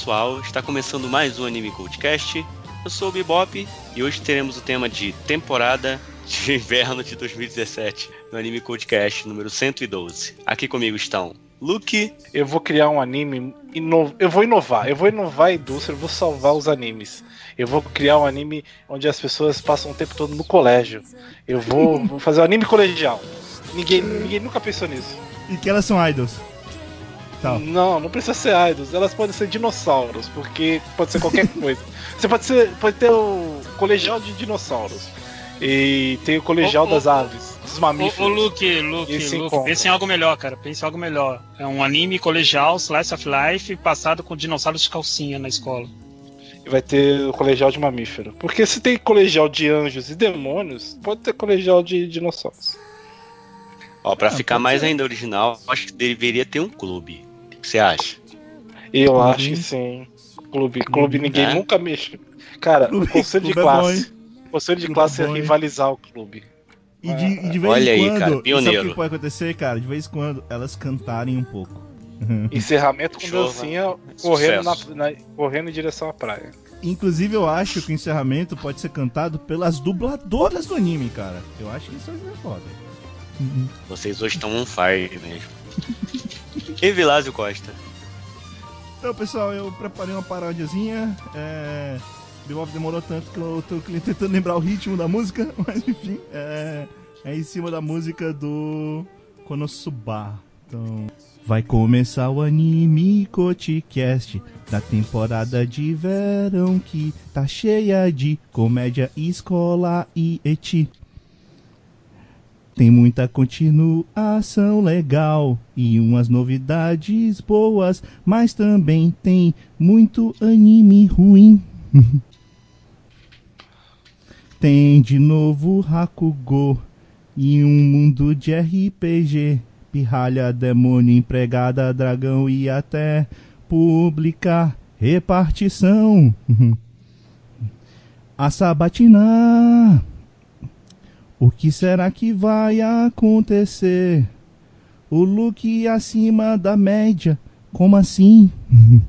pessoal, está começando mais um Anime Cultcast. Eu sou o Bebop e hoje teremos o tema de temporada de inverno de 2017 no Anime Cultcast número 112. Aqui comigo estão Luke, Eu vou criar um anime. ino- Eu vou inovar. Eu vou inovar a indústria, eu vou salvar os animes. Eu vou criar um anime onde as pessoas passam o tempo todo no colégio. Eu vou, vou fazer um anime colegial. Ninguém, ninguém nunca pensou nisso. E que elas são idols. Tal. Não, não precisa ser idols. Elas podem ser dinossauros, porque pode ser qualquer coisa. Você pode ser, pode ter o colegial de dinossauros e tem o colegial Ô, ô, das aves, dos mamíferos. ô Luke, Luke, Luke, pense em algo melhor, cara. Pense em algo melhor. É um anime colegial, slice of life, passado com dinossauros de calcinha na escola. E vai ter o colegial de mamífero. Porque se tem colegial de anjos e demônios, pode ter colegial de dinossauros. ó, pra Ah, ficar mais ser. ainda original, acho que deveria ter um clube. Você acha? Eu Clube. acho que sim. Clube, clube ninguém É? nunca mexe. Cara, Clube- o conselho de é classe. o conselho de Clube classe é é rivalizar o clube. E de, e de vez Olha em aí, quando, cara, sabe o pioneiro. que pode acontecer, cara? De vez em quando, elas cantarem um pouco. Encerramento com Show, dancinha correndo, na, na- correndo em direção à praia. Inclusive, eu acho que o encerramento pode ser cantado pelas dubladoras do anime, cara. Eu acho que isso é foda. Vocês hoje estão on fire mesmo. e Vilásio Costa? Então, pessoal, eu preparei uma paródiazinha. É... Bebop demorou tanto que eu tô tentando lembrar o ritmo da música, mas enfim, é, é em cima da música do Konosuba. Então, vai começar o anime Coticast da temporada de verão que tá cheia de comédia escolar e eti. Tem muita continuação legal e umas novidades boas, mas também tem muito anime ruim. tem de novo Hakugo e um mundo de RPG, pirralha, demônio, empregada, dragão e até pública repartição. A sabatina. O que será que vai acontecer? O look acima da média, como assim?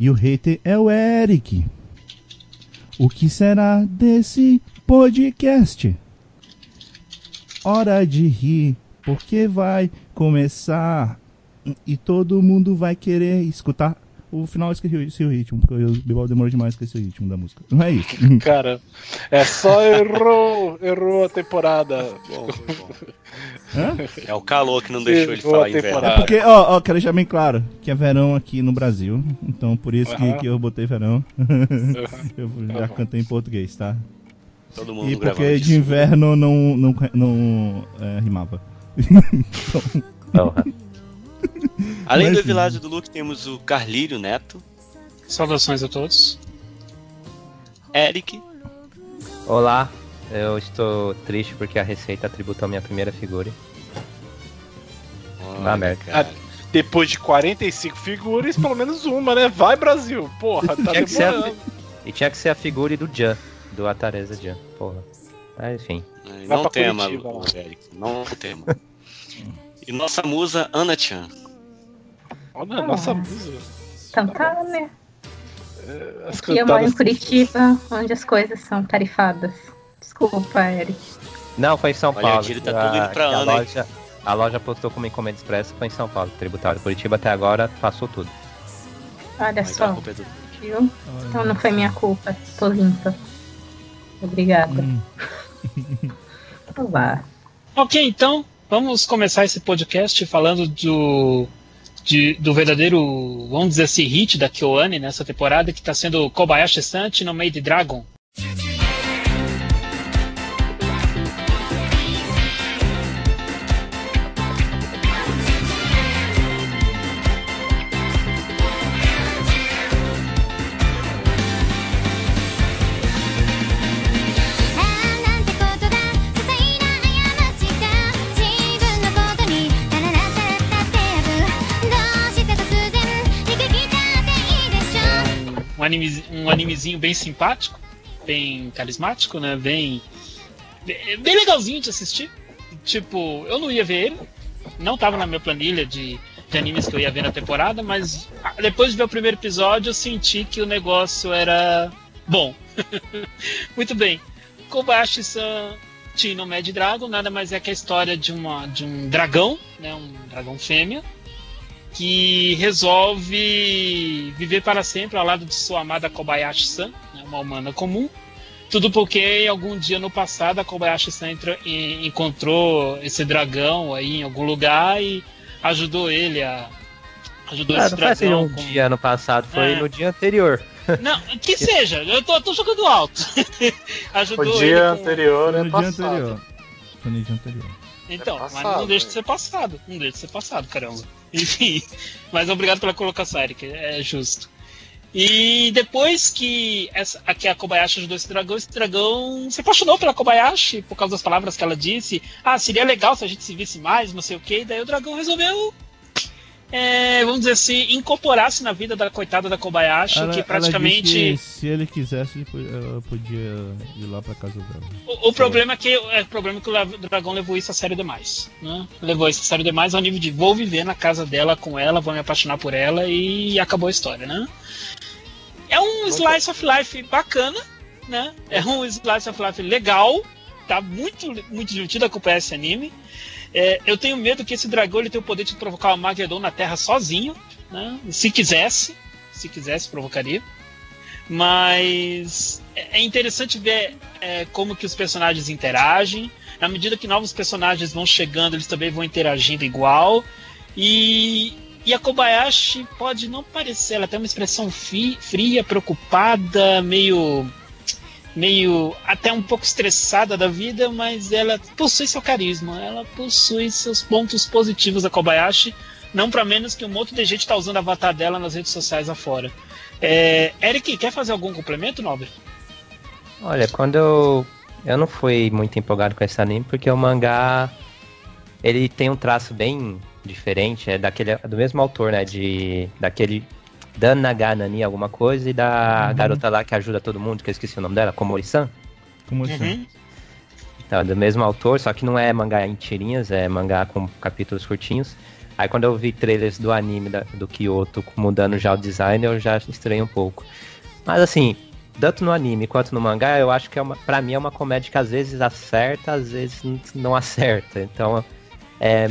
e o hater é o Eric. O que será desse podcast? Hora de rir, porque vai começar e todo mundo vai querer escutar. O final eu esqueci, o- esqueci o ritmo, porque o Bebop demorou demais a esquecer o ritmo da música. Não é isso. Cara, é só errou, errou a temporada. Bom? É o calor que não deixou ele falar inverno. É porque, ó, ó, quero deixar bem claro que é verão aqui no Brasil. Então por isso que, Aham. que eu botei verão. eu já bom. cantei em português, tá? Todo mundo E porque de isso. inverno não, não, não é, rimava. Além Mas, do Vilásio e do Luke, temos o Carlírio Neto, Saudações a todos. Eric, Olá, eu estou triste porque a Receita tributou minha primeira figura. Olha, merda. cara. Depois de 45 figuras, pelo menos uma, né? Vai, Brasil! Porra, tá Tinha ser a- demorando. E tinha que ser a figura do Jan, do Atareza Jan, porra. Mas enfim. Não tema. Eric. Não tema. E nossa musa, Ana Chan. Olha, nossa música. Cantar, né? As Aqui eu moro em. Curitiba, onde as coisas são tarifadas. Desculpa, Eric. Não, foi em São Olha, Paulo. tá A- tudo indo pra que a Ana, hein? loja, a loja postou como encomenda expressa, foi em São Paulo, tributário. Curitiba até agora passou tudo. Olha Mas a só, é do- viu? Então não foi minha culpa. Tô limpa. Obrigada. Hum. Olá. Ok, então, vamos começar esse podcast falando do, de- do verdadeiro, vamos dizer assim, hit da Kyoane nessa temporada, que está sendo Kobayashi Santi no Made Dragon. Um animezinho bem simpático, bem carismático, né? Bem, bem, legalzinho de assistir. Tipo, eu não ia ver ele, não tava na minha planilha de, de animes que eu ia ver na temporada, mas depois de ver o primeiro episódio eu senti que o negócio era bom. Muito bem. Kobayashi-san Tino Mad Dragon nada mais é que a história de, uma, de um dragão, né, um dragão fêmea, que resolve viver para sempre ao lado de sua amada Kobayashi-san, né, uma humana comum. Tudo porque algum dia no passado a Kobayashi-san encontrou esse dragão aí em algum lugar e ajudou ele a. Ajudou Ah, esse não foi assim dragão. um com- dia no passado, foi É. no dia anterior. Não, que seja, eu tô, tô jogando alto. ajudou O ele. dia com- anterior Foi é no dia passado. anterior. Foi no dia anterior. Então, É mas passado, não deixa de ser passado. Não deixa de ser passado, caramba. Enfim. Mas obrigado pela colocação, Eric. É justo. E depois que, essa, que a Kobayashi ajudou esse dragão, esse dragão se apaixonou pela Kobayashi por causa das palavras que ela disse. Ah, seria legal se a gente se visse mais, não sei o que. Daí o dragão resolveu, é, vamos dizer assim, incorporar-se na vida da coitada da Kobayashi, Ela- que ela praticamente. que se ele quisesse, ela podia ir lá pra casa dela. O, o problema é que é o problema é que o Dragão levou isso a sério demais, né? Levou isso a sério demais ao nível de vou viver na casa dela com ela, vou me apaixonar por ela e acabou a história, né? É um slice of life bacana, né? É um slice of life legal, tá muito muito divertido acompanhar esse anime. É, eu tenho medo que esse dragão ele tenha o poder de provocar o Armageddon na Terra sozinho, né? Se quisesse, se quisesse provocaria. Mas é é interessante ver é, como que os personagens interagem. Na medida que novos personagens vão chegando, eles também vão interagindo igual. E, e a Kobayashi pode não parecer, ela tem uma expressão fria, preocupada, meio meio até um pouco estressada da vida, mas ela possui seu carisma, ela possui seus pontos positivos a Kobayashi, não para menos que um monte de gente tá usando o avatar dela nas redes sociais afora. É, Eric, quer fazer algum complemento, Nobre? Olha, quando eu. Eu não fui muito empolgado com esse anime, porque o mangá. Ele tem um traço bem diferente, é daquele, do mesmo autor, né? De. Daquele. Dan Naganani, alguma coisa, e da garota lá que ajuda todo mundo, que eu esqueci o nome dela, Komori-san. Como assim? Uhum. Então, do mesmo autor, só que não é mangá em tirinhas, é mangá com capítulos curtinhos. Aí quando eu vi trailers do anime da- do Kyoto mudando já o design, eu já estranhei um pouco. Mas assim, tanto no anime quanto no mangá, eu acho que é uma, pra mim é uma comédia que às vezes acerta, às vezes não acerta. Então é,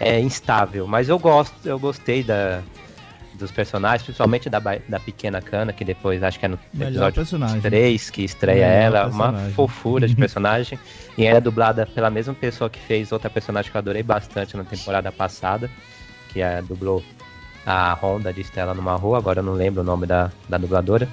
é instável. Mas eu gosto, eu gostei da, dos personagens, principalmente da, da pequena Kana, que depois acho que é no Melhor episódio personagem. 3 que estreia Melhor ela, uma personagem. fofura de personagem. e ela é dublada pela mesma pessoa que fez outra personagem que eu adorei bastante na temporada passada, que é, dublou a Honda de Estela numa rua, agora eu não lembro o nome da, da dubladora.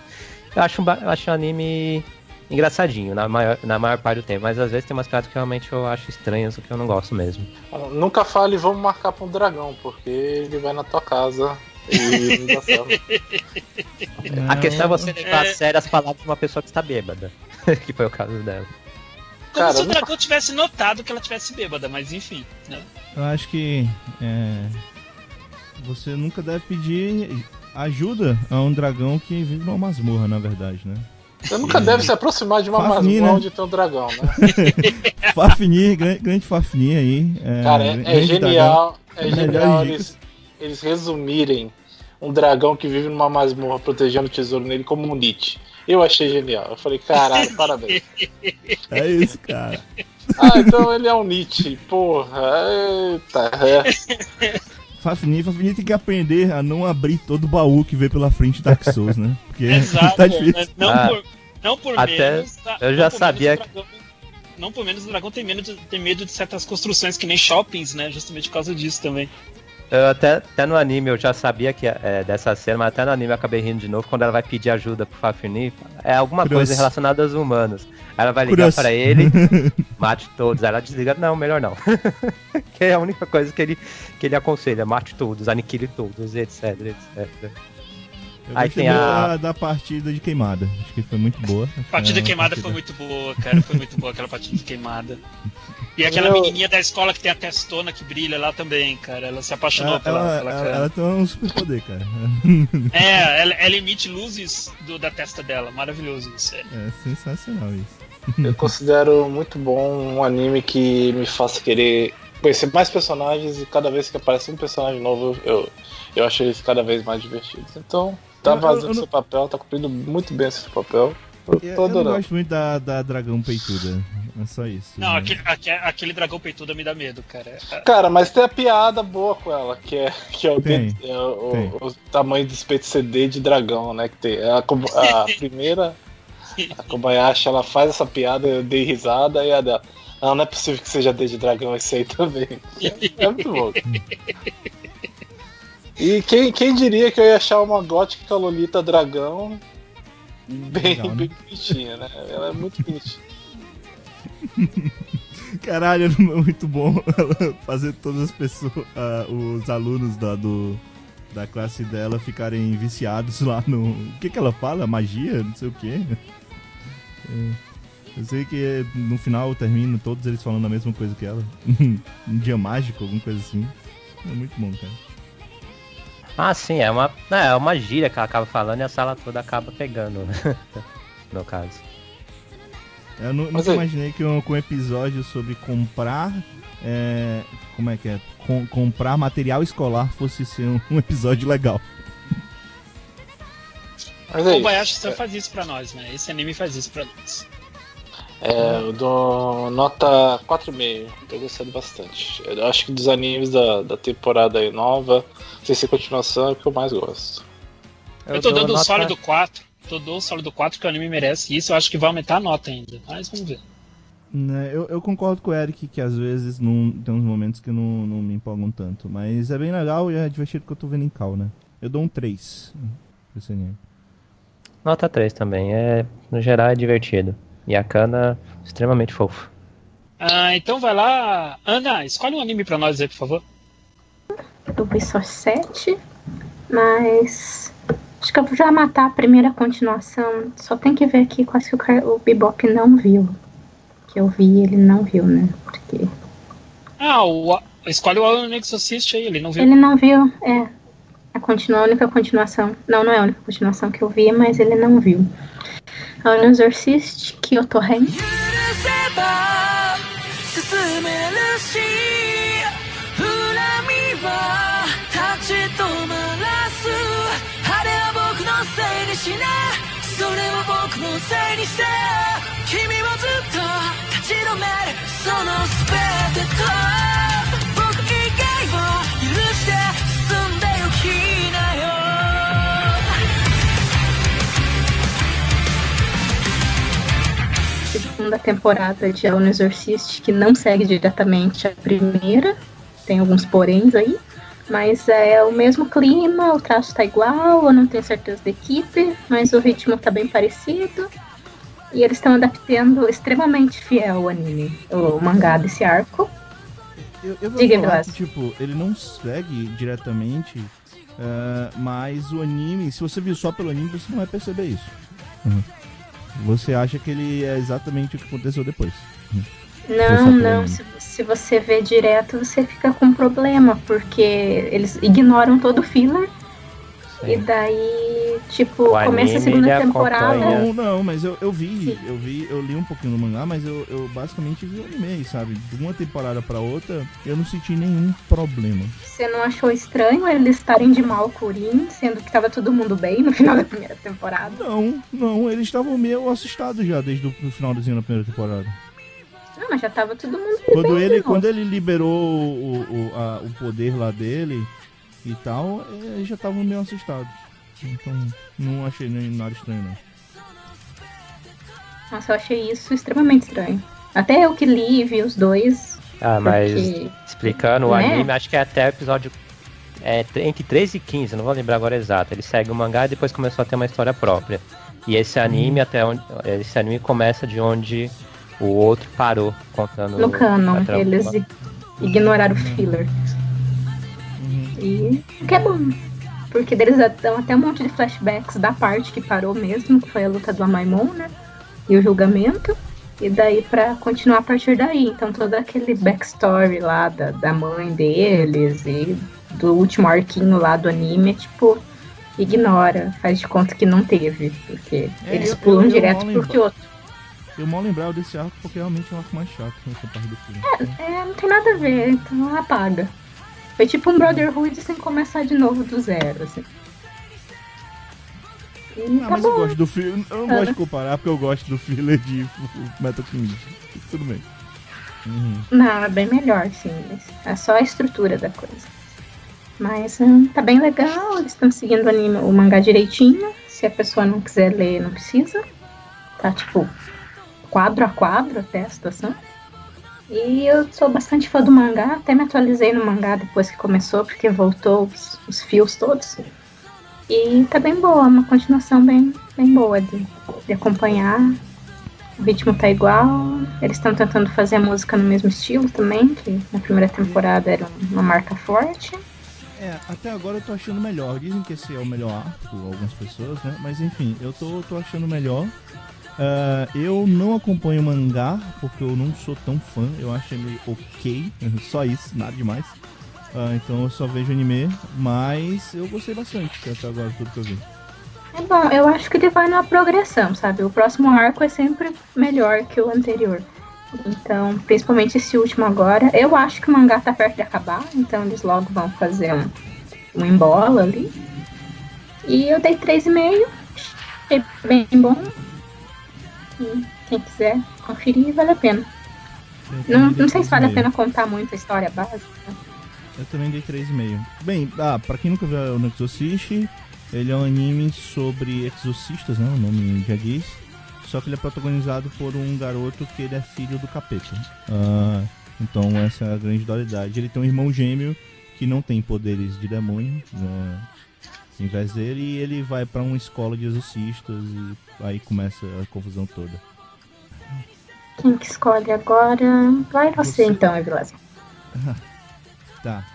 Eu acho, um ba- eu acho um anime engraçadinho na maior, na maior parte do tempo, mas às vezes tem umas piadas que realmente eu acho estranhas, o que eu não gosto mesmo. Nunca fale vamos marcar pra um dragão, porque ele vai na tua casa e não certo. A questão é você levar É. a sério as palavras de uma pessoa que está bêbada, que foi o caso dela. Como Cara, se o não- dragão tivesse notado que ela tivesse bêbada, mas enfim. Né? Eu acho que é, você nunca deve pedir ajuda a um dragão que vive numa masmorra, na verdade, né? Você nunca deve se aproximar de uma Fafnir, masmorra né? onde tem um dragão, né? Fafnir, grande, grande Fafnir aí. É, Cara, é, é genial, é Melhores genial eles, eles resumirem um dragão que vive numa masmorra protegendo o tesouro nele como um Nietzsche. Eu achei genial. Eu falei, caralho, parabéns. É isso, cara. Ah, então ele é um Nietzsche. Porra, eita. É. Fafnir, Fafnir tem que aprender a não abrir todo o baú que vê pela frente Dark Souls, né? Porque Exato. tá difícil. né? Não, Ah, por, não por até menos. tá- eu já sabia menos o dragão- não por menos o dragão tem medo, de, tem medo de certas construções que nem shoppings, né? Justamente por causa disso também. Eu até, até no anime eu já sabia que é, dessa cena, mas até no anime eu acabei rindo de novo quando ela vai pedir ajuda pro Fafnir. É alguma Curioso. coisa relacionada aos humanos. Aí ela vai ligar Curioso. pra ele, mate todos. Aí ela desliga, não, melhor não. que é a única coisa que ele, que ele aconselha, mate todos, aniquile todos, etc, etc. Eu Aí tem a- da, da partida de queimada. Acho que foi muito boa. A partida É, queimada partida- foi muito boa, cara. Foi muito boa aquela partida de queimada. E aquela Eu- menininha da escola que tem a testona que brilha lá também, cara. Ela se apaixonou Ela, pela, ela, pela ela, cara. ela tem um super poder, cara. É, ela, ela emite luzes do- da testa dela. Maravilhoso isso. É. É sensacional isso. Eu considero muito bom um anime que me faça querer conhecer mais personagens e cada vez que aparece um personagem novo, eu, eu acho eles cada vez mais divertidos. Então, tá fazendo seu papel, tá cumprindo muito bem esse papel. Eu Eu, tô eu não gosto muito da, da dragão peituda. É só isso. Não, né? aquele, aque- aquele dragão peituda me dá medo, cara. Cara, mas tem a piada boa com ela, que é, que é, o, Tem, dedo- é o, o tamanho do espeto CD de dragão, né? Que tem. A, a primeira, a Kobayashi, ela faz essa piada, eu dei risada e a dela. Não, não é possível que seja D de dragão esse aí também. É, é muito bom. E quem, quem diria que eu ia achar uma gótica Lolita dragão bem, Legal, né? bem bonitinha, né? Ela é muito bonitinha. Caralho, é muito bom ela fazer todas as pessoas, ah, os alunos da, do, da classe dela ficarem viciados lá no. O que que ela fala? Magia? Não sei o quê. É. Eu sei que no final termina todos eles falando a mesma coisa que ela. um dia mágico, alguma coisa assim. É muito bom, cara. Ah, sim, é uma, é é uma gíria que ela acaba falando e a sala toda acaba pegando, né? no caso. Eu nu- nunca aí- imaginei que um, com um episódio sobre comprar. é, como é que é? Com- comprar material escolar fosse ser um, um episódio legal. Mas O é isso. Kobayashi Sam faz isso pra nós, né? Esse anime faz isso pra nós. É, eu dou nota 4,5. Tô gostando bastante. Eu acho que dos animes da, da temporada aí nova, sem ser continuação, é o que eu mais gosto. Eu, tô dou dando um nota- sólido 4. Tô dando um sólido 4 que o anime merece. E isso eu acho que vai aumentar a nota ainda. Mas vamos ver. Né, eu, eu concordo com o Eric que às vezes não, tem uns momentos que não, não me empolgam tanto. Mas é bem legal e é divertido que eu tô vendo em cal, né? Eu dou um 3 pra esse anime. Nota 3 também, é, no geral é divertido. E a Kana, extremamente fofo. Ah, então vai lá. Ana, escolhe um anime pra nós aí, por favor. Eu vi só sete, mas acho que eu vou já matar a primeira continuação. Só tem que ver aqui quase que o, Car- o Bebop não viu. Que eu vi, ele não viu, né? Porque Ah, o, escolhe o Alan Exorcist aí, ele não viu. ele não viu, é. A, continua, a única continuação. Não, não é a única continuação que eu vi, mas ele não viu. É o Exorcist Kyoto Ren. 許せば進めるし恨みは立ち止まらすあれは僕のせいにしなそれは僕のせいにして君をずっと立ち止めるその全てと Segunda temporada de Alan Exorcist, que não segue diretamente a primeira, tem alguns poréns aí, mas é o mesmo clima, o traço tá igual, eu não tenho certeza da equipe, mas o ritmo tá bem parecido. E eles estão adaptando extremamente fiel o anime, o mangá desse arco. Eu, eu vou Diga, falar que, tipo, ele não segue diretamente, eh, mas o anime, se você viu só pelo anime, você não vai perceber isso. Uhum. Você acha que ele é exatamente o que aconteceu depois. Não, não, se, se você vê direto, você fica com problema, porque eles ignoram todo o filler. E daí, tipo, O começa a segunda temporada. acompanha- Não, não, mas eu, eu vi, eu vi, eu li um pouquinho do mangá, mas eu, eu basicamente vi o anime, sabe? De uma temporada pra outra, eu não senti nenhum problema. Você não achou estranho eles estarem de mal com o Rin, sendo que tava todo mundo bem no final da primeira temporada? Não, não, eles estavam meio assustados já desde o finalzinho da primeira temporada. Não, mas já tava todo mundo Quando bem. ele, quando ele liberou o, o, a- o poder lá dele e tal, eh, eles já estavam meio assustados. Então, não achei nem nada estranho, não. Nossa, eu achei isso extremamente estranho. Até eu que li e vi os dois. Ah, mas Porque- explicando o Né? anime, acho que é até o episódio é, tre- entre 13 e 15, não vou lembrar agora exato. Ele segue o mangá e depois começou a ter uma história própria. E esse anime até onde esse anime começa de onde o outro parou contando No canon, eles ignoraram o filler. E o que é bom. Porque eles dão até um monte de flashbacks da parte que parou mesmo, que foi a luta do Amaimon, né? E o julgamento. E daí pra continuar a partir daí. Então todo aquele backstory lá da, da mãe deles e do último arquinho lá do anime é tipo. Ignora, faz de conta que não teve. Porque É, eles eu- pulam eu- eu direto pro. Kyoto. Eu mal lembrava desse arco porque realmente é um arco mais chato nessa parte do filme. É, não tem nada a ver, então apaga. Foi tipo um Brotherhood sem começar de novo do zero, assim. E Ah, tá mas eu bom. gosto do filme. Eu não Ah. gosto de comparar porque eu gosto do filler de Metal King. Tudo bem. Uhum. Não, é bem melhor, sim. É só a estrutura da coisa. Mas hum, tá bem legal, eles estão seguindo o, anime, o mangá direitinho. Se a pessoa não quiser ler, não precisa. Tá tipo quadro a quadro até a situação. E eu sou bastante fã do mangá, até me atualizei no mangá depois que começou, porque voltou os, os fios todos. E tá bem boa, uma continuação bem, bem boa de, de acompanhar. O ritmo tá igual. Eles estão tentando fazer a música no mesmo estilo também, que na primeira temporada era um- uma marca forte. É, até agora eu tô achando melhor. Dizem que esse é o melhor arco, algumas pessoas, né? Mas enfim, eu tô, tô achando melhor. Ah, eu não acompanho mangá, porque eu não sou tão fã. Eu acho ele ok, só isso, nada demais. Ah, então eu só vejo anime, mas eu gostei bastante até agora, tudo que eu vi. É bom, eu acho que ele vai numa progressão, sabe? O próximo arco é sempre melhor que o anterior. Então, principalmente esse último agora. Eu acho que o mangá tá perto de acabar, então eles logo vão fazer um, um embola ali. E eu dei 3,5. Achei bem bom. Quem quiser conferir, vale a pena. Não, não sei se vale a 3,5. pena contar muito a história básica. Eu também dei 3,5. Bem, ah, pra quem nunca viu o Exorcist, ele é um anime sobre exorcistas, né? O nome já diz. Só que ele é protagonizado por um garoto que ele é filho do capeta. Ah, então essa é a grande dualidade. Ele tem um irmão gêmeo que não tem poderes de demônio, né? Em vez dele, e ele vai pra uma escola de exorcistas e aí começa a confusão toda. Quem que escolhe agora? Vai você, Você. então, Evilásio. Tá.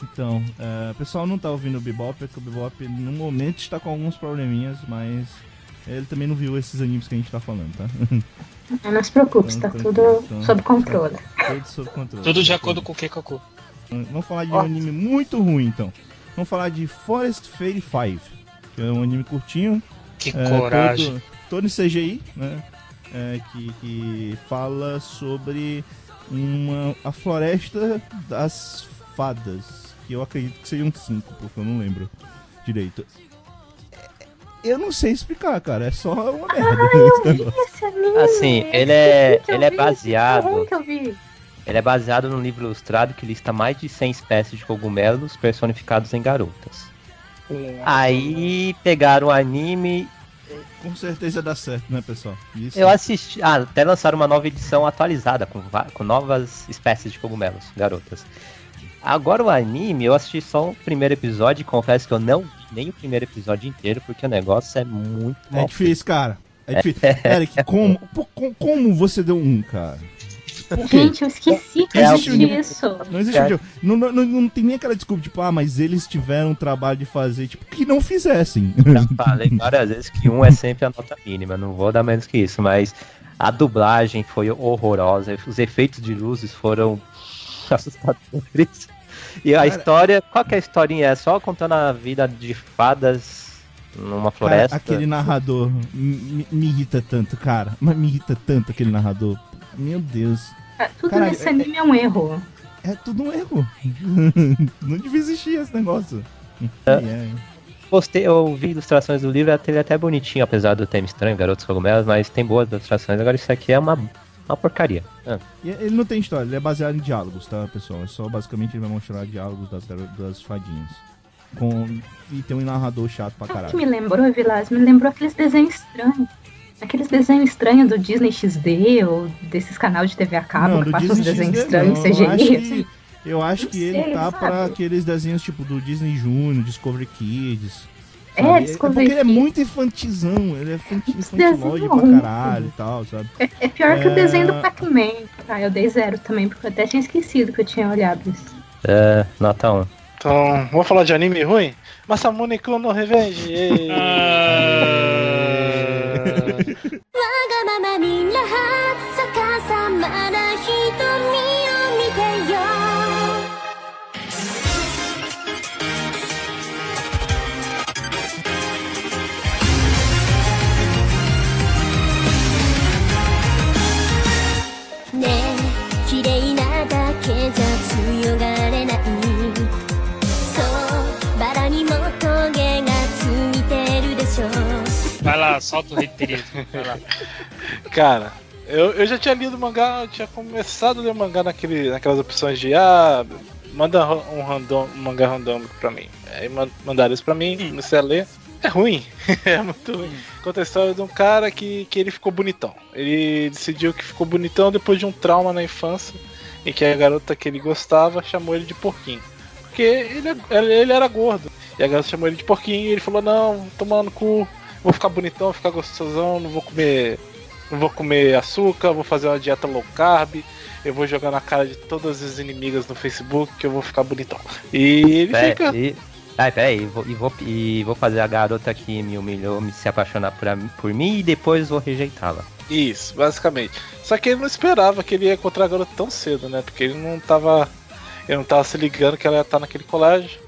Então, é, o pessoal não tá ouvindo o Bebop, porque o Bebop no momento está com alguns probleminhas, mas ele também não viu esses animes que a gente tá falando, tá? Não se preocupe, Então, tá tranquilo, tudo então. sob controle. Tudo sob controle. Tudo de acordo com o Kekaku. Vamos falar de um anime muito ruim, então. Vamos falar de Forest Fairy 5, que é um anime curtinho, Que é, coragem. Todo, todo em CGI, né? É, que, que fala sobre uma, a floresta das fadas. Que eu acredito que sejam cinco, porque eu não lembro direito. Eu não sei explicar, cara. É só uma merda esse negócio. Esse anime, Assim, esse ele é- eu ele é vi, baseado- que eu vi. Ele é baseado num livro ilustrado que lista mais de 100 espécies de cogumelos personificados em garotas. Aí pegaram o anime. Com certeza dá certo, né, pessoal? Isso. Eu assisti. Ah, até lançaram uma nova edição atualizada com, com novas espécies de cogumelos, garotas. Agora o anime, eu assisti só o primeiro episódio e confesso que eu não vi nem o primeiro episódio inteiro, porque o negócio é muito É mal difícil, cara. É difícil. Eric, como, como você deu um, cara? Por quê? Gente, eu esqueci que É, isso. Não existe É. Não, não, não, não tem nem aquela desculpa, tipo, ah, mas eles tiveram um trabalho de fazer, tipo, que não fizessem. Já falei várias vezes que um é sempre a nota mínima, não vou dar menos que isso, mas a dublagem foi horrorosa, os efeitos de luzes foram assustadores. E a Cara- história, qual que é a historinha? É só contando a vida de fadas numa Cara, floresta. aquele narrador me, me irrita tanto, cara. Mas me irrita tanto aquele narrador. Meu Deus. Ah, Tudo Caralho, nesse é- anime é um erro. É tudo um erro. não devia existir esse negócio. É. Postei, eu vi ilustrações do livro, ele é até bonitinho, apesar do tema estranho, Garotos Cogumelos, mas tem boas ilustrações. Agora isso aqui é uma, uma porcaria. Ah, E Ele não tem história, ele é baseado em diálogos, tá, pessoal? É só basicamente ele vai mostrar diálogos das, das fadinhas. Com... E tem um narrador chato pra Sabe o que caralho. me lembrou, Vilas? Me lembrou aqueles desenhos estranhos. Aqueles desenhos estranhos do Disney XD ou desses canais de TV a cabo que do passam os desenhos XD estranhos não, eu CGI. acho que, eu acho Não que ele tá pra aqueles desenhos tipo do Disney Junior, Discovery Kids. É, sabe? Discovery porque ele é muito infantizão, ele é infantilóide pra caralho e tal, sabe? É, é pior que É. o desenho do Pac-Man. Ah, eu dei zero também, porque eu até tinha esquecido que eu tinha olhado isso. é, nota 1. Então, vamos falar de anime ruim? Masamune Kun no Revenge! Ah, solta o reiterismo. Cara, eu, eu já tinha lido mangá, eu tinha começado a ler mangá naquele, naquelas opções de ah, manda um, random, um mangá randômico pra mim. Aí man- mandaram isso pra mim, comecei a ler. É ruim, é muito ruim. Conta a história de um cara que, que ele ficou bonitão. Ele decidiu que ficou bonitão depois de um trauma na infância em que a garota que ele gostava chamou ele de porquinho. Porque ele, é- ele era gordo. E a garota chamou ele de porquinho e ele falou, não, tomando cu, vou ficar bonitão, vou ficar gostosão, não vou comer. Não vou comer açúcar, vou fazer uma dieta low carb, eu vou jogar na cara de todas as inimigas no Facebook que eu vou ficar bonitão. E ele Pé, fica. e... Ai, peraí, e vou, e, vou, e vou fazer a garota que me humilhou me se apaixonar por, por mim e depois vou rejeitá-la. Isso, basicamente. Só que ele não esperava que ele ia encontrar a garota tão cedo, né? Porque ele não tava. Ele não tava se ligando que ela ia estar naquele colégio.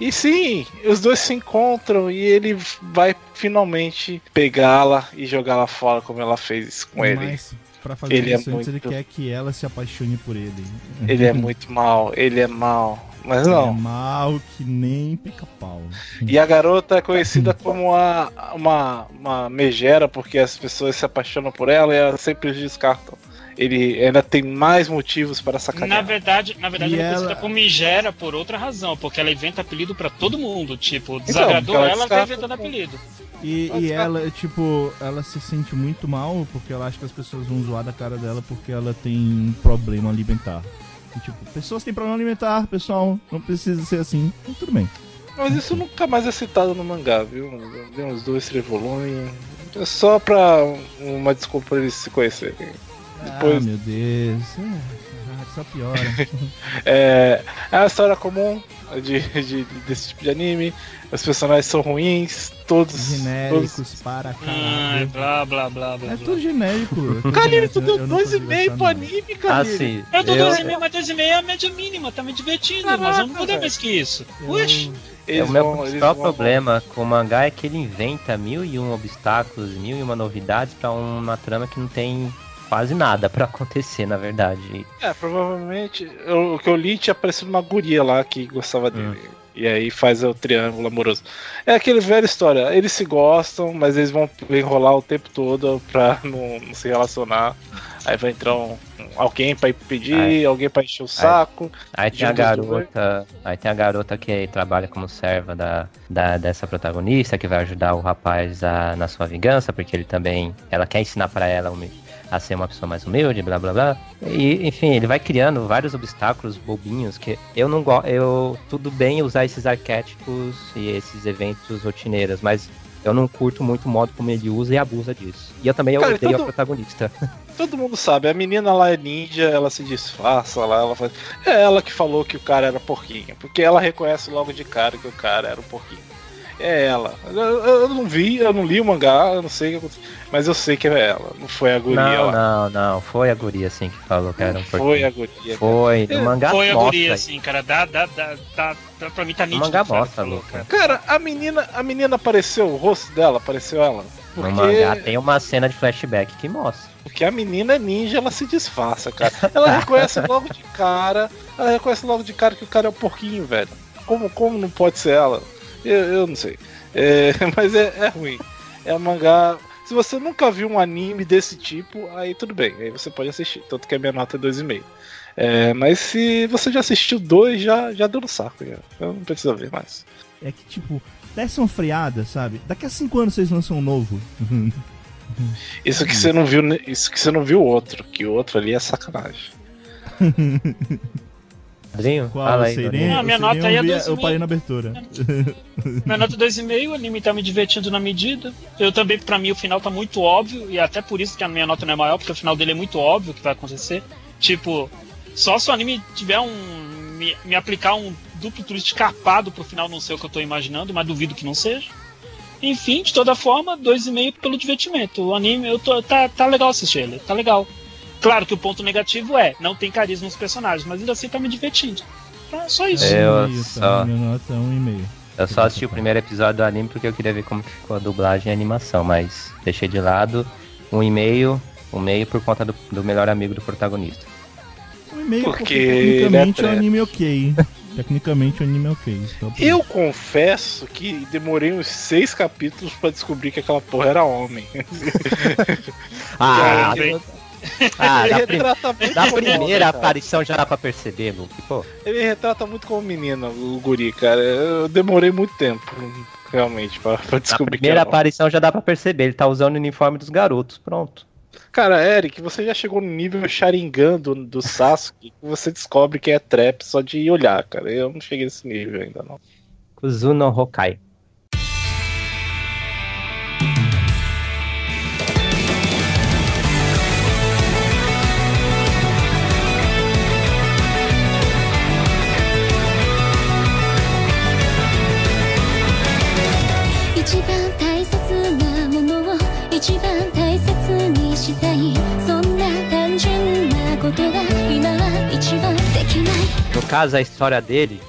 E sim, os dois se encontram e ele vai finalmente pegá-la e jogá-la fora como ela fez com ele. Mas, pra fazer Ele é isso ele muito- quer que ela se apaixone por ele. Ele é muito mal, ele é mal. Mas Ele é não. mal que nem pica-pau. E a garota é conhecida como a, uma, uma megera, porque as pessoas se apaixonam por ela e elas sempre os descartam. Ele ainda tem mais motivos para Na sacanear. verdade, na verdade E ela é conhecida ela- como Migera por outra razão, porque ela inventa apelido pra todo mundo. Tipo, Então, desagradou porque ela ela, tá inventando apelido. E, e ela, tipo, ela se sente muito mal porque ela acha que as pessoas vão zoar da cara dela porque ela tem um problema alimentar. E, tipo, pessoas têm problema alimentar, pessoal, não precisa ser assim. Então, tudo bem. Mas isso nunca mais é citado no mangá, viu? Deu uns dois, três volumes. É só pra uma desculpa pra eles se conhecerem. Ah, Depois- meu Deus. Ah, só piora. É, é uma história comum de, de- desse tipo de anime. Os personagens são ruins, todos. todos Genéricos para Ai, caralho. blá blá blá blá. É tudo genérico. é Kalini, genérico, tu deu eu não dois e consigo meio achar, pro não. anime, Ah, Kalini. sim. Eu eu- 2,5, mas 2,5 é a média mínima, tá me divertindo, Caraca, mas eu não vou dar mais que isso. Eu- Uxi, É, Eles o meu vão- principal vão- problema com o mangá é que ele inventa mil e um obstáculos, mil e uma novidades pra uma trama que não tem quase nada pra acontecer, na verdade. É, provavelmente. eu- o que eu li tinha aparecido uma guria lá que gostava dele. E aí faz o triângulo amoroso. É aquele velha história. Eles se gostam, mas eles vão enrolar o tempo todo pra não, não se relacionar. Aí vai entrar um- alguém pra impedir, alguém pra encher o saco. Aí tem a garota, aí tem a garota que trabalha como serva da, da- dessa protagonista, que vai ajudar o rapaz a- na sua vingança, porque ele também, ela quer ensinar pra ela a ser uma pessoa mais humilde, blá blá blá. E enfim, ele vai criando vários obstáculos bobinhos que eu não gosto, eu tudo bem usar esses arquétipos e esses eventos rotineiros, mas eu não curto muito o modo como ele usa e abusa disso. E eu também Cara, odeio tudo- a protagonista. Todo mundo sabe, a menina lá é ninja, ela se disfarça lá, ela faz. É ela que falou que o cara era porquinho, porque ela reconhece logo de cara que o cara era um porquinho. É ela. Eu, eu não vi, eu não li o mangá, eu não sei o que aconteceu, mas eu sei que é ela, não foi a guria Não, lá. não, não, foi a guria assim que falou que era um Foi a guria. Foi, no mangá foi a guria, assim, cara. Dá, dá, dá, dá, dá pra mim tá nítido. mangá mostra, falou, Luca. cara. Cara, a menina, a menina apareceu, o rosto dela apareceu ela. No Porque, mangá tem uma cena de flashback que mostra. porque a menina é ninja, ela se disfarça, cara. Ela reconhece logo de cara, ela reconhece logo de cara que o cara é um porquinho, velho. Como, como não pode ser ela? Eu, eu não sei. É, mas é, é ruim. É um mangá. Se você nunca viu um anime desse tipo, aí tudo bem, aí você pode assistir. Tanto que a minha nota é 2,5. É, mas se você já assistiu dois, já, já deu no saco. Já. Eu não preciso ver mais. É que, tipo, desce uma freada, sabe? Daqui a cinco anos vocês lançam um novo. Isso que você não viu, isso que você não viu o outro, que o outro ali é sacanagem. Padrinho? Qual Fala aí. Ah, minha nota aí é eu vi- dois e Eu meio. parei na abertura. Minha nota 2,5, o anime tá me divertindo na medida. Eu também, pra mim, o final tá muito óbvio, e até por isso que a minha nota não é maior, porque o final dele é muito óbvio o que vai acontecer. Tipo, só se o anime tiver um. me, me aplicar um duplo twist capado pro final não ser o que eu tô imaginando, mas duvido que não seja. Enfim, de toda forma, 2,5 pelo divertimento. O anime, eu tô, tá, tá legal assistir ele, tá legal. Claro que o ponto negativo é, não tem carisma nos personagens, mas ainda assim tá me divertindo. Tá, só isso. É, Eu E-mail, só- tá? Minha nota é um e-mail. Eu só assisti o primeiro episódio do anime porque eu queria ver como ficou a dublagem e a animação, mas deixei de lado um e-mail, um meio por conta do, do melhor amigo do protagonista. Um e-mail porque, Porque ele é tecnicamente o treta. anime é ok. tecnicamente o anime é ok. Só Eu confesso que demorei uns seis capítulos pra descobrir que aquela porra era homem. Ah, bem. Ah ele da, prim- retrata muito da homem, primeira cara. aparição já dá pra perceber, Luke. Pô, Ele retrata muito como menino, o guri, cara. Eu demorei muito tempo, realmente, pra, pra na descobrir que primeira homem. aparição já dá pra perceber. Ele tá usando o uniforme dos garotos. Pronto. Cara, Eric, você já chegou no nível Sharingan do, do Sasuke que você descobre que é trap só de olhar, cara. Eu não cheguei nesse nível ainda, não. Kuzuno Hokai. " No caso, a história dele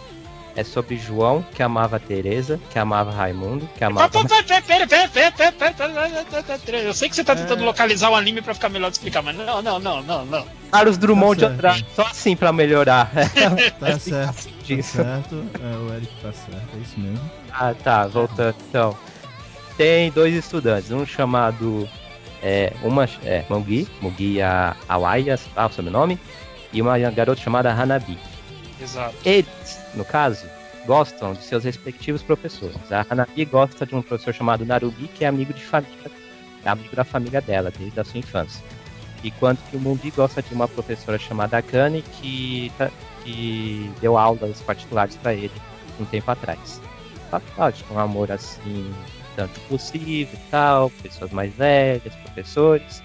é sobre João, que amava Teresa, que amava Raimundo, que amava. Eu sei que você tá tentando é... localizar o anime pra ficar melhor de explicar, mas não, não, não, não, não. Carlos Drummond tá de Andrade, só assim pra melhorar. tá é certo. Disso. Tá certo. É, o Eric tá certo, é isso mesmo. Ah, tá, voltando então. Tem dois estudantes, um chamado. É, uma é Mugi, Mugi Awaias, ah, o sobrenome, e uma garota chamada Hanabi. Exato. Eles, no caso, gostam de seus respectivos professores. A Hanabi gosta de um professor chamado Narugi, que é amigo de família, é amigo da família dela, desde a sua infância. Enquanto que o Mugi gosta de uma professora chamada Akane, que, tá- que deu aulas particulares para ele um tempo atrás. Lógico, um amor assim, tanto possível e tal, pessoas mais velhas, professores.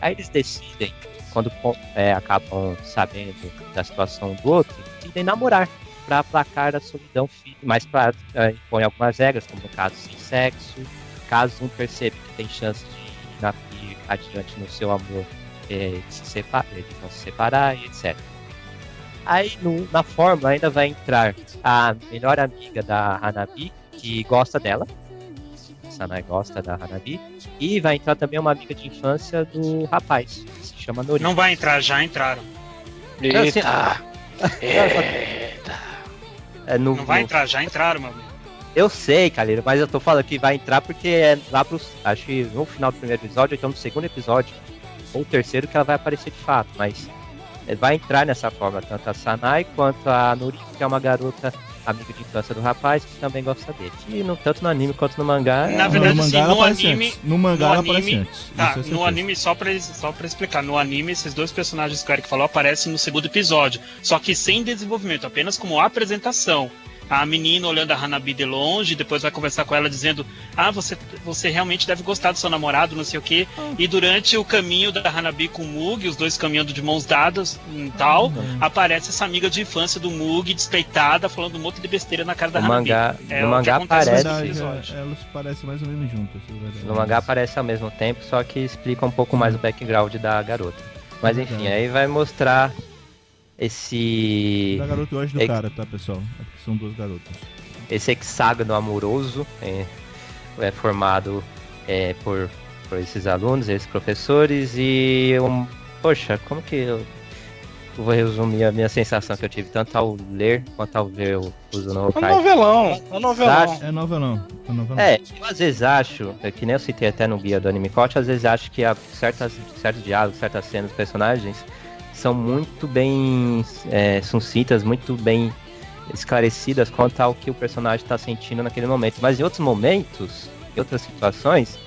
Aí eles decidem, quando é, acabam sabendo da situação do outro, decidem namorar para aplacar a solidão física, mas para é, impõe algumas regras, como no caso sem sexo, caso um perceba que tem chance de na- ir adiante no seu amor, é, eles, se separa, eles vão se separar e etc. Aí no- na fórmula ainda vai entrar a melhor amiga da Hanabi, que gosta dela. Sanai gosta da Hanabi. E vai entrar também uma amiga de infância do rapaz, que se chama Nori. Não vai entrar, já entraram. Não, assim, Eita! é, no- Não vai no- entrar, já entraram, meu amigo. Eu sei, Calheiro, mas eu tô falando que vai entrar porque é lá pro. Acho que no final do primeiro episódio, então no segundo episódio, ou terceiro, que ela vai aparecer de fato. Mas é, vai entrar nessa forma, tanto a Sanai quanto a Nuri, que é uma garota amiga de infância do rapaz, que também gosta dele. E no, tanto no anime quanto no mangá. Na No verdade, mangá assim, no aparece anime- antes. No mangá no anime- antes. Tá, é no anime, só pra, só pra explicar, no anime, esses dois personagens que o Eric falou aparecem no segundo episódio, só que sem desenvolvimento, apenas como apresentação. A menina olhando a Hanabi de longe, depois vai conversar com ela dizendo: Ah, você, você realmente deve gostar do seu namorado, não sei o quê. E durante o caminho da Hanabi com o Mug, os dois caminhando de mãos dadas e tal, Uhum. aparece essa amiga de infância do Mug, despeitada, falando um monte de besteira na cara da No Hanabi. mangá, É no o mangá aparece. Verdade, é, elas parecem mais ou menos juntas. é. No mangá aparece ao mesmo tempo, só que explica um pouco mais o background da garota. Mas enfim, Verdade. aí vai mostrar esse. Da garota acho do É- cara, tá, pessoal? É porque são duas garotas. esse hexágono amoroso é, é formado é, por, por esses alunos, esses professores e um, poxa, como que eu vou resumir a minha sensação que eu tive tanto ao ler quanto ao ver o uso no É novelão, é um novelão. É novelão. É novelão. É, eu às vezes acho, é que nem eu citei até no guia do Anime Coach, às vezes acho que há certas, certos diálogos, certas cenas dos personagens são muito bem é, sucintas, muito bem esclarecidas quanto ao que o personagem está sentindo naquele momento. Mas em outros momentos, em outras situações,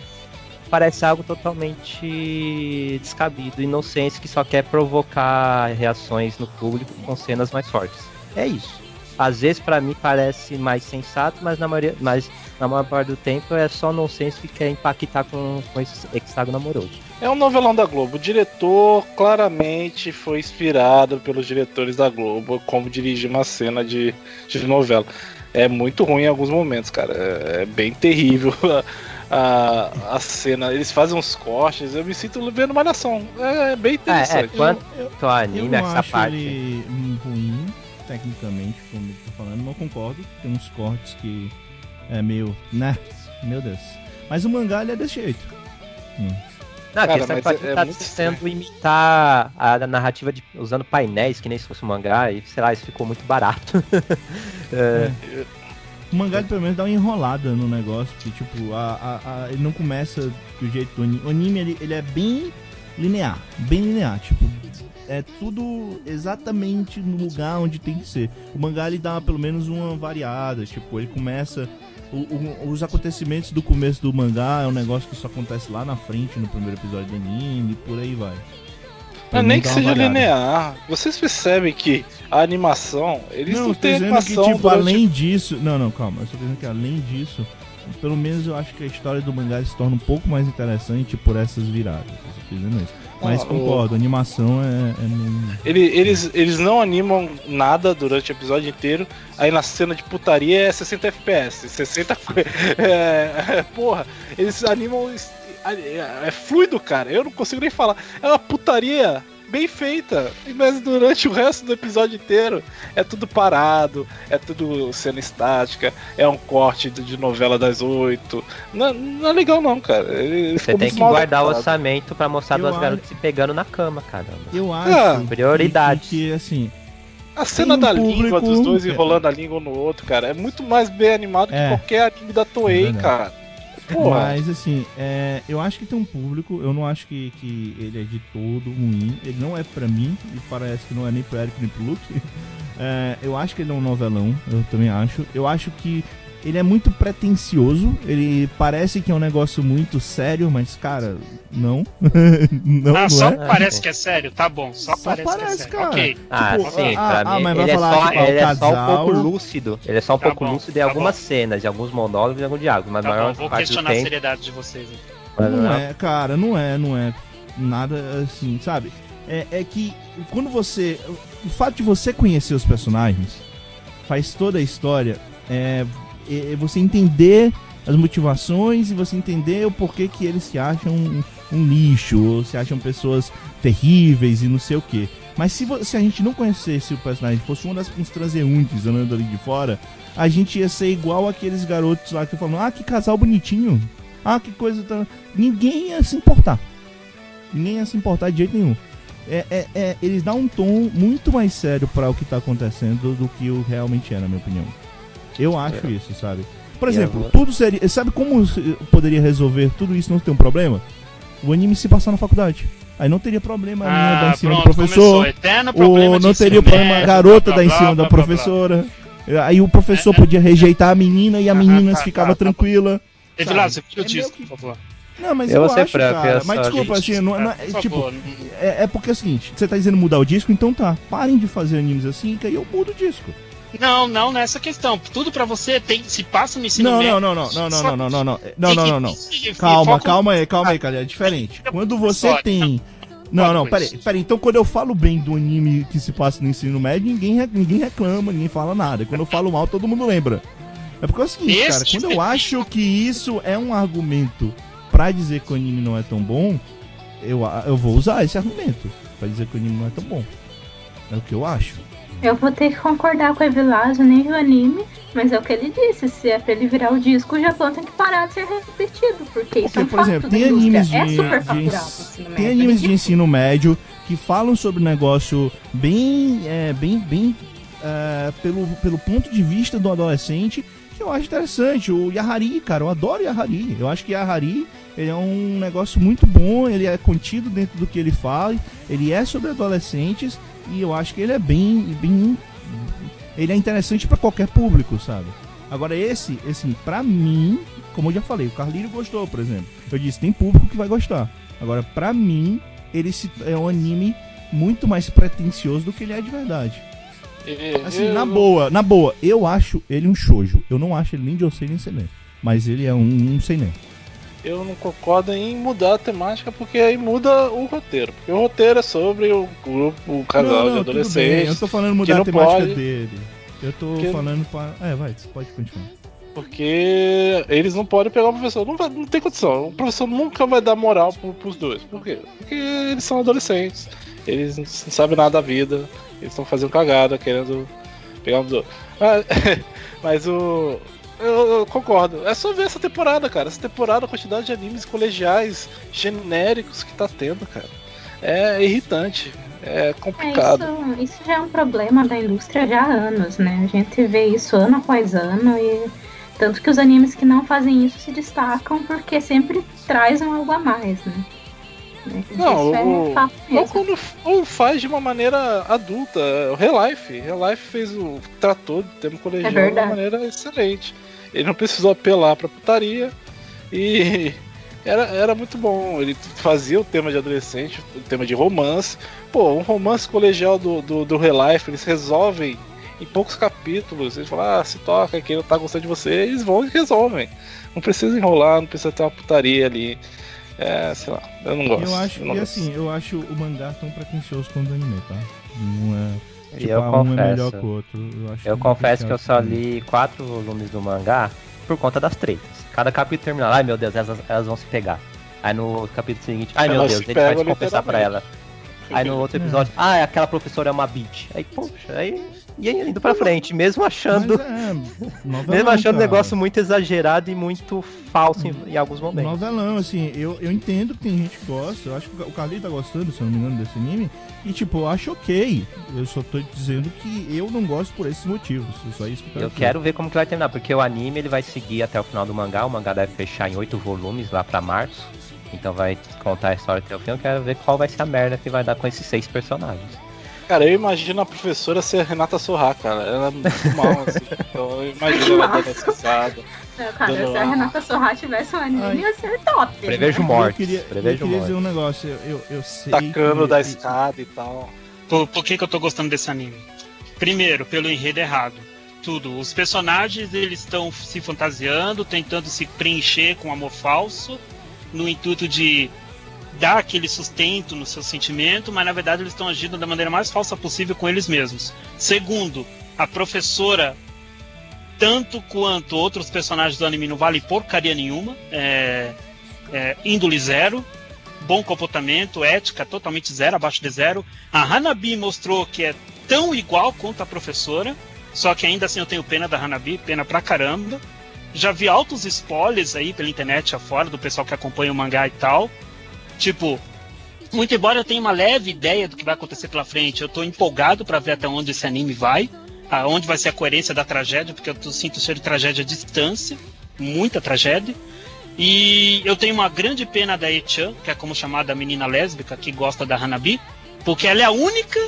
parece algo totalmente descabido, inocente, que só quer provocar reações no público com cenas mais fortes. É isso. às vezes pra mim parece mais sensato, mas na maioria, mas na maior parte do tempo é só nonsense que quer impactar com, com esse hexágono amoroso. É um novelão da Globo. O diretor claramente foi inspirado pelos diretores da Globo como dirigir uma cena de, de novela. É muito ruim em alguns momentos, cara. É, é bem terrível a, a cena. Eles fazem uns cortes, eu me sinto vendo uma nação. É, é bem É, é, interessante. quanto eu anime, não essa acho parte. ele ruim, tecnicamente, como eu tô falando, não concordo. Tem uns cortes que é meio, né? Meu Deus. Mas o mangá ele é desse jeito. Hum. Não, a Cara, questão é que pode é- é muito tentando imitar a narrativa de, usando painéis, que nem se fosse um mangá, e sei lá, isso ficou muito barato. É, O mangá ele, pelo menos dá uma enrolada no negócio, que tipo, a, a- a- ele não começa do jeito do anime. O anime ele, ele é bem linear, bem linear, tipo, é tudo exatamente no lugar onde tem que ser. O mangá ele dá pelo menos uma variada, tipo, ele começa. O- o- os acontecimentos do começo do mangá é um negócio que só acontece lá na frente no primeiro episódio do anime e por aí vai. Não, nem que seja variada. linear. Vocês percebem que a animação, eles não, Não, têm animação que, tipo, durante- além disso. Não, não, calma. Eu tô dizendo que além disso, pelo menos eu acho que a história do mangá se torna um pouco mais interessante por essas viradas. Eu tô dizendo isso. Mas Ah, o- concordo, a animação é, é meio. Ele- eles, eles não animam nada durante o episódio inteiro. Aí na cena de putaria é 60 FPS. 60. É, é, porra, eles animam. É, é fluido, cara. Eu não consigo nem falar. É uma putaria bem feita. Mas durante o resto do episódio inteiro é tudo parado. É tudo cena estática. É um corte de novela das oito. Não, não é legal, não, cara. Ele você tem que guardar o orçamento pra mostrar Eu duas acho- garotas se pegando na cama, caramba. Eu acho. Ah, prioridades. Que, que, assim. A cena um da língua dos dois enrolando a língua um no outro, cara, é muito mais bem animado É. que qualquer anime da Toei, É cara. Porra. Mas assim, é, eu acho que tem um público, eu não acho que, que ele é de todo ruim. Ele não é pra mim, e parece que não é nem pro Eric nem pro Luke. É, eu acho que ele é um novelão, eu também acho. Eu acho que ele é muito pretencioso, ele parece que é um negócio muito sério, mas cara, não. não, ah, não só é. parece que é sério? Tá bom, só, Só parece, que é parece, sério. cara. Ok. Ah, Tipo, sim, ah, pra ah, mim mas vai ele, é falar, só, tipo, ah, ele é só um pouco lúcido. Ele é só um Tá pouco bom, lúcido em tá algumas bom. cenas, em alguns monólogos e alguns diálogos, mas a Tá maior bom, vou parte do questionar a seriedade de vocês. então. Não é, cara, não é, não é nada assim, sabe? É, é que quando você. O fato de você conhecer os personagens faz toda a história. É, é você entender as motivações e você entender o porquê que eles se acham um, um lixo, ou se acham pessoas terríveis e não sei o que. Mas se, se a gente não conhecesse o personagem, fosse um uns transeuntes andando ali de fora, a gente ia ser igual aqueles garotos lá que falam, ah, que casal bonitinho. Ah, que coisa tão. Ninguém ia se importar. Ninguém ia se importar de jeito nenhum. É, é, é, eles dão um tom muito mais sério para o que tá acontecendo do que o realmente é, na minha opinião. Eu acho isso, sabe? Por E exemplo, agora? tudo seria. Sabe como se- poderia resolver tudo isso e não ter um problema? O anime se passar na faculdade. Aí não teria problema a menina dar em cima Ah, pronto, do professor. Ou não teria problema a médio, garota blá, dar em cima blá, da professora. Aí o professor É, é. podia rejeitar a menina e a Ah, menina tá, ficava tá, tá bom. tranquila. Evilado, você viu É disso, meio que- por favor. Não, mas Eu eu, vou ser acho, cara. eu Mas só- desculpa, Gente, assim, não, não, ah, por é, tipo, favor, é, é porque é o seguinte, você tá dizendo mudar o disco, então tá, parem de fazer animes assim, que aí eu mudo o disco. Não, não nessa questão. Tudo pra você tem, se passa no ensino Não, médio. não, não, não, não, não, não, não, não, não, não, não, não, Calma, calma aí, calma aí, cara, é diferente. Quando você tem... Não, Para não, peraí, peraí, então quando eu falo bem do anime que se passa no ensino médio, ninguém, ninguém reclama, ninguém fala nada. Quando eu falo mal, todo mundo lembra. É porque é o seguinte, cara, quando eu acho que isso é um argumento pra dizer que o anime não é tão bom, eu, eu vou usar esse argumento pra dizer que o anime não é tão bom. É o que eu acho. Eu vou ter que concordar com o Evilásio, nem o anime, mas é o que ele disse. Se é pra ele virar o disco, o Japão tem que parar de ser repetido, porque isso Porque, é um por exemplo, tem animes de, é super de tem médio. animes de É ensino médio que falam sobre um negócio bem, é, bem, bem é, pelo, pelo ponto de vista do adolescente que eu acho interessante. O Yahari, cara, eu adoro Yahari. Eu acho que Yahari ele é um negócio muito bom, ele é contido dentro do que ele fala, ele é sobre adolescentes e eu acho que ele é bem, bem ele é interessante pra qualquer público, sabe? Agora esse, assim, pra mim, como eu já falei, o Carlinho gostou, por exemplo. Eu disse, tem público que vai gostar. Agora, pra mim, ele se, é um anime muito mais pretencioso do que ele é de verdade. E- Assim, eu- na boa, na boa, eu acho ele um shoujo. Eu não acho ele nem Josei nem Seinen. Mas ele é um, um Seinen. Eu não concordo em mudar a temática porque aí muda o roteiro. Porque o roteiro é sobre o grupo, o casal não, de não, tudo bem. Eu adolescentes. tô falando mudar a temática pode- dele. Eu tô que- falando pra. É, vai, você pode continuar. Porque eles não podem pegar o professor. Não, vai- não tem condição. O professor nunca vai dar moral pro, pros dois. Por quê? Porque eles são adolescentes. Eles não sabem nada da vida. Eles estão fazendo cagada, querendo pegar um dos outros. Mas, mas o. Eu, eu concordo. É só ver essa temporada, cara. Essa temporada, a quantidade de animes colegiais genéricos que tá tendo, cara. É irritante. É É, complicado. isso, isso já é um problema da indústria já há anos, né? A gente vê isso ano após ano e tanto que os animes que não fazem isso se destacam porque sempre trazem algo a mais, né? Né? Não, isso o- é Ou quando ou faz de uma maneira adulta. O Relife. Relife fez o. tratou do tema colegial É de uma maneira excelente. Ele não precisou apelar pra putaria. E era, era muito bom. Ele fazia o tema de adolescente, o tema de romance. Pô, um romance colegial do, do, do Relife, eles resolvem em poucos capítulos. Eles falam, ah, se toca, quem não tá gostando de você, eles vão e resolvem. Não precisa enrolar, não precisa ter uma putaria ali. É, sei lá, eu não gosto. Eu acho, eu e gosto. assim, eu acho o mangá tão pretensioso quanto o anime, tá? Não é. E Tipo, eu um é melhor confesso. que o outro. Eu, acho Eu que confesso que eu só li quatro volumes do mangá por conta das tretas. Cada capítulo terminava, ai meu Deus, elas, elas vão se pegar. Aí no capítulo seguinte, ai meu Elas Deus, ele vai confessar pra ela. Aí no outro É. episódio, ah, aquela professora é uma bitch. Aí, poxa, aí e aí indo pra frente, mesmo achando. É, Mesmo achando o negócio muito exagerado e muito falso em, em alguns momentos. Novelão, assim, eu, eu entendo que tem gente que gosta, eu acho que o Carlinhos tá gostando, se eu não me engano, desse anime, e tipo, eu acho ok. Eu só tô dizendo que eu não gosto por esses motivos. É só isso que eu quero Eu dizer. quero ver como que vai terminar, porque o anime ele vai seguir até o final do mangá. O mangá deve fechar em oito volumes lá pra março. Então vai contar a história até o fim. Eu quero ver qual vai ser a merda que vai dar com esses seis personagens. Cara, eu imagino a professora ser a Renata Sorra, cara. Ela é muito mal, assim. Então eu imagino ela dando. Não, Cara, Dando- se a Renata Sorra tivesse um anime, ia ser top. Prevejo né? mortes. Eu queria, eu Prevejo queria dizer mortes. um negócio, eu, eu, eu sei. Tacando que- da escada e tal. Por, por que, que eu tô gostando desse anime? Primeiro, pelo enredo errado. Tudo. Os personagens eles estão se fantasiando, tentando se preencher com amor falso, no intuito de dar aquele sustento no seu sentimento, mas na verdade eles estão agindo da maneira mais falsa possível com eles mesmos. Segundo, a professora, tanto quanto outros personagens do anime, não vale porcaria nenhuma. É, é, índole zero, bom comportamento, ética totalmente zero, abaixo de zero. A Hanabi mostrou que é tão igual quanto a professora, só que ainda assim eu tenho pena da Hanabi, pena pra caramba. Já vi altos spoilers aí pela internet afora do pessoal que acompanha o mangá e tal. Tipo, muito embora eu tenha uma leve ideia do que vai acontecer pela frente, eu tô empolgado pra ver até onde esse anime vai, aonde vai ser a coerência da tragédia, porque eu tô- sinto de tragédia à distância, muita tragédia. E eu tenho uma grande pena da Echan, que é como chamada a menina lésbica que gosta da Hanabi, porque ela é a única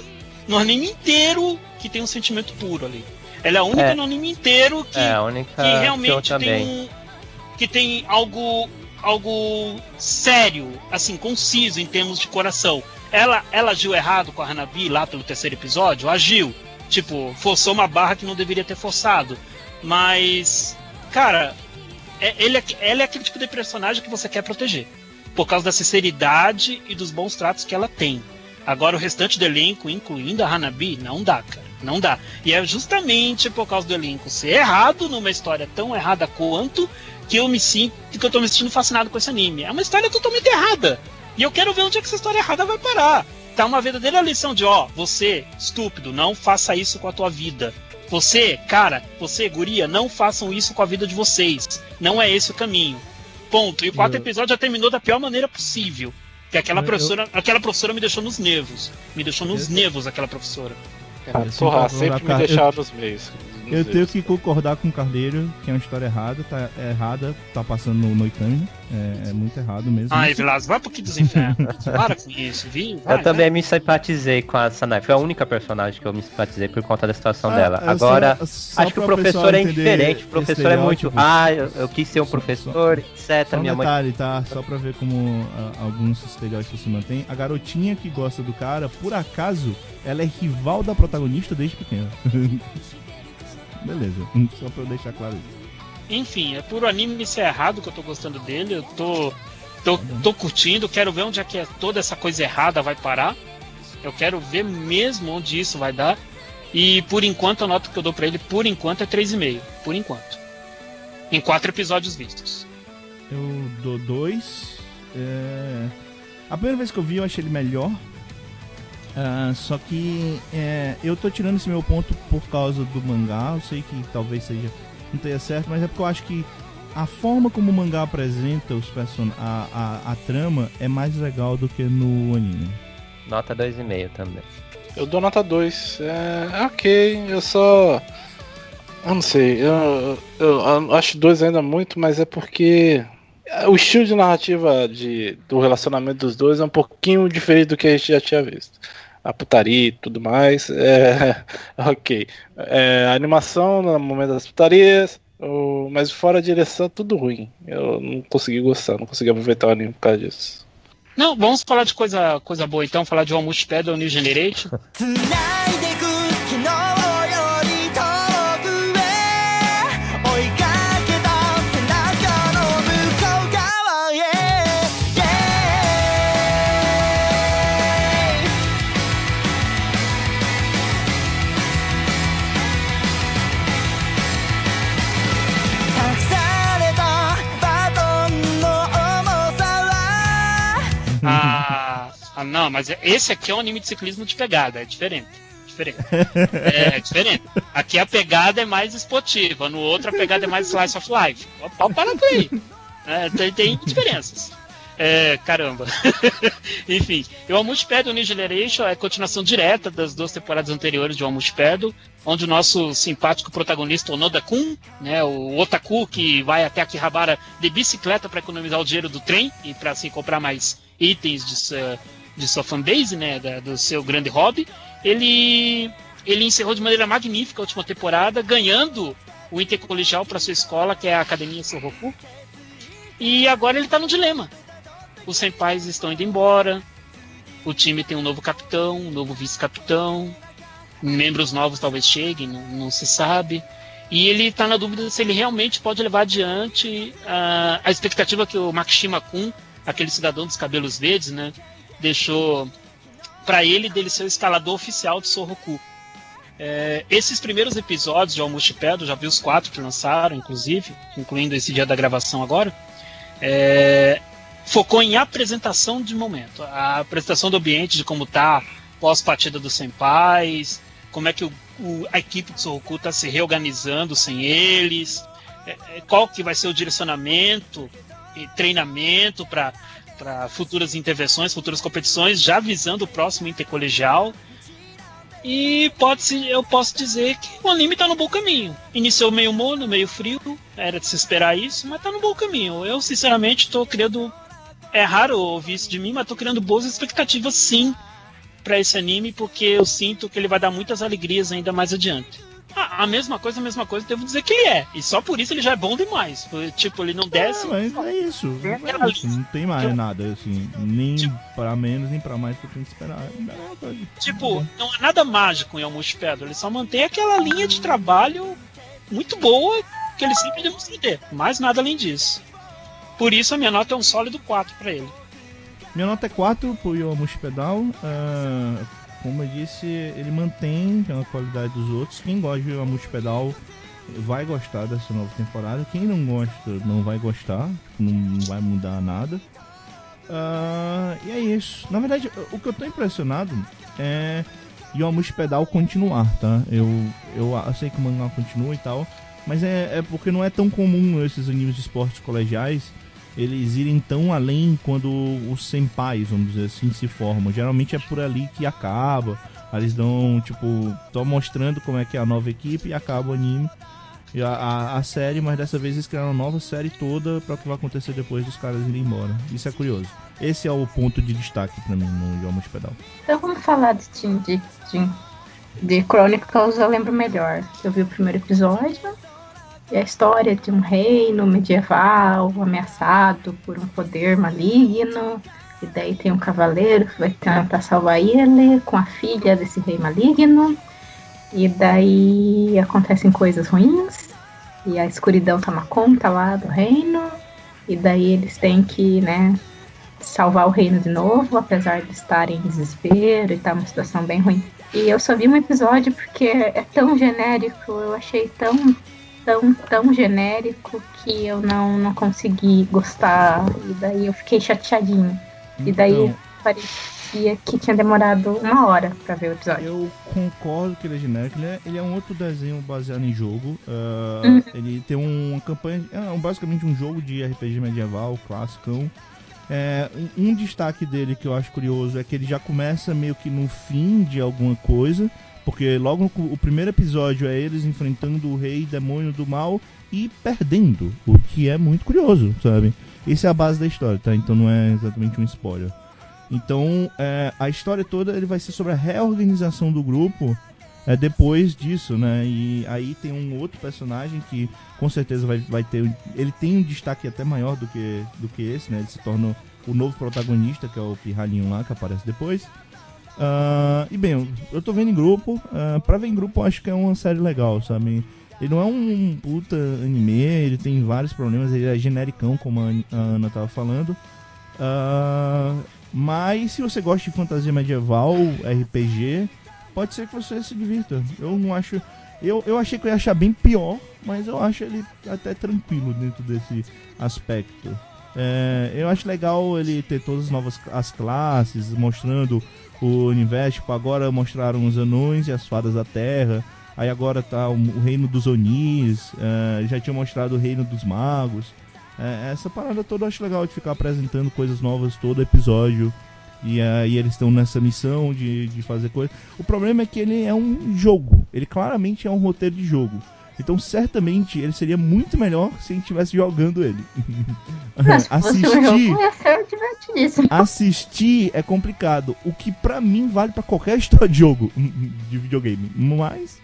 no anime inteiro que tem um sentimento puro ali. Ela é a única É. no anime inteiro que, É, a única que que realmente também. tem um, que tem algo algo sério, assim, conciso em termos de coração. Ela ela agiu errado com a Hanabi lá pelo terceiro episódio, agiu, tipo, forçou uma barra que não deveria ter forçado. Mas cara, é- ele é, ela é aquele tipo de personagem que você quer proteger. Por causa da sinceridade e dos bons tratos que ela tem. Agora o restante do elenco, incluindo a Hanabi, não dá, cara. Não dá. E é justamente por causa do elenco ser errado numa história tão errada quanto que eu me sinto que eu tô me sentindo fascinado com esse anime. É uma história totalmente errada. E eu quero ver onde é que essa história errada vai parar. Tá uma verdadeira lição de, ó, você, estúpido, não faça isso com a tua vida. Você, cara, você, guria, não façam isso com a vida de vocês. Não é esse o caminho. Ponto. E o quarto Eu- episódio já terminou da pior maneira possível. Que aquela Eu- professora, aquela professora me deixou nos nervos. Me deixou nos Eu- nervos aquela professora. Cara, que sempre me deixava nos meios. Eu tenho que concordar com o Carneiro, que é uma história errada, tá é errada, tá passando no Noitame, É, é muito errado mesmo. Ai, Vilas, vai pro que dos infernos. Para com isso, viu? Vai, Eu também me simpatizei com a Sanai. Foi a única personagem que eu me simpatizei por conta da situação Ah, dela. é, Agora, só- só acho que o professor é indiferente. O professor é muito. Ah, eu, eu quis ser um professor, etc. Só um Minha mãe. detalhe, tá? Só pra ver como ah, alguns estereótipos se mantêm. A garotinha que gosta do cara, por acaso, ela é rival da protagonista desde pequena. Beleza, só pra eu deixar claro isso. Enfim, é por o anime ser errado que eu tô gostando dele. Eu tô, tô, tô curtindo, quero ver onde é que é toda essa coisa errada vai parar. Eu quero ver mesmo onde isso vai dar. E por enquanto a nota que eu dou pra ele, por enquanto, é 3,5. Por enquanto. Em quatro episódios vistos. Eu dou dois. é, A primeira vez que eu vi, eu achei ele melhor. Ah, só que é, eu tô tirando esse meu ponto por causa do mangá. Eu sei que talvez seja não tenha certo, mas é porque eu acho que a forma como o mangá apresenta os person a, a, a trama é mais legal do que no anime. Nota 2,5 também. Eu dou nota 2. É, é ok, eu só. Eu não sei, eu, eu- eu acho dois ainda muito, mas é porque o estilo de narrativa de, do relacionamento dos dois é um pouquinho diferente do que a gente já tinha visto. A putaria e tudo mais, é ok. É, a animação no momento das putarias, o- mas fora a direção, tudo ruim. Eu não consegui gostar, não consegui aproveitar o anime por causa disso. Não, vamos falar de coisa, coisa boa então, falar de Almost Pedal New Generation. Ah, não, mas esse aqui é um anime de ciclismo de pegada, é diferente. Diferente. É, diferente. Aqui a pegada é mais esportiva, no outro a pegada é mais slice of life. Pode parar por aí. É, tem, tem diferenças. É, caramba. Enfim, o Almost Pedal New Generation é a continuação direta das duas temporadas anteriores de Almost Pedal, onde o nosso simpático protagonista, Onoda Kun, né, o otaku que vai até Akihabara de bicicleta para economizar o dinheiro do trem e para assim comprar mais itens de sua, de sua fanbase, né, da- do seu grande hobby, ele ele encerrou de maneira magnífica a última temporada, ganhando o intercolegial para sua escola, que é a Academia Sorroku. E agora ele tá no dilema. Os senpais estão indo embora, o time tem um novo capitão, um novo vice-capitão, membros novos talvez cheguem, não, não se sabe. E ele está na dúvida se ele realmente pode levar adiante a, a expectativa que o Makishima Kun, aquele cidadão dos cabelos verdes, né, deixou para ele dele ser o escalador oficial de Sorroku. É, esses primeiros episódios de Almost Pedal, já vi os quatro que lançaram, inclusive, incluindo esse dia da gravação agora, é, focou em apresentação de momento. A apresentação do ambiente, de como tá pós-partida dos senpais, como é que o, o- a equipe de Sorroku está se reorganizando sem eles, é, é, qual que vai ser o direcionamento e treinamento para futuras intervenções, futuras competições, já visando o próximo intercolegial. E pode eu posso dizer que o anime tá no bom caminho. Iniciou meio mono, meio frio, era de se esperar isso, mas tá no bom caminho. Eu, sinceramente, tô criando. É raro ouvir isso de mim, mas tô criando boas expectativas sim para esse anime, porque eu sinto que ele vai dar muitas alegrias ainda mais adiante. Ah, a mesma coisa, a mesma coisa, devo dizer que ele é. E só por isso ele já é bom demais. Tipo, ele não desce. É, mas é isso. É isso. Não tem mais nada, assim. Nem pra menos, nem pra mais que eu tenho que esperar. É. Tipo, não é nada mágico em Almost Pedro, ele só mantém aquela linha de trabalho muito boa que ele sempre demonstrou ter. Mais nada além disso. Por isso a minha nota é um sólido 4 pra ele. Minha nota é 4 pro Yomushi Pedal. Ah, como eu disse, ele mantém a qualidade dos outros. Quem gosta de Yomushi Pedal vai gostar dessa nova temporada. Quem não gosta, não vai gostar. Não vai mudar nada. Ah, e é isso. Na verdade, o que eu tô impressionado é Yomushi Pedal continuar, tá? Eu, eu, eu sei que o mangá continua e tal. Mas é, é porque não é tão comum esses animes de esportes colegiais eles irem tão além quando os senpais, vamos dizer assim, se formam. Geralmente é por ali que acaba. Eles dão, tipo, estão mostrando como é que é a nova equipe e acaba o anime. E a, a, a série, mas dessa vez eles criaram uma nova série toda para o que vai acontecer depois dos caras irem embora. Isso é curioso. Esse é o ponto de destaque para mim no Jogo Pedal. Então vamos falar de, de, de, de Chronicles, eu lembro melhor. Eu vi o primeiro episódio e a história de um reino medieval ameaçado por um poder maligno. E daí tem um cavaleiro que vai tentar salvar ele com a filha desse rei maligno. E daí acontecem coisas ruins. E a escuridão toma conta lá do reino. E daí eles têm que, né, salvar o reino de novo, apesar de estarem em desespero e tá uma situação bem ruim. E eu só vi um episódio porque é tão genérico, eu achei tão, tão, tão genérico que eu não, não consegui gostar. E daí eu fiquei chateadinho. E daí Então. parecia que tinha demorado uma hora pra ver o episódio. Eu concordo que ele é genérico. Ele é, ele é um outro desenho baseado em jogo. ah, Uhum. Ele tem uma campanha. É basicamente um jogo de RPG medieval, clássico. É, um destaque dele que eu acho curioso é que ele já começa meio que no fim de alguma coisa. Porque logo o primeiro episódio é eles enfrentando o rei demônio do mal e perdendo. O que é muito curioso, sabe? Essa é a base da história, tá? Então não é exatamente um spoiler. Então, é, a história toda ele vai ser sobre a reorganização do grupo é, depois disso, né? E aí tem um outro personagem que com certeza vai, vai ter. Ele tem um destaque até maior do que, do que esse, né? Ele se torna o novo protagonista, que é o pirralhinho lá, que aparece depois. Ah, e bem, eu- tô vendo em grupo. ah, pra ver em grupo, eu acho que é uma série legal, sabe? Ele não é um puta anime, ele tem vários problemas, ele é genericão, como a An- a Ana tava falando. Ah, mas se você gosta de fantasia medieval, RPG, pode ser que você se divirta. Eu não acho. Eu, eu achei que eu ia achar bem pior, mas eu acho ele até tranquilo dentro desse aspecto. É, eu acho legal ele ter todas as novas as classes, mostrando o universo. Tipo, agora mostraram os anões e as fadas da terra. Aí agora tá o, o reino dos Onis. é, já tinha mostrado o reino dos magos. É, essa parada toda eu acho legal de ficar apresentando coisas novas todo episódio. E aí eles estão nessa missão de, de fazer coisas. O problema é que ele é um jogo. Ele claramente é um roteiro de jogo. Então certamente ele seria muito melhor se a gente estivesse jogando ele. Mas Assistir jogo, assistir é complicado. O que pra mim vale pra qualquer história de jogo de videogame. Mas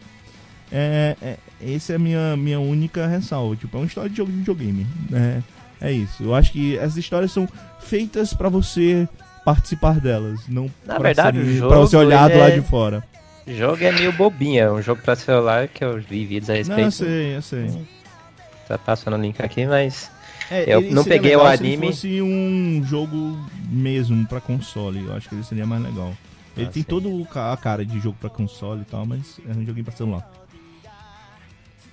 é, é, essa é a minha, minha única ressalva. Tipo, é uma história de jogo de videogame. É, é isso. Eu acho que essas histórias são feitas pra você participar delas, não Na pra, verdade, o serem- jogo, pra você olhar do lado é- de fora. O jogo é meio bobinho, é um jogo pra celular que eu vi vídeos a Não, respeito. eu sei, eu sei. Tá passando o link aqui, mas É, Eu não peguei o se anime. fosse um jogo mesmo pra console. Eu acho que ele seria mais legal. Ele Ah, tem ca- a cara de jogo pra console e tal, mas é um joguinho pra celular.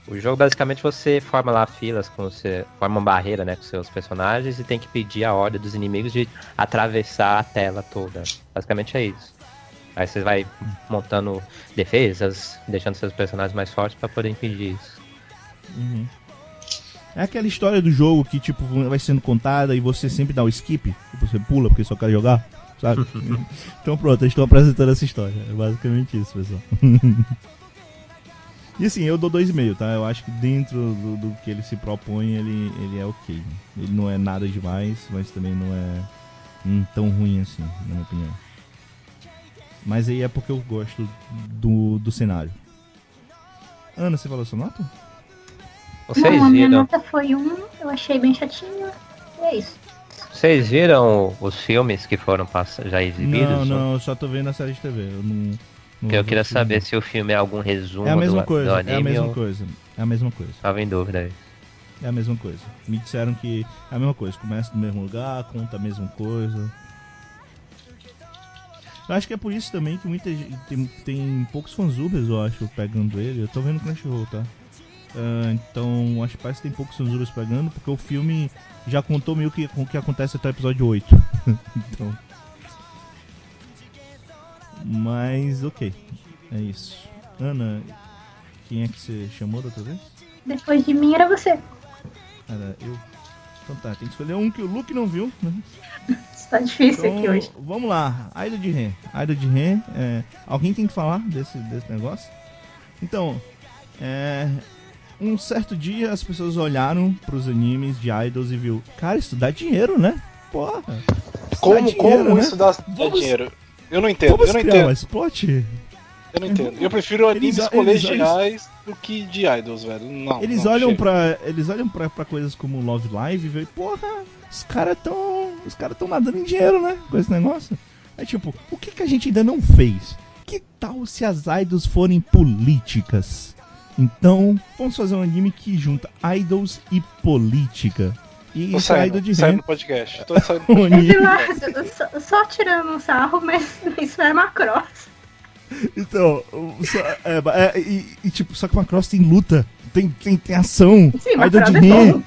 o jogo basicamente você forma lá filas com você forma uma barreira, né, com seus personagens e tem que pedir a ordem dos inimigos de atravessar a tela toda. Basicamente é isso. Aí você vai montando defesas, deixando seus personagens mais fortes pra poder impedir isso. Uhum. É aquela história do jogo que, tipo, vai sendo contada e você sempre dá o skip, tipo, você pula porque só quer jogar, sabe? então pronto, eu estou apresentando essa história. É basicamente isso, pessoal. e assim, eu dou 2,5, tá? Eu acho que dentro do, do que ele se propõe, ele, ele é ok. Ele não é nada demais, mas também não é hum, tão ruim assim, na minha opinião. Mas aí é porque eu gosto do, do cenário. Ana, você falou sua nota? Vocês não, a minha viram, nota foi um, eu achei bem chatinho. E é isso. vocês viram os filmes que foram já exibidos? Não, não, eu só tô vendo a série de TV. Eu não. não Porque eu queria filme. saber se o filme é algum resumo É a mesma do, coisa, do é anime a mesma ou coisa. É a mesma coisa. tava em dúvida aí. É a mesma coisa. Me disseram que é a mesma coisa. Começa no mesmo lugar, conta a mesma coisa. Eu acho que é por isso também que muita gente. Tem, tem poucos fanzubers, eu acho, pegando ele. Eu tô vendo Crunchyroll, tá? Ah, então, acho que parece que tem poucos fanzubers pegando, porque o filme já contou meio que com o que acontece até o episódio 8. então. Mas, ok. É isso. Ana, quem é que você chamou da outra vez? Depois de mim era você. Era eu. Então tá, tem que escolher um que o Luke não viu, né? Está difícil Então, aqui hoje. vamos lá, Aida de Ren. Aida de Ren, é, alguém tem que falar desse, desse negócio? Então, é, um certo dia as pessoas olharam pros animes de idols e viu, cara, isso dá dinheiro, né? Porra. isso Como, dá dinheiro, como né? isso dá, Vamos- dinheiro? Eu não entendo, Vamos eu não criar entendo, plot? eu não entendo. Eu prefiro animes eles- colegiais do que de idols, velho. Não, Eles não, olham pra. Eles olham pra, pra coisas como Love Live e veem, porra, os caras tão. Os caras tão nadando em dinheiro, né? Com esse negócio. É tipo, o que, que a gente ainda não fez? Que tal se as idols forem políticas? Então, vamos fazer um anime que junta idols e política. E Tô isso é saindo, idol de saindo do podcast. Tô saindo do anime- Eduardo, só, só tirando um sarro, mas isso é Macross. Então, só- é, é, e, e, tipo, só que Macross tem luta, tem, tem, tem ação. Sim, idol Macross de é Ren.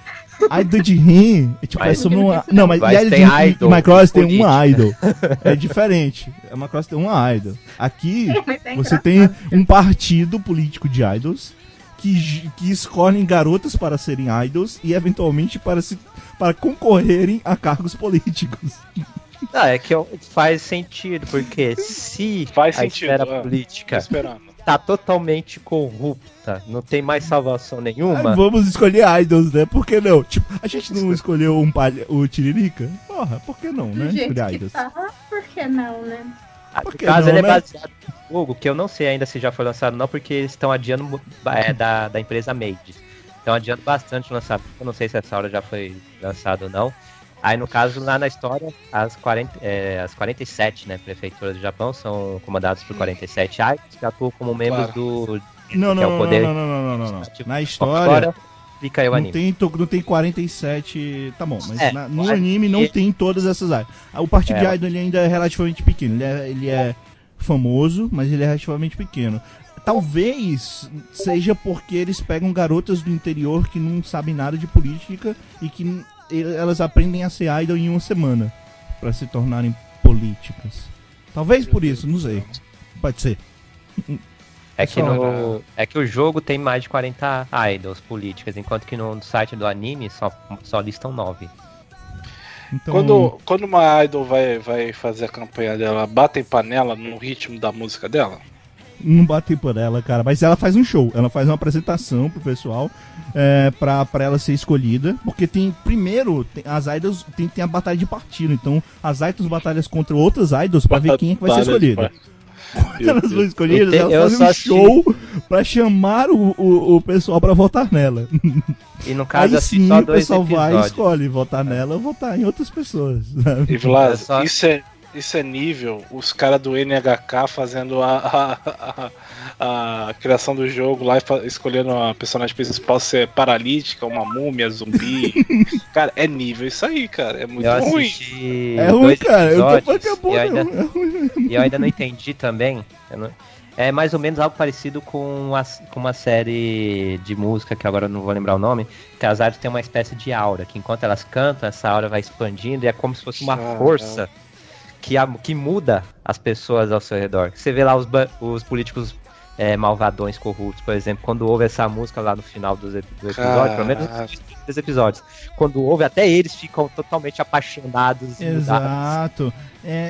Idol de Ren. É tipo, é Mas- sobre uma. Não, mas, Mas e Idol tem de- e- idol e Macross tem política. uma idol. É diferente. A Macross tem uma idol. Aqui, é você tem um partido político de idols que, que escolhem garotas para serem idols e eventualmente para, se, para concorrerem a cargos políticos. Ah, é que faz sentido, porque se Faz a sentido, esfera é. Política esperando. Tá totalmente corrupta, não tem mais salvação nenhuma, vamos escolher idols, né? Por que não? Tipo, a gente não escolheu um palha, o Tiririca? Porra, por que não, né? Do jeito Escolher que idols. tá, por que não, né? Ah, Por que caso não, ele é né? baseado no jogo, que eu não sei ainda se já foi lançado ou não, porque eles estão adiando é, da, da empresa Made. Estão adiando bastante o lançamento, eu não sei se essa hora já foi lançado ou não. Aí no caso, lá na história, as, 40, é, as 47 né, prefeituras do Japão são comandadas por 47 idols que atuam como membros Claro. do Não, é o não, não, poder não, não, não, não, não, não. Na história. Fica aí o não anime. tem, não tem 47. Tá bom, mas É, na- no anime não e- tem todas essas áreas. O partido É. ele ainda é relativamente pequeno. Ele é, ele é famoso, mas ele é relativamente pequeno. Talvez seja porque eles pegam garotas do interior que não sabem nada de política e que elas aprendem a ser idol em uma semana pra se tornarem políticas. Talvez por isso, não sei. Pode ser. É que, no, é que o jogo tem mais de 40 idols políticas, enquanto que no site do anime só, só listam 9. Então, Quando, quando uma idol vai, vai fazer a campanha dela, batem panela no ritmo da música dela? Não bater por ela, cara. Mas ela faz um show, ela faz uma apresentação pro pessoal é, pra, pra ela ser escolhida. Porque tem, primeiro, tem, as idols tem, tem a batalha de partido. Então, as idols batalham contra outras idols pra ver quem é que vai ser escolhida. Quando elas são escolhidas, elas fazem um assisti- show pra chamar o, o, o pessoal pra votar nela. E no caso, Aí assim, sim só o dois pessoal vai e episódios. escolhe votar nela ou votar em outras pessoas. sabe? E Vlad, É só- isso, é, isso é nível os caras do NHK fazendo a, a, a, a criação do jogo lá e escolhendo a personagem principal ser paralítica, uma múmia, zumbi. cara, é nível isso aí, cara. É muito Eu ruim. assisti É ruim, cara. Eu tô que é e eu ainda, não. É ruim. e eu ainda não entendi também. não- É mais ou menos algo parecido com, a, com uma série de música, que agora eu não vou lembrar o nome, que as áreas têm uma espécie de aura, que enquanto elas cantam, essa aura vai expandindo e é como se fosse uma Ah, força que, a- que muda as pessoas ao seu redor. Você vê lá os, os políticos é, malvadões corruptos, por exemplo, quando ouve essa música lá no final dos do episódio, pelo menos primeiros episódios, quando ouve, até eles ficam totalmente apaixonados e. Exato. É,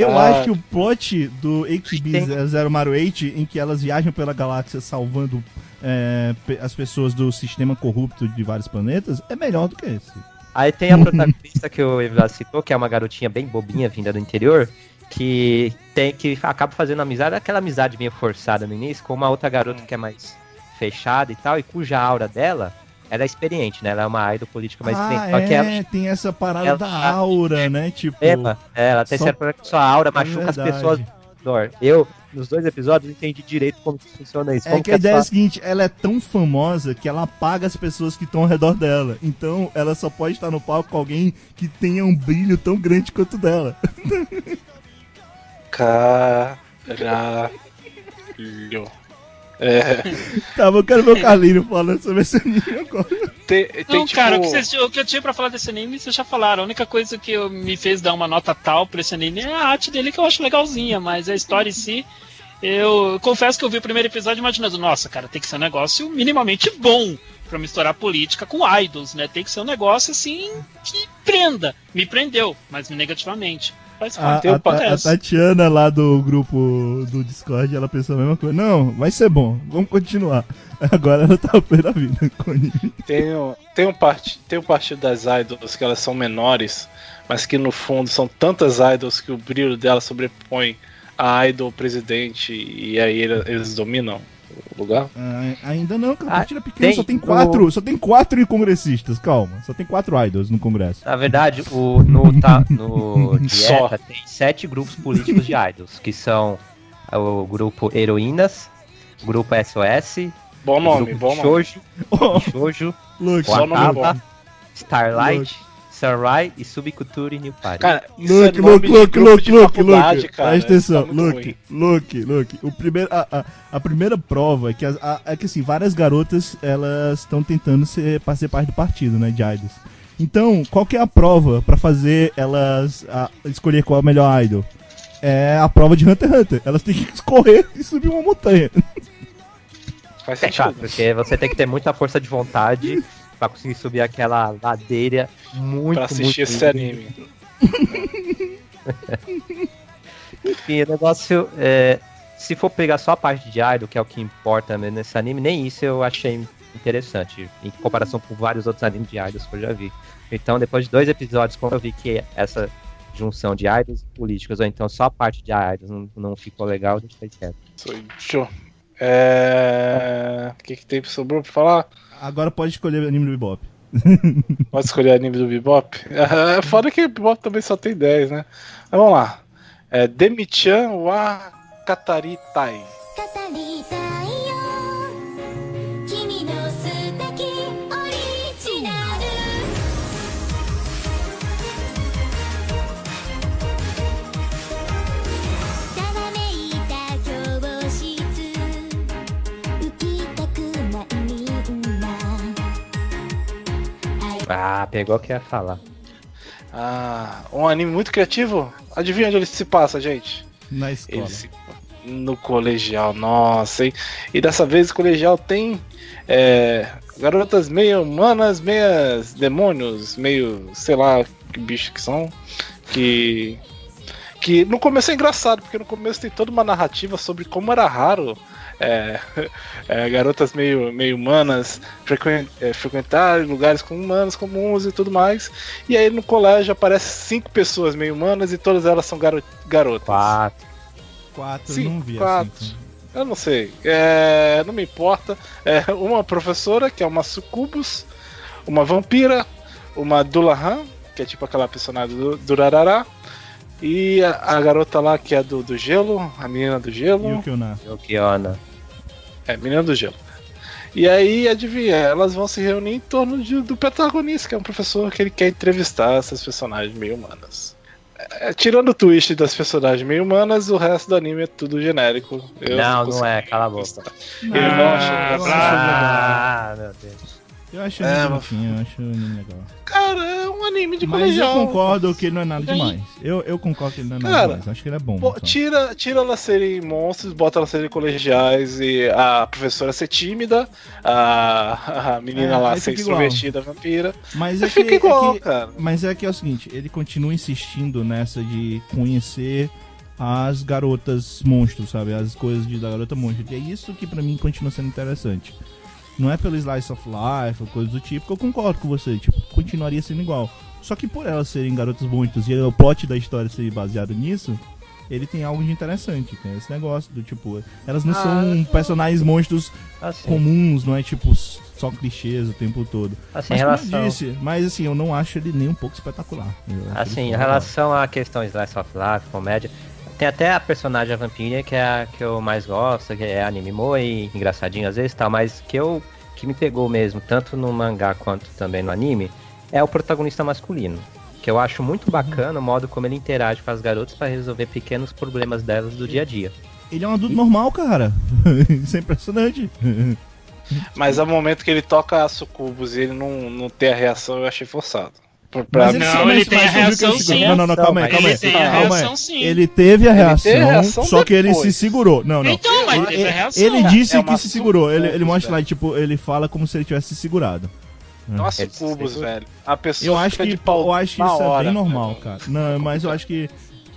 eu, eu acho que o plot do HB Tem- Zero Mario 8, em que elas viajam pela galáxia salvando é, as pessoas do sistema corrupto de vários planetas, é melhor do que esse. Aí tem a protagonista que o Evila citou, que é uma garotinha bem bobinha, vinda do interior, que tem que acaba fazendo amizade, aquela amizade meio forçada no início, com uma outra garota que é mais fechada e tal, e cuja aura dela, ela é experiente, né? Ela é uma idol política mais ah, experiente. Só é, que ela, tem essa parada ela- da aura, né? Tipo, ela, ela tem só- certo problema que sua aura é machuca as verdade. pessoas. Eu, nos dois episódios, entendi direito como que funciona isso. É como que a ideia é a seguinte, ela é tão famosa que ela apaga as pessoas que estão ao redor dela. Então ela só pode estar no palco com alguém que tenha um brilho tão grande quanto dela. Caralho. É, Tá, eu quero ver o Carlinho falando sobre esse anime agora. tem, tem Não, tipo, cara, o que, vocês- o que eu tinha pra falar desse anime, vocês já falaram. A única coisa que eu- me fez dar uma nota tal pra esse anime é a arte dele que eu acho legalzinha, mas a história em si. Eu, confesso que eu vi o primeiro episódio imaginando, nossa, cara, tem que ser um negócio minimamente bom pra misturar política com idols, né? Tem que ser um negócio assim que prenda. Me prendeu, mas negativamente. Faz A, a, Eu Ta- a acontece. Tatiana lá do grupo do Discord, ela pensou a mesma coisa. Não, vai ser bom, vamos continuar. Agora ela tá pé da vida com. Tem, um- tem, um part, tem um partido das idols que elas são menores, mas que no fundo são tantas idols que o brilho delas sobrepõe a idol presidente e aí ele- eles dominam o lugar. Ah, ainda não, cara. Ah, Partida pequena, tem só tem no- quatro. Só tem quatro congressistas, calma. Só tem quatro idols no congresso. Na verdade, o, no, ta, no Só. Dieta tem sete grupos políticos de idols, que são o grupo Heroínas, o grupo SOS, Bom o nome, grupo bom nome. Shoujo, Oh, Shoujo, Wakaba, bom. Starlight, Sunrise e Subculture New Party. Cara, Luke, é Luke, Luke, Luke, Luke, Luke. cara. Presta atenção, tá muito Luke. Luke, Luke. O primeiro, a, a, a primeira prova é que, a- é que assim, várias garotas elas estão tentando ser, fazer parte do partido, né, de idols. Então, qual que é a prova pra fazer elas a- escolher qual é o melhor idol? É a prova de Hunter x Hunter. Elas têm que correr e subir uma montanha. Faz É sentido. chato, porque você tem que ter muita força de vontade pra conseguir subir aquela ladeira muito, Pra assistir muito esse anime. Enfim, o negócio é. Se for pegar só a parte de idol, que é o que importa mesmo nesse anime, nem isso eu achei interessante, em comparação com vários outros animes de idols que eu já vi. Então, depois de dois episódios, quando eu vi que essa junção de idols e políticos, ou então só a parte de idols não, não ficou legal, eu deixei quieto. Sou show. É... O que, que tem sobrou pra falar? Agora pode escolher o anime do Bebop. Pode escolher anime do Bebop? É foda que o Bebop também só tem 10, né? Mas vamos lá. É Demichan wa Kataritai. 語 Ah, pegou o que eu ia falar. Ah, um anime muito criativo. Adivinha onde ele se passa, gente? Na escola. Ele se... No colegial, nossa, hein? E dessa vez o colegial tem é, garotas meio humanas, meias demônios, meio, sei lá que bicho que são, que. Que no começo é engraçado, porque no começo tem toda uma narrativa sobre como era raro é, é, garotas meio, meio humanas frequen, é, frequentarem lugares com humanos comuns e tudo mais. E aí no colégio aparecem cinco pessoas meio humanas e todas elas são garo garotas. Quatro. Quatro, Sim, eu não vi quatro. assim. Eu não sei. É, não me importa. É uma professora, que é uma sucubus, uma vampira, uma Dulahan, que é tipo aquela personagem do Durarará, e a, a garota lá que é do, do gelo, a menina do E o gelo. que eu na? Yokiona. É, menina do gelo. E aí, adivinha, elas vão se reunir em torno de- do protagonista, que é um professor que ele quer entrevistar essas personagens meio humanas. É, tirando o twist das personagens meio humanas, o resto do anime é tudo genérico. Eu Não, consegui não é, cala a boca. gostar. Ele não acho legal. Ah, meu Deus. Eu acho É, ele mas- bonitinho, eu acho ele legal. Cara, é um anime de Mas colegial. eu concordo que ele não é nada demais. Eu, eu concordo que ele não é nada Cara, demais. Acho que ele é bom. Pô, tira, tira elas serem monstros, bota elas serem colegiais e a professora ser tímida, a, a menina É, lá ser fica extrovertida, vampira. Mas é que, Fica igual, é que- cara. Mas é que é o seguinte, ele continua insistindo nessa de conhecer as garotas monstros, sabe? As coisas de, da garota monstro. E é isso que pra mim continua sendo interessante. Não é pelo slice of life ou coisa do tipo, que eu concordo com você, tipo, continuaria sendo igual. Só que por elas serem garotas monstros e o plot da história ser baseado nisso, ele tem algo de interessante, é esse negócio do tipo, elas não Ah, são personagens monstros Assim, comuns, não é tipo só clichês o tempo todo. assim, Mas relação. eu disse, mas assim, eu não acho ele nem um pouco espetacular. Assim, em relação à questão Slice of Life, comédia, tem até a personagem a vampira que é a que eu mais gosto, que é anime moe, engraçadinho às vezes e tal, mas que eu que me pegou mesmo, tanto no mangá quanto também no anime, é o protagonista masculino. Que eu acho muito bacana o modo como ele interage com as garotas para resolver pequenos problemas delas do dia a dia. Ele é um adulto normal, cara. Isso é impressionante. Mas ao momento que ele toca a sucubus e ele não, não tem a reação, eu achei forçado. Pra Mas ele- Não, mas- ele mas tem a reação ele sim. Não, não, não, calma aí, Ele calma aí. tem a Calma aí. reação sim. Ele teve a reação, teve a só que ele se segurou. Não, não. Então, mas ele, teve a reação. ele disse É que se segurou. Ele, ele mostra lá, tipo, ele fala como se ele tivesse se segurado. Nossa, Ele sucubus, segura. velho. A pessoa Eu acho fica que, de pau eu acho que isso é bem normal, cara. Não, mas eu acho que,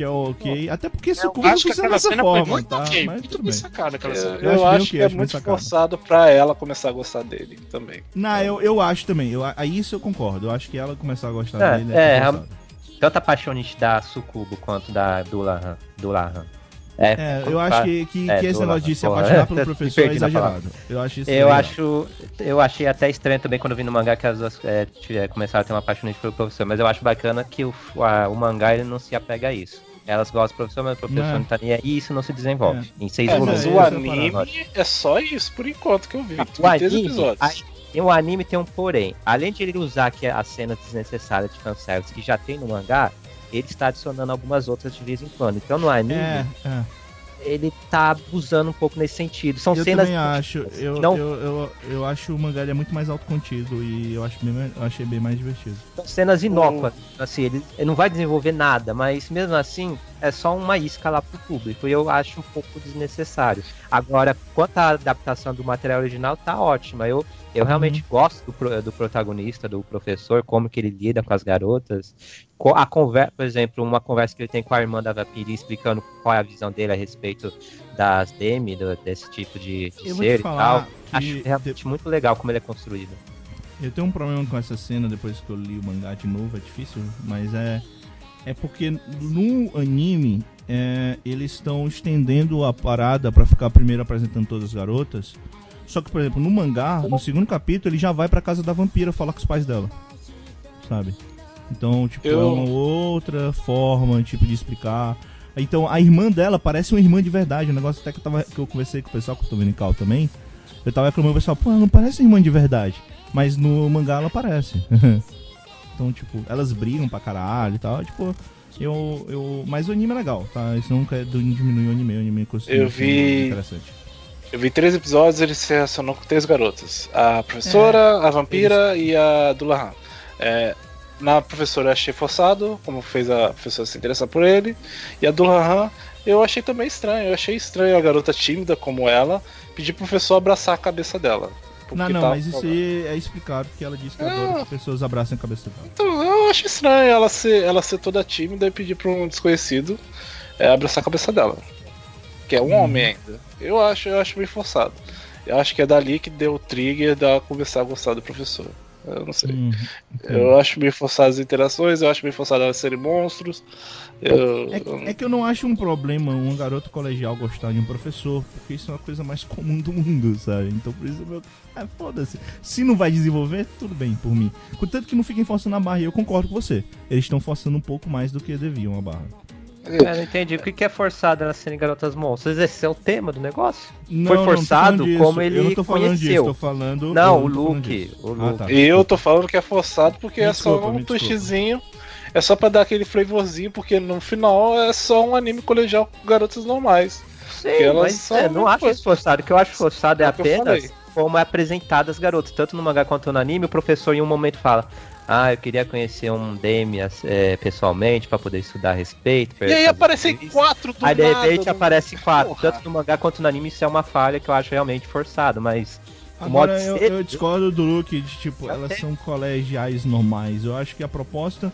que é ok. Até porque acho que funciona aquela dessa forma, muito tá? ok, Mas muito tudo bem sacada aquela Eu, cena. Eu eu acho bem acho ok, que é acho muito sacado. forçado pra ela começar a gostar dele também. Não, eu, eu acho também. Eu, a isso eu concordo. Eu acho que ela começar a gostar É, dele é, forçado. Tanto a paixonite da Sucubo quanto da Dulahan. Dulahan. É, É, eu acho que, que, É, que esse negócio de se apaixonar pelo professor é exagerado. Eu acho isso Eu legal. acho. Eu achei até estranho também quando eu vi no mangá que as duas é, tiver- começaram a ter uma paixonite pelo professor, mas eu acho bacana que o, a- o mangá ele não se apega a isso. Elas gostam do professor, mas o professor Não. não tá nem aí e isso não se desenvolve. Em seis É, volumes. mas é, o é anime é só isso, por enquanto, que eu vi. O três anime, episódios. aí, tem o anime tem um porém. Além de ele usar aqui as cenas desnecessárias de fanservice que já tem no mangá, ele está adicionando algumas outras de vez em quando. Então no anime, É, é. Ele tá abusando um pouco nesse sentido. São eu cenas. também acho. Eu, Não. eu, eu, eu acho o mangá é muito mais autocontido e eu, acho bem, eu achei bem mais divertido. São cenas inócuas. Assim, ele, ele não vai desenvolver nada, mas mesmo assim é só uma isca lá pro público. E eu acho um pouco desnecessário. Agora, quanto à adaptação do material original, tá ótima. Eu, eu realmente gosto do, do protagonista, do professor, como que ele lida com as garotas. A conversa, por exemplo, uma conversa que ele tem com a irmã da Vapiri explicando qual é a visão dele a respeito das Demi, do- desse tipo de, de ser e tal. Acho realmente muito legal como ele é construído. Eu tenho um problema com essa cena depois que eu li o mangá de novo, é difícil, mas é. É porque no anime é, eles estão estendendo a parada pra ficar primeiro apresentando todas as garotas. Só que, por exemplo, no mangá, no segundo capítulo, ele já vai pra casa da vampira falar com os pais dela. Sabe? Então, tipo, Eu- é uma outra forma, tipo, de explicar. Então, a irmã dela parece uma irmã de verdade. Um negócio até que eu, tava, que eu conversei com o pessoal que eu tô vendo em cal também. Eu tava reclamando, o pessoal, pô, ela não parece irmã de verdade. Mas no mangá ela parece. então, tipo, elas brigam pra caralho e tal. Tipo, eu. eu mas o anime é legal, tá? Isso não quer diminuir o anime. O anime continua Eu vi- interessante. Eu vi três episódios ele se relacionou com três garotas. A professora, a vampira e a Dulahan. É, na professora eu achei forçado, como fez a professora se interessar por ele. E a Dulahan eu achei também estranho. Eu achei estranho a garota tímida como ela pedir pro professor abraçar a cabeça dela. Não, não, tá- mas isso aí é explicado porque ela disse que adora que as pessoas abracem a cabeça dela. Então, eu acho estranho ela ser, ela ser toda tímida e pedir pra um desconhecido é, abraçar a cabeça dela. Que é um Uhum. homem ainda. Eu acho, eu acho bem forçado. Eu acho que é dali que deu o trigger da começar a gostar do professor. Eu não sei. Uhum. Eu acho bem forçado as interações, eu acho bem forçado elas serem monstros. Eu, É, que- é que eu não acho um problema um garoto colegial gostar de um professor, porque isso é uma coisa mais comum do mundo, sabe? Então por isso meu. É, foda-se. Se não vai desenvolver, tudo bem por mim. Contanto que não fiquem forçando a barra, e eu concordo com você. Eles estão forçando um pouco mais do que deviam a barra. Eu não entendi. O que é forçado elas serem garotas monstros? Esse é o tema do negócio? Não, Foi não, não forçado disso. como ele Eu não tô falando disso, conheceu. tô falando. Não, o Luke. disso. O Ah, Luke. tá. E eu tô falando que é forçado porque Me é só desculpa, um desculpa. twistzinho. É só pra dar aquele flavorzinho, porque no final é só um anime colegial com garotas normais. Sim, elas mas é, não acho isso forçado. O que eu acho forçado é, É apenas como é apresentado as garotas. Tanto no mangá quanto no anime, o professor em um momento fala. Ah, eu queria conhecer um Demi é, pessoalmente pra poder estudar a respeito. E aí aparecem quatro do Aí de nada. repente no- aparece quatro. Porra. Tanto no mangá quanto no anime, isso é uma falha que eu acho realmente forçado, mas. o Agora modo eu, ser- eu discordo do Luke de tipo, Eu elas são colegiais normais. Eu acho que a proposta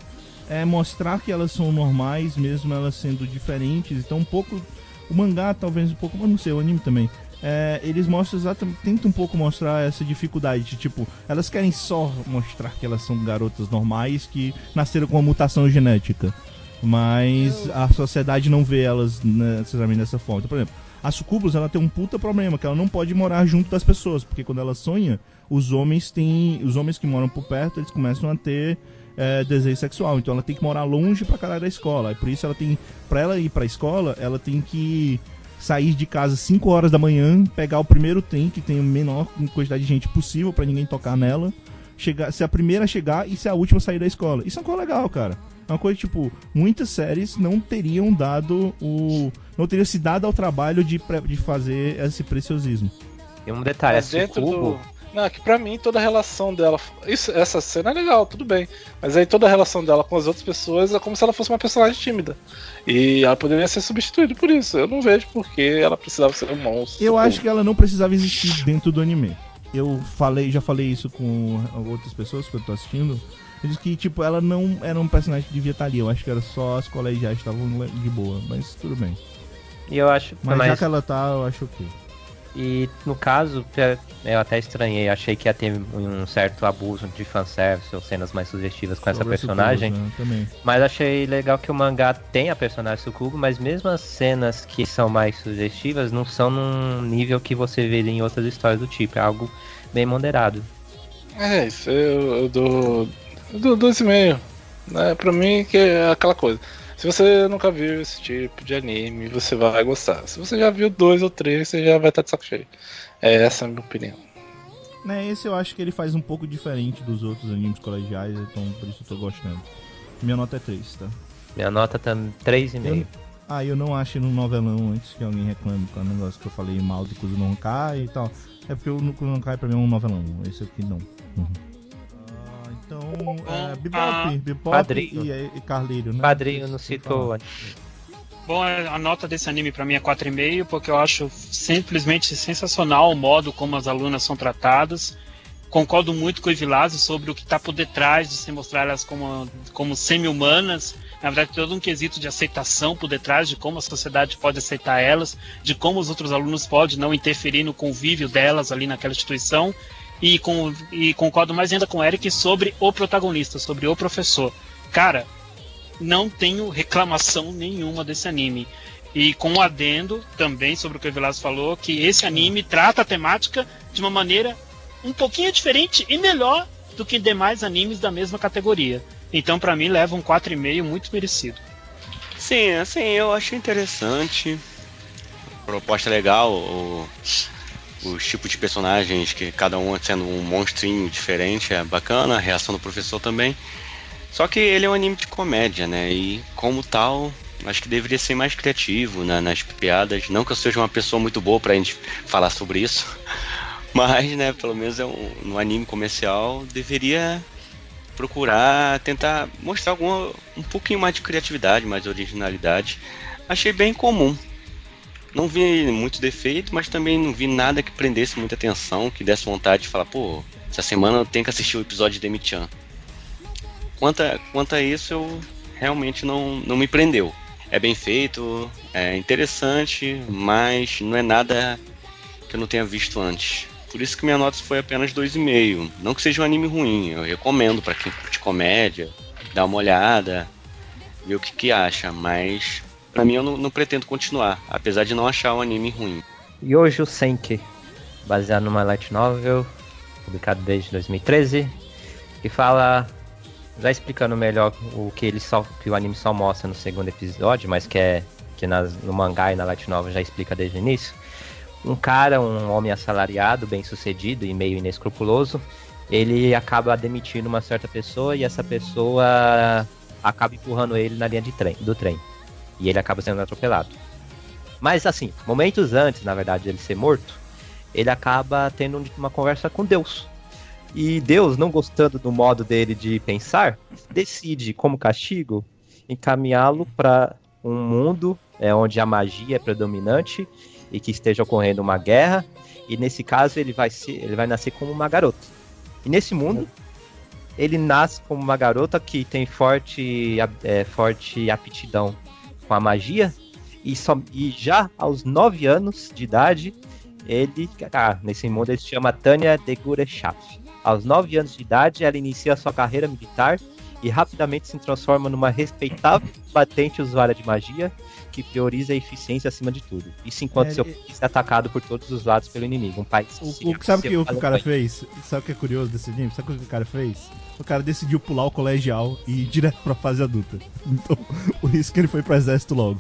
é mostrar que elas são normais, mesmo elas sendo diferentes. Então um pouco. O mangá, talvez um pouco, mas não sei, o anime também. É, eles mostram exatamente. Tentam um pouco mostrar essa dificuldade. De, tipo, elas querem só mostrar que elas são garotas normais que nasceram com uma mutação genética. Mas a sociedade não vê elas necessariamente dessa forma. Então, por exemplo, a Sucubus ela tem um puta problema, que ela não pode morar junto das pessoas, porque quando ela sonha, os homens têm. Os homens que moram por perto, eles começam a ter é, desejo sexual. Então ela tem que morar longe pra caralho da escola. E por isso ela tem. Pra ela ir pra escola, ela tem que sair de casa 5 horas da manhã, pegar o primeiro trem, que tem a menor quantidade de gente possível pra ninguém tocar nela. Chegar, ser a primeira a chegar e ser a última a sair da escola. Isso é uma coisa legal, cara. É uma coisa, tipo, muitas séries não teriam dado o. não teriam se dado ao trabalho de, pre- de fazer esse preciosismo. Tem um detalhe, Mas a dentro Sucubo, do. Não, é que pra mim toda a relação dela. Isso, essa cena é legal, tudo bem. Mas aí toda a relação dela com as outras pessoas é como se ela fosse uma personagem tímida. E ela poderia ser substituída por isso. Eu não vejo por que ela precisava ser um monstro. Eu acho que ela não precisava existir dentro do anime. Eu falei, já falei isso com outras pessoas que eu tô assistindo. Eu disse que, tipo, ela não era um personagem que devia estar ali. Eu acho que era só as colegiais que estavam de boa, mas tudo bem. E eu acho. Mas, já que ela tá, eu acho que. E no caso, é, eu até estranhei, achei que ia ter um certo abuso de fanservice ou cenas mais sugestivas com essa Sobre personagem. Sucubo, né. Mas achei legal que o mangá tem a personagem Sukubo, mas mesmo as cenas que são mais sugestivas não são num nível que você vê em outras histórias do tipo. É algo bem moderado. É, isso eu, eu dou. Eu dou 2,5. Né? Pra mim que é aquela coisa. Se você nunca viu esse tipo de anime, você vai gostar. Se você já viu dois ou três, você já vai estar de saco cheio. É essa a minha opinião. Né, esse eu acho que ele faz um pouco diferente dos outros animes colegiais, então por isso eu tô gostando. Minha nota é 3, tá? Minha nota tá 3,5. Ah, eu não acho no novelão antes que alguém reclame com o negócio que eu falei mal de Kuzu e tal. É porque o Kuzu no Honkai pra mim é um novelão, esse aqui não. Uhum. Então, é, Bebop, Ah, Bebop Padrinho. e, e Carleiro, né? Padrinho não citou. fala. Bom, a nota desse anime pra mim é 4,5, porque eu acho simplesmente sensacional o modo como as alunas são tratadas. Concordo muito com o Evilásio sobre o que está por detrás de se mostrar elas como, como semi-humanas. Na verdade, todo um quesito de aceitação por detrás de como a sociedade pode aceitar elas, de como os outros alunos podem não interferir no convívio delas ali naquela instituição. E, com, e concordo mais ainda com o Eric sobre o protagonista, sobre o professor. Cara, não tenho reclamação nenhuma desse anime. E com um adendo também sobre o que o Velasco falou, que esse anime trata a temática de uma maneira um pouquinho diferente e melhor do que demais animes da mesma categoria. Então, pra mim, leva um 4,5 muito merecido. Sim, assim, eu achei interessante. Proposta legal, o- os tipos de personagens, que cada um sendo um monstrinho diferente, é bacana, a reação do professor também. Só que ele é um anime de comédia, né? E como tal, acho que deveria ser mais criativo né, nas piadas. Não que eu seja uma pessoa muito boa pra gente falar sobre isso. Mas, né, pelo menos é um, no anime comercial, deveria procurar tentar mostrar alguma um pouquinho mais de criatividade, mais de originalidade. Achei bem comum. Não vi muito defeito, mas também não vi nada que prendesse muita atenção, que desse vontade de falar, pô, essa semana eu tenho que assistir o episódio de Demi-chan. Quanto a, quanto a isso, eu realmente não, não me prendeu. É bem feito, é interessante, mas não é nada que eu não tenha visto antes. Por isso que minha nota foi apenas 2,5. Não que seja um anime ruim, eu recomendo pra quem curte comédia, dar uma olhada, ver o que, que acha, mas pra mim eu não, não pretendo continuar, apesar de não achar o anime ruim. Yojo Senki, baseado numa light novel, publicado desde 2013, que fala, já explicando melhor o que ele só, que o anime só mostra no segundo episódio, mas que é que nas- no mangá e na light novel já explica desde o início. Um cara, um homem assalariado, bem sucedido e meio inescrupuloso, ele acaba demitindo uma certa pessoa e essa pessoa acaba empurrando ele na linha de trem, do trem. E ele acaba sendo atropelado. Mas assim, momentos antes, na verdade, dele ser morto, ele acaba tendo uma conversa com Deus. E Deus, não gostando do modo dele de pensar, decide, como castigo, encaminhá-lo para um mundo é, onde a magia é predominante e que esteja ocorrendo uma guerra. E nesse caso ele vai, ser, ele vai nascer como uma garota. E nesse mundo, ele nasce como uma garota que tem forte, é, forte aptidão com a magia e, só, e já aos 9 anos de idade, ele. Ah, nesse mundo ele se chama Tânia de Gurechaf. Aos 9 anos de idade, ela inicia sua carreira militar e rapidamente se transforma numa respeitável batente usuária de magia que prioriza a eficiência acima de tudo. Isso enquanto É, seu país é atacado por todos os lados pelo inimigo. Um país O, o- sabe o que o, que o cara fez? Sabe o que é curioso desse anime? Sabe o que o cara fez? O cara decidiu pular o colegial e ir direto pra fase adulta. Então, por isso que ele foi pro exército logo.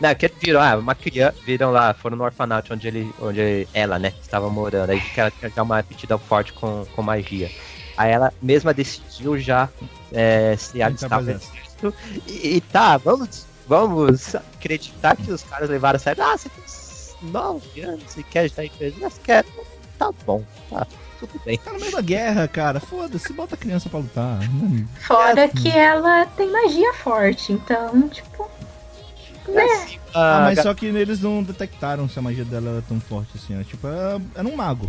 Não, que viram, ah, uma criança, viram lá, foram no orfanato onde ele, onde ela, né, estava morando. Aí que ela tinha uma aptidão forte com, com magia. Aí ela mesma decidiu já é, se alistar no exército. exército. E, e tá, vamos, vamos acreditar que os caras levaram a sério. Ah, você tem 9 anos e quer ajudar a empresa? Mas quer. Tá bom, tá, tudo bem. Tá no meio da guerra, cara. Foda-se, bota a criança pra lutar. Hum. Fora É. que ela tem magia forte, então, tipo. Né? Assim, Ah, mas só que eles não detectaram se a magia dela era tão forte assim. Era, tipo, era, era um mago.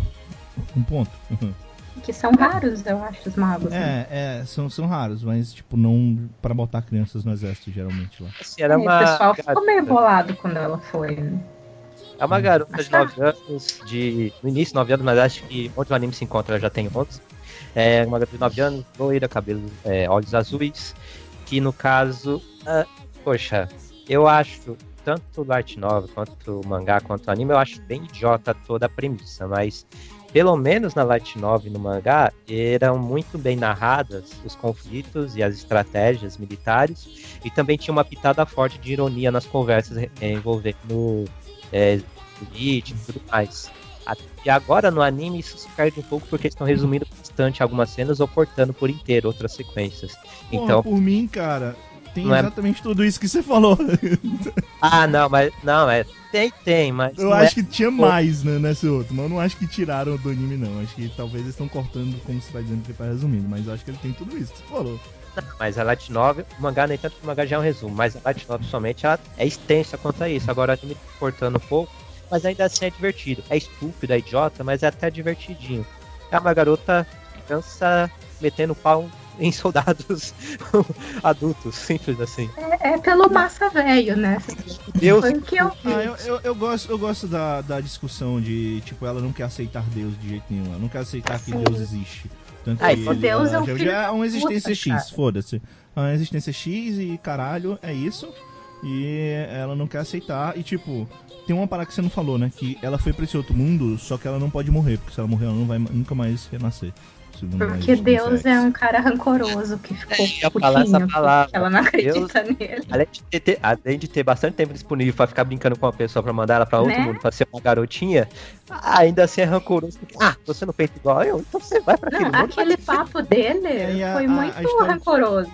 Um ponto. Que são raros, eu acho, os magos. né? É, é, são, são raros, mas, tipo, não pra botar crianças no exército, geralmente, lá. Assim, era É, uma o pessoal ficou meio garota- bolado quando ela foi. né? É uma garota de 9 anos, de. No início, 9 anos, mas acho que onde o anime se encontra ela já tem 11. É uma garota de 9 anos, loira, cabelo, é, olhos azuis. Que no caso. ah, poxa, eu acho. Tanto o light novel, quanto o mangá, quanto o anime, eu acho bem idiota toda a premissa, mas pelo menos na light novel e no mangá eram muito bem narradas os conflitos e as estratégias militares e também tinha uma pitada forte de ironia nas conversas eh, envolvendo é, política e tudo mais. E agora no anime isso se perde um pouco porque estão resumindo bastante algumas cenas ou cortando por inteiro outras sequências. Porra, Então, por mim, cara, tem Não é- exatamente tudo isso que você falou. ah, não, mas não, é tem, tem, mas Eu não acho é, que tinha mais né, nesse outro, mas eu não acho que tiraram do anime, não. Acho que talvez eles estão cortando como você tá dizendo que tá resumindo, mas eu acho que ele tem tudo isso que você falou. mas a light novel, o mangá nem tanto que o mangá já é um resumo, mas a light novel somente ela é extensa quanto a isso. Agora tá cortando um pouco, mas ainda assim é divertido. É estúpido, é idiota, mas é até divertidinho. É uma garota criança metendo pau em soldados adultos, simples assim. É, é pelo massa velho, né? Deus Foi o que eu. Ah, eu, eu, eu gosto, eu gosto da, da discussão de, tipo, ela não quer aceitar Deus de jeito nenhum. Ela não quer aceitar que. Deus existe. Tanto Ah, que Deus ela é um já, é uma da existência puta, X, foda-se. É uma existência X e caralho, é isso. E ela não quer aceitar. E tipo, tem uma parada que você não falou, né? Que ela foi pra esse outro mundo, só que ela não pode morrer, porque se ela morrer, ela não vai nunca mais renascer. Porque existência Deus é um cara rancoroso que ficou É, ia falar essa palavra. ela não acredita nele. Além de, ter, além de ter bastante tempo disponível pra ficar brincando com uma pessoa pra mandar ela pra outro Né? mundo, pra ser uma garotinha, ainda assim é rancoroso. porque, Ah, você não pensa igual eu, então você vai pra Não, aquele mundo. aquele papo dele a- foi muito a rancoroso.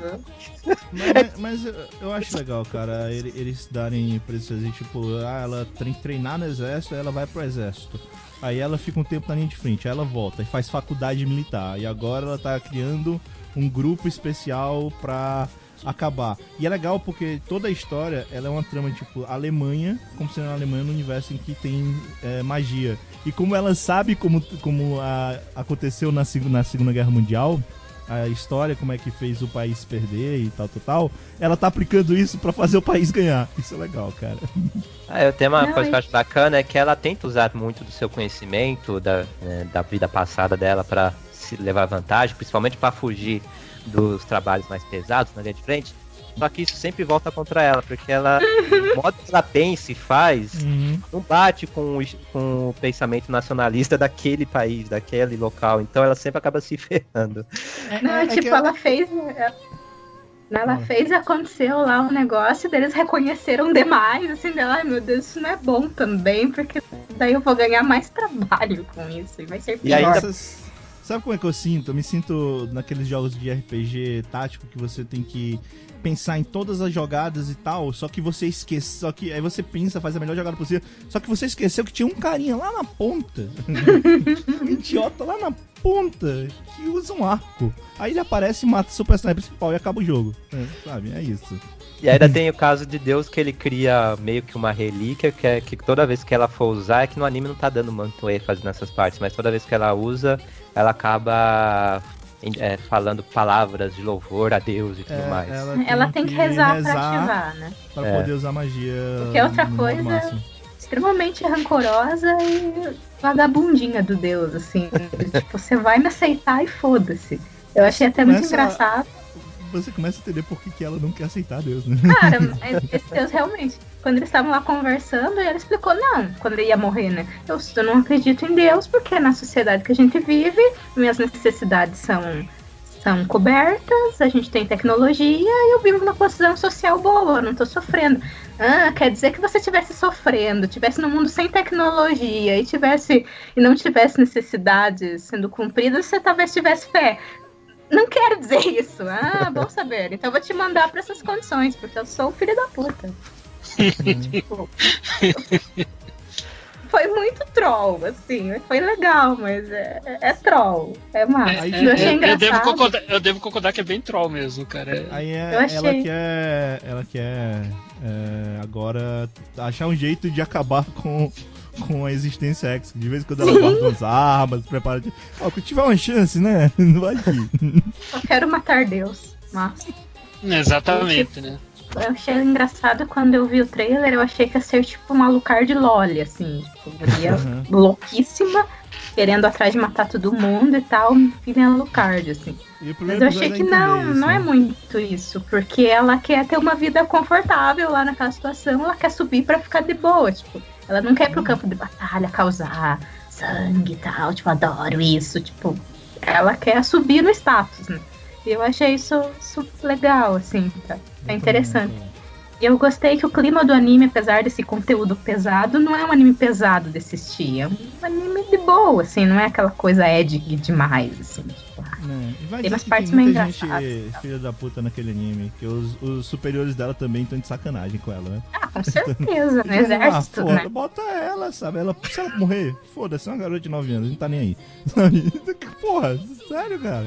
Mas, mas- eu, eu acho legal, cara, ele- eles darem pra eles tipo, ah, ela tem que treinar no exército, aí ela vai pro exército. Aí ela fica um tempo na linha de frente, aí ela volta e faz faculdade militar. E agora ela tá criando um grupo especial pra acabar. E é legal porque toda a história, ela é uma trama, tipo, Alemanha, como sendo a Alemanha no universo em que tem é, magia. E como ela sabe como, como a- aconteceu na, na Segunda Guerra Mundial, a história, como é que fez o país perder e tal, tal, tal, ela tá aplicando isso pra fazer o país ganhar. Isso é legal, cara. Ah, eu tenho uma Não, coisa que eu acho bacana, é que ela tenta usar muito do seu conhecimento, da, né, da vida passada dela pra se levar vantagem, principalmente pra fugir dos trabalhos mais pesados na linha de frente. Só que isso sempre volta contra ela, porque ela, o modo que ela pensa e faz, não bate com o, com o pensamento nacionalista daquele país, daquele local. Então ela sempre acaba se ferrando. Não, é tipo, que ela fez. é, Ela Ah. fez e aconteceu lá um negócio, daí eles reconheceram demais, assim, dela, ai meu Deus, isso não é bom também, porque daí eu vou ganhar mais trabalho com isso, e vai ser E pior. ainda- Nossa, Sabe como é que eu sinto? Eu me sinto naqueles jogos de RPG tático que você tem que pensar em todas as jogadas e tal, só que você esquece, só que aí você pensa, faz a melhor jogada possível, só que você esqueceu que tinha um carinha lá na ponta, um idiota lá na ponta, que usa um arco. Aí ele aparece e mata o seu personagem principal e acaba o jogo. É, sabe? É isso. E ainda tem o caso de Deus que ele cria meio que uma relíquia, que é que toda vez que ela for usar, é que no anime não tá dando muito ênfase nessas partes, mas toda vez que ela usa, ela acaba é, falando palavras de louvor a Deus e tudo É, mais. Ela tem que rezar pra ativar, né? pra É. poder usar magia. Porque outra no modo coisa- máximo. Extremamente rancorosa e vagabundinha do Deus, assim. tipo, você vai me aceitar e foda-se. Eu achei até muito Começa- engraçado. Você começa a entender por que, que ela não quer aceitar Deus, né? Cara, mas esse Deus realmente. Quando eles estavam lá conversando, ele explicou, não, quando ele ia morrer, né? Eu, eu não acredito em Deus, porque na sociedade que a gente vive, minhas necessidades são, são cobertas, a gente tem tecnologia e eu vivo numa posição social boa, eu não tô sofrendo. Ah, quer dizer que você estivesse sofrendo, tivesse num mundo sem tecnologia e tivesse e não tivesse necessidades sendo cumpridas, você talvez tivesse fé. Não quero dizer isso. Ah, bom saber. Então eu vou te mandar pra essas condições, porque eu sou filho da puta. Tipo, foi muito troll, assim. Foi legal, mas é, é- é troll. É massa. Aí, eu achei eu, eu devo concordar, eu devo concordar que é bem troll mesmo, cara. É- Aí é- Eu achei. ela quer. Ela quer é, agora achar um jeito de acabar com, com a existência X. De vez em quando ela guarda umas armas, prepara. De... Ó, que tiver uma chance, né? Não vai que. Eu quero matar Deus. Mas Exatamente, né? Eu achei engraçado quando eu vi o trailer, eu achei que ia ser tipo uma Alucard Loli, assim. Tipo, guria Uhum. louquíssima, querendo atrás de matar todo mundo e tal, e vem a Alucard, assim. Mas eu achei que a não, isso, não é né? muito isso, porque ela quer ter uma vida confortável lá naquela situação, ela quer subir pra ficar de boa, tipo, ela não quer ir pro Uhum. campo de batalha causar sangue e tal, tipo, adoro isso, tipo, ela quer subir no status, né? E eu achei isso, isso legal, assim, tá? É interessante. E eu gostei que o clima do anime, apesar desse conteúdo pesado, não é um anime pesado de assistir, é um anime de boa, assim, não é aquela coisa edgy demais, assim, tipo, ah, vai Tem umas partes meio gente engraçadas. filha da puta naquele anime, que os, os superiores dela também estão de sacanagem com ela, né? Ah, com certeza, no Ah, exército, foda, né? bota ela, sabe? Ela, se ela morrer, foda-se, é uma garota de 9 anos, não tá nem aí. Sabe? Porra, sério, cara.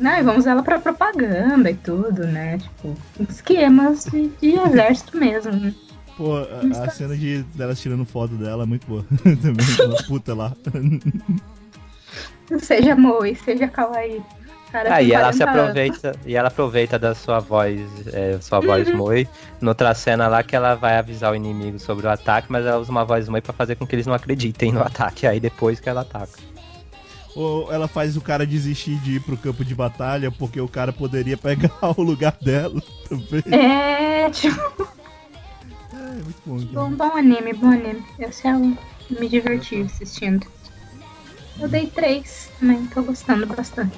Não, e vamos usar ela pra propaganda e tudo, né? Tipo, esquemas de, de exército mesmo, né? Pô, a, a cena de delas tirando foto dela é muito boa. também, aquela puta lá. Seja Moe, seja Kawaii. Cara, Ah, e ela se 40 anos. aproveita, e ela aproveita da sua voz, é, sua voz Moi, noutra cena lá que ela vai avisar o inimigo sobre o ataque, mas ela usa uma voz Moi pra fazer com que eles não acreditem no ataque, aí depois que ela ataca. Ou ela faz o cara desistir de ir pro campo de batalha porque o cara poderia pegar o lugar dela também. É, tipo, É, muito bom. bom, cara. bom anime, bom anime. Esse é um. Me diverti assistindo. Eu dei três também, tô gostando bastante.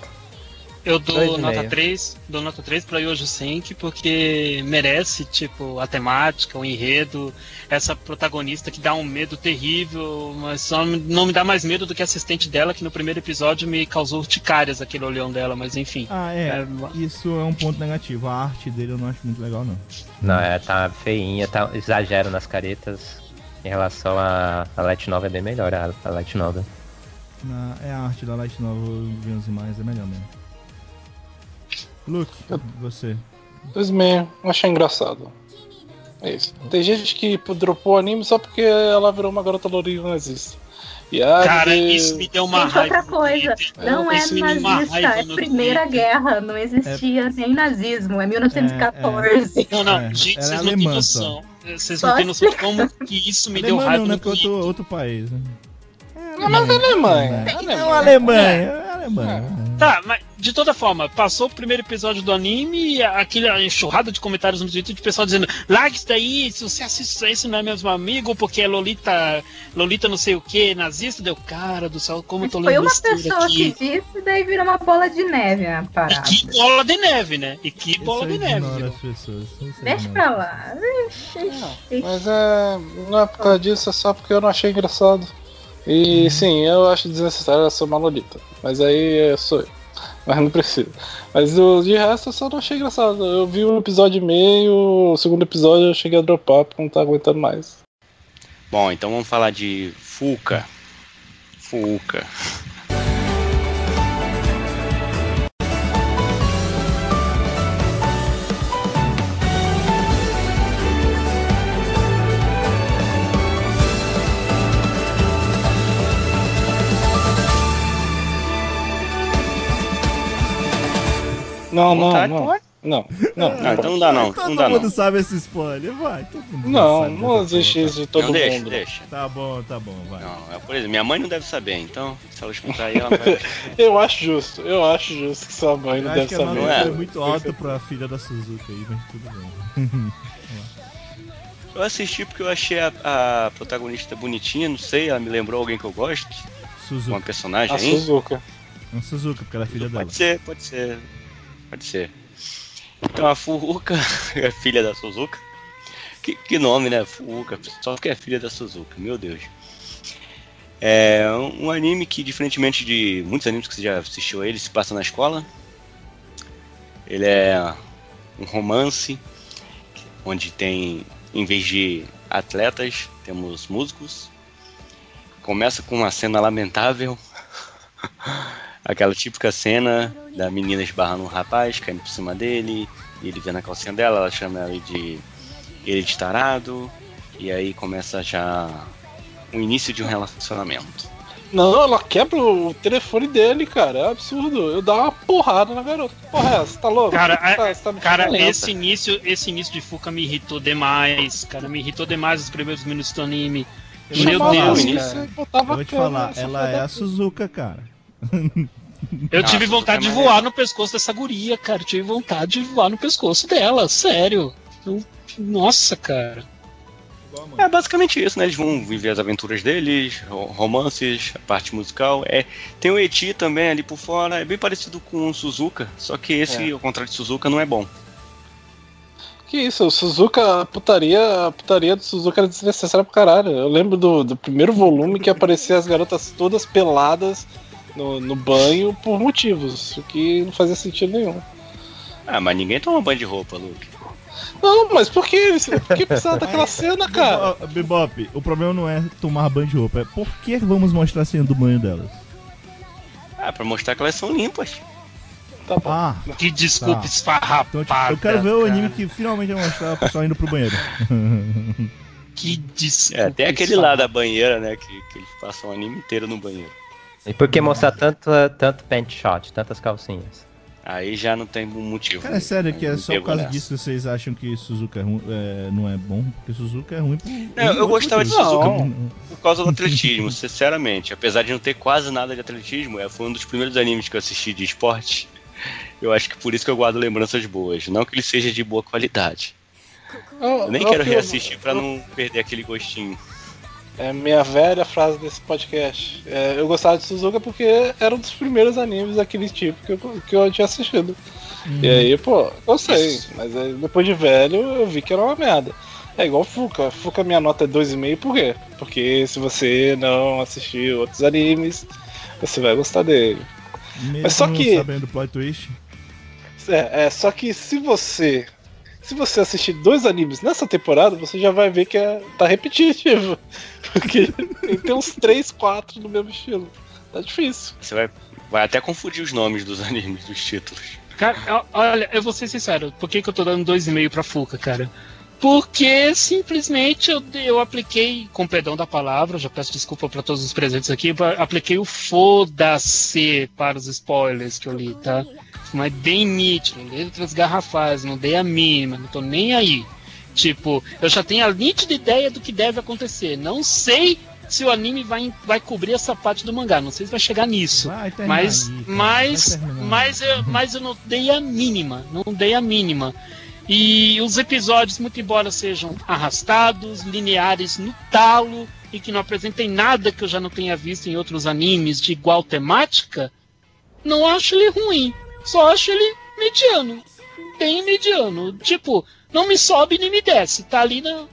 Eu dou nota meio. 3, dou nota 3 pra Yojo Senki porque merece, tipo, a temática, o enredo, essa protagonista que dá um medo terrível, mas só não me dá mais medo do que a assistente dela, que no primeiro episódio me causou urticárias aquele olhão dela, mas enfim. Ah, é. É, Isso é um ponto negativo. A arte dele eu não acho muito legal, não. Não, é, tá feinha, tá exagero nas caretas. Em relação a, a Light Nova é bem melhor, a, a Light Nova. Na- é a arte da Light Novel, vi as imagens, é melhor mesmo. Luke, você. Dois e meio, achei engraçado. É isso. Tem gente que dropou o anime só porque ela virou uma garota lourinha nazista. E ah, Cara, de- isso me deu uma Gente, raiva. outra coisa, não é deu uma nazista, é Primeira Twitter. Guerra, não existia nem nazismo, é 1914. Não, não, É, gente, é vocês não têm alemã noção. Vocês não têm noção de como que isso me deu Alemã raiva não, né? é outro, outro país. Né? Não, mas é Alemanha. É Alemanha. uma Alemanha, é Alemanha. Tá, mas de toda forma, passou o primeiro episódio do anime e aquela enxurrada de comentários no Twitter de pessoal dizendo: larga isso daí, se você assiste isso aí, isso não é mesmo amigo, porque é Lolita, Lolita não sei o que, nazista. Deu, cara do céu, como eu tô Foi lendo uma besteira pessoa aqui. que disse e daí virou uma bola de neve a E parada. que bola de neve, né? E que Isso bola de neve. as pessoas. eu Deixa pra lá. Ixi. Mas é. Não é por causa disso, é só porque eu não achei engraçado. E sim, eu acho desnecessário ela ser uma Lolita. Mas aí é, sou eu. Mas não precisa. Mas de resto eu só não achei engraçado. Eu vi um episódio e meio, o segundo episódio eu cheguei a dropar porque não tá aguentando mais. Bom, então vamos falar de Fuca. Fuca. Não, não, Vontade, não. pode. Não, não. Não, então não dá não, Todo não dá mundo não. sabe esse spoiler, vai. Todo mundo Não, sabe não existe isso de todo não, deixa, mundo. deixa. Tá bom, tá bom, vai. Não, é, por exemplo, minha mãe não deve saber, então se ela escutar aí, ela vai. Eu acho justo, eu acho justo que sua mãe Eu não acho deve que a saber. é? foi muito alta pra filha da Suzuki aí, mas tudo bem. Eu assisti porque eu achei a, a protagonista bonitinha, não sei, ela me lembrou alguém que eu gosto, uma Suzuki. personagem A aí. Suzuka. Não, Suzuki, porque ela é filha dela. Pode ser, pode ser. Pode ser. Então a Furuka é filha da Suzuka. Que, que nome, né? Furuka, só porque é filha da Suzuka, meu Deus. É um, anime que, diferentemente de muitos animes que você já assistiu ele, se passa na escola. Ele é um romance onde tem, em vez de atletas, temos músicos. Começa com uma cena lamentável. Aquela típica cena da menina esbarrando um rapaz, caindo por cima dele, e ele vê na calcinha dela, ela chama ele de ele de tarado, e aí começa já o início de um relacionamento. Não, ela quebra o telefone dele, cara. É absurdo. Eu dava uma porrada na garota. Que Porra, é essa? Tá louco? Cara, Você tá- a- você tá me Cara, esse início, esse início de Fuka me irritou demais, cara. Me irritou demais os primeiros minutos do anime. Eu Meu Deus, cara. Eu vou te a falar, ela é a Suzuka, cara. Eu tive Fuka vontade é de maneiro. voar no pescoço dessa guria, cara. Eu tive vontade de voar no pescoço dela, sério. Eu- Nossa, cara. É basicamente isso, né? Eles vão viver as aventuras deles, ro- romances, a parte musical. É, tem o Eti também ali por fora, é bem parecido com o Suzuka, só que esse, É. ao contrário de Suzuka, não é bom. Que isso, o Suzuka, a putaria, a putaria do Suzuka era desnecessária pro caralho. Eu lembro do, do primeiro volume que aparecia as garotas todas peladas no, no banho por motivos, o que não fazia sentido nenhum. Ah, mas ninguém toma banho de roupa, Luke. Não, mas por que, eles- por que precisava daquela cena, cara? Bebop, Bebop, o problema não é tomar banho de roupa, é por que vamos mostrar a cena do banho delas? Ah, pra mostrar que elas são limpas. Tá bom. Ah, Que desculpa Tá. esfarrapada. então tipo, eu quero ver o anime cara. que finalmente vai mostrar a pessoa indo pro banheiro. Que desculpa. É, tem aquele lá da banheira, né? Que, que eles passam o anime inteiro no banheiro. E por que mostrar tanto, tanto pant shot, tantas calcinhas? Aí já não tem um motivo. Cara, é sério que é só por causa nessa. disso que vocês acham que Suzuka é ru- é, não é bom? Porque Suzuka é ruim por. Não, eu gostava de. Suzuka Não. por causa do atletismo, sinceramente. Apesar de não ter quase nada de atletismo, é, foi um dos primeiros animes que eu assisti de esporte. Eu acho que por isso que eu guardo lembranças boas. Não que ele seja de boa qualidade. Eu nem quero reassistir pra não perder aquele gostinho. É minha velha frase desse podcast. É, eu gostava de Suzuka porque era um dos primeiros animes daquele tipo que eu, que eu tinha assistido. E aí, pô, eu sei, mas aí, depois de velho eu vi que era uma merda. É igual Fuka. Fuka minha nota é 2,5 por quê? Porque se você não assistir outros animes, você vai gostar dele. Mesmo Mas só que- sabendo plot twist. É, é, só que se você. Se você assistir dois animes nessa temporada, você já vai ver que é, tá repetitivo. Porque tem uns 3, 4 no mesmo estilo. Tá difícil. Você vai, vai até confundir os nomes dos animes, dos títulos. Cara, olha, eu vou ser sincero, por que, que eu tô dando 2,5 pra Fuca, cara? Porque simplesmente eu, eu apliquei, com perdão da palavra, já peço desculpa pra todos os presentes aqui, eu apliquei o foda-se para os spoilers que eu li, tá? Mas bem nítido, letras garrafais, não dei a mínima, não tô nem aí. Tipo, eu já tenho a nítida ideia do que deve acontecer. Não sei se o anime vai, vai cobrir essa parte do mangá, não sei se vai chegar nisso. Vai Mas, aí, mas, mas, eu, mas eu não dei a mínima, não dei a mínima. E os episódios, muito embora sejam arrastados, lineares no talo e que não apresentem nada que eu já não tenha visto em outros animes de igual temática, não acho ele ruim. Só acho ele mediano, bem mediano. Tipo, não me sobe nem me desce, tá ali na,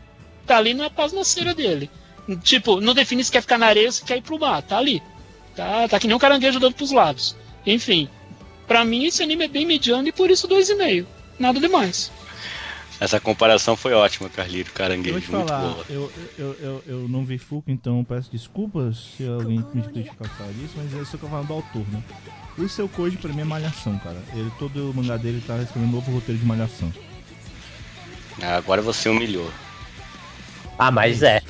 tá ali na pasmaceira dele. Tipo, não define se quer ficar na areia ou se quer ir pro mar, tá ali. Tá, tá que nem um caranguejo dando pros lados. Enfim, pra mim esse anime é bem mediano e por isso 2,5. Nada demais. Essa comparação foi ótima, Carlito, Eu caranguejo. vou te muito falar, boa. eu, eu, eu, eu não vi Fuca, então peço desculpas se alguém me criticar por disso, mas é isso que eu falo do autor, né? O seu Koji pra mim é malhação, cara. Ele, todo o mangá dele tá escrevendo um novo roteiro de malhação. Ah, Agora você humilhou. Ah, mas é.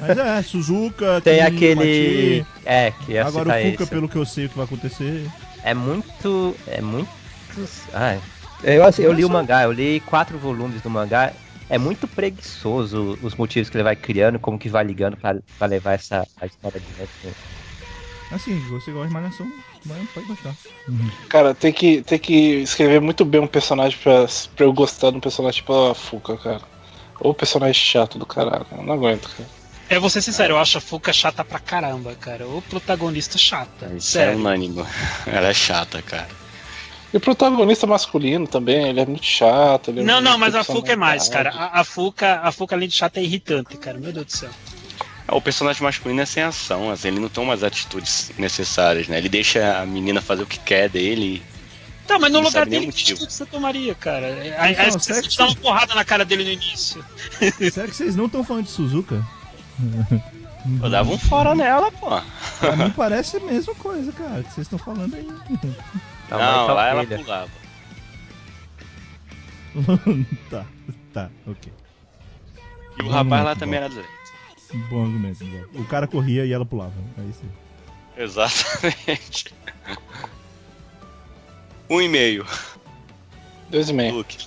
Mas é, Suzuka, Tem Kimi, aquele. Mati. É, que Agora o Fuca, isso. pelo que eu sei o que vai acontecer. É muito. É muito. Ai. Eu, assim, eu li o mangá, eu li quatro volumes do mangá. É muito preguiçoso os motivos que ele vai criando, como que vai ligando pra, pra levar essa a história de dentro. Assim, se você gosta de malhação, vai- pode gostar. Cara, tem que, tem que escrever muito bem um personagem pra, pra eu gostar de um personagem tipo a Fuka, cara. Ou personagem chato do caralho. Eu não aguento, cara. É, vou ser sincero, eu acho a Fuca chata pra caramba, cara. O protagonista chata. Isso é Sério. unânime. Ela é chata, cara. E o protagonista masculino também, ele é muito chato. ele é Não, muito não, mas a Fuca é mais, cara. A, a Fuca, a Fuca, além de chata, é irritante, cara. Meu Deus do céu. Ah, O personagem masculino é sem ação, assim, ele não toma as atitudes necessárias, né? Ele deixa a menina fazer o que quer dele. Tá, mas no Não lugar dele, o que atitude você tomaria, cara? Aí, Então, você dá uma porrada na cara dele no início. Será que vocês não estão falando de Suzuka? Eu dava um fora nela, pô. Pra mim parece a mesma coisa, cara, que vocês estão falando aí. Então, não, então lá ela pulava. tá, tá, ok. E o Vamos rapaz lá, lá também era doente. Bom argumento. Bob. O cara corria e ela pulava. É isso aí. Exatamente. Um e meio. Dois e meio. Luke.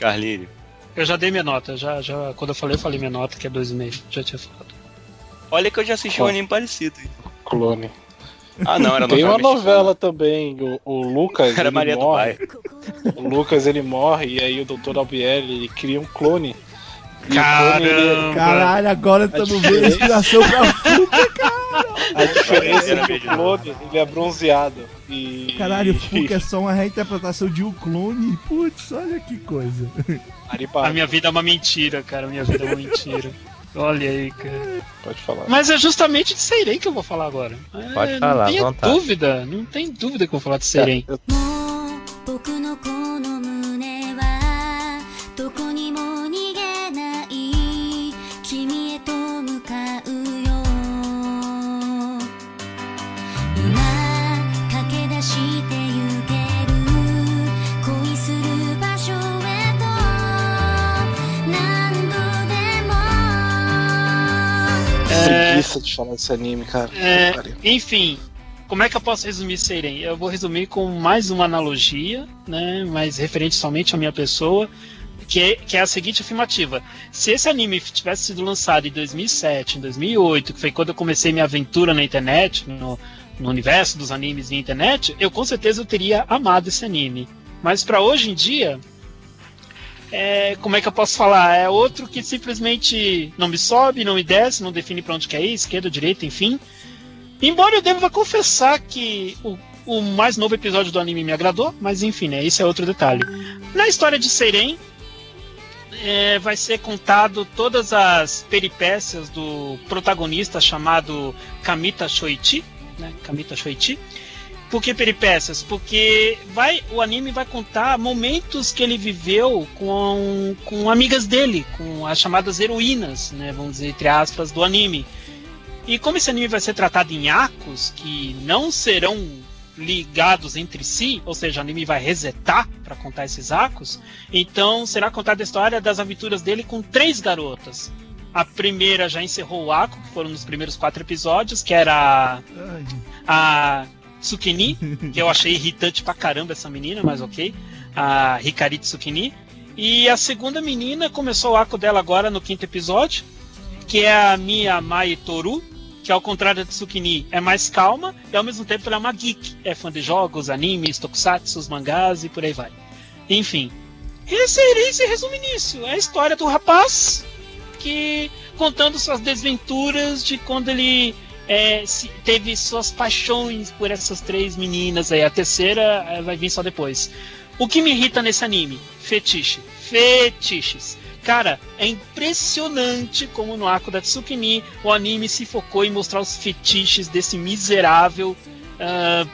Carlinho. Eu já dei minha nota, já, já, quando eu falei, eu falei minha nota, que é 2,5. Já tinha falado. Olha que eu já assisti um Qual? anime parecido. hein? Clone. Ah, não, era Tem uma mexicana. novela também. O, o Lucas. Era ele Maria do morre. Pai. O Lucas ele morre e aí o Dr. Albieri ele cria um clone. Caramba! Caralho, agora estamos vendo a inspiração pra Fuca, cara. a diferença é que o clone ele é bronzeado. E... Caralho, Fuca é só uma reinterpretação de um clone. Putz, olha que coisa. A minha vida é uma mentira, cara. A minha vida é uma mentira. Olha aí, cara. pode falar. Mas é justamente de Seiren que eu vou falar agora. Pode É, falar, Não tem vontade. dúvida, não tem dúvida que eu vou falar de Seiren. Eu- Preguiça de falar desse anime, cara. É, enfim, como é que eu posso resumir Seiren? Eu vou resumir com mais uma analogia, né, mas referente somente à minha pessoa, que é, que é a seguinte afirmativa. Se esse anime tivesse sido lançado em 2007, em 2008, que foi quando eu comecei minha aventura na internet, no, no universo dos animes e internet, eu com certeza eu teria amado esse anime. Mas para hoje em dia, é, como é que eu posso falar? É outro que simplesmente não me sobe, não me desce, não define para onde quer ir, esquerda, direita, enfim. Embora eu deva confessar que o, o mais novo episódio do anime me agradou, mas enfim, né? Isso é outro detalhe. Na história de Seiren, é, vai ser contado todas as peripécias do protagonista chamado Kamita Shoichi, né? Kamita Shoichi. Por que peripécias? Porque vai, o anime vai contar momentos que ele viveu com, com amigas dele, com as chamadas heroínas, né? Vamos dizer, entre aspas, do anime. E como esse anime vai ser tratado em arcos que não serão ligados entre si, ou seja, o anime vai resetar para contar esses arcos, então será contada a história das aventuras dele com três garotas. A primeira já encerrou o arco, que foram nos primeiros quatro episódios, que era Ai, a Tsukini, que eu achei irritante pra caramba essa menina, mas ok. A Hikari Tsukini. E a segunda menina começou o arco dela agora no quinto episódio, que é a Miyamai Toru, que ao contrário da Tsukini é mais calma e ao mesmo tempo ela é uma geek. É fã de jogos, animes, tokusatsu, mangás e por aí vai. Enfim, esse, esse resume nisso. É a história do rapaz que contando suas desventuras de quando ele é, se- teve suas paixões por essas três meninas aí. A terceira é, vai vir só depois. O que me irrita nesse anime? Fetiche. Fetiches. Cara, é impressionante como no arco da o anime se focou em mostrar os fetiches desse miserável ah,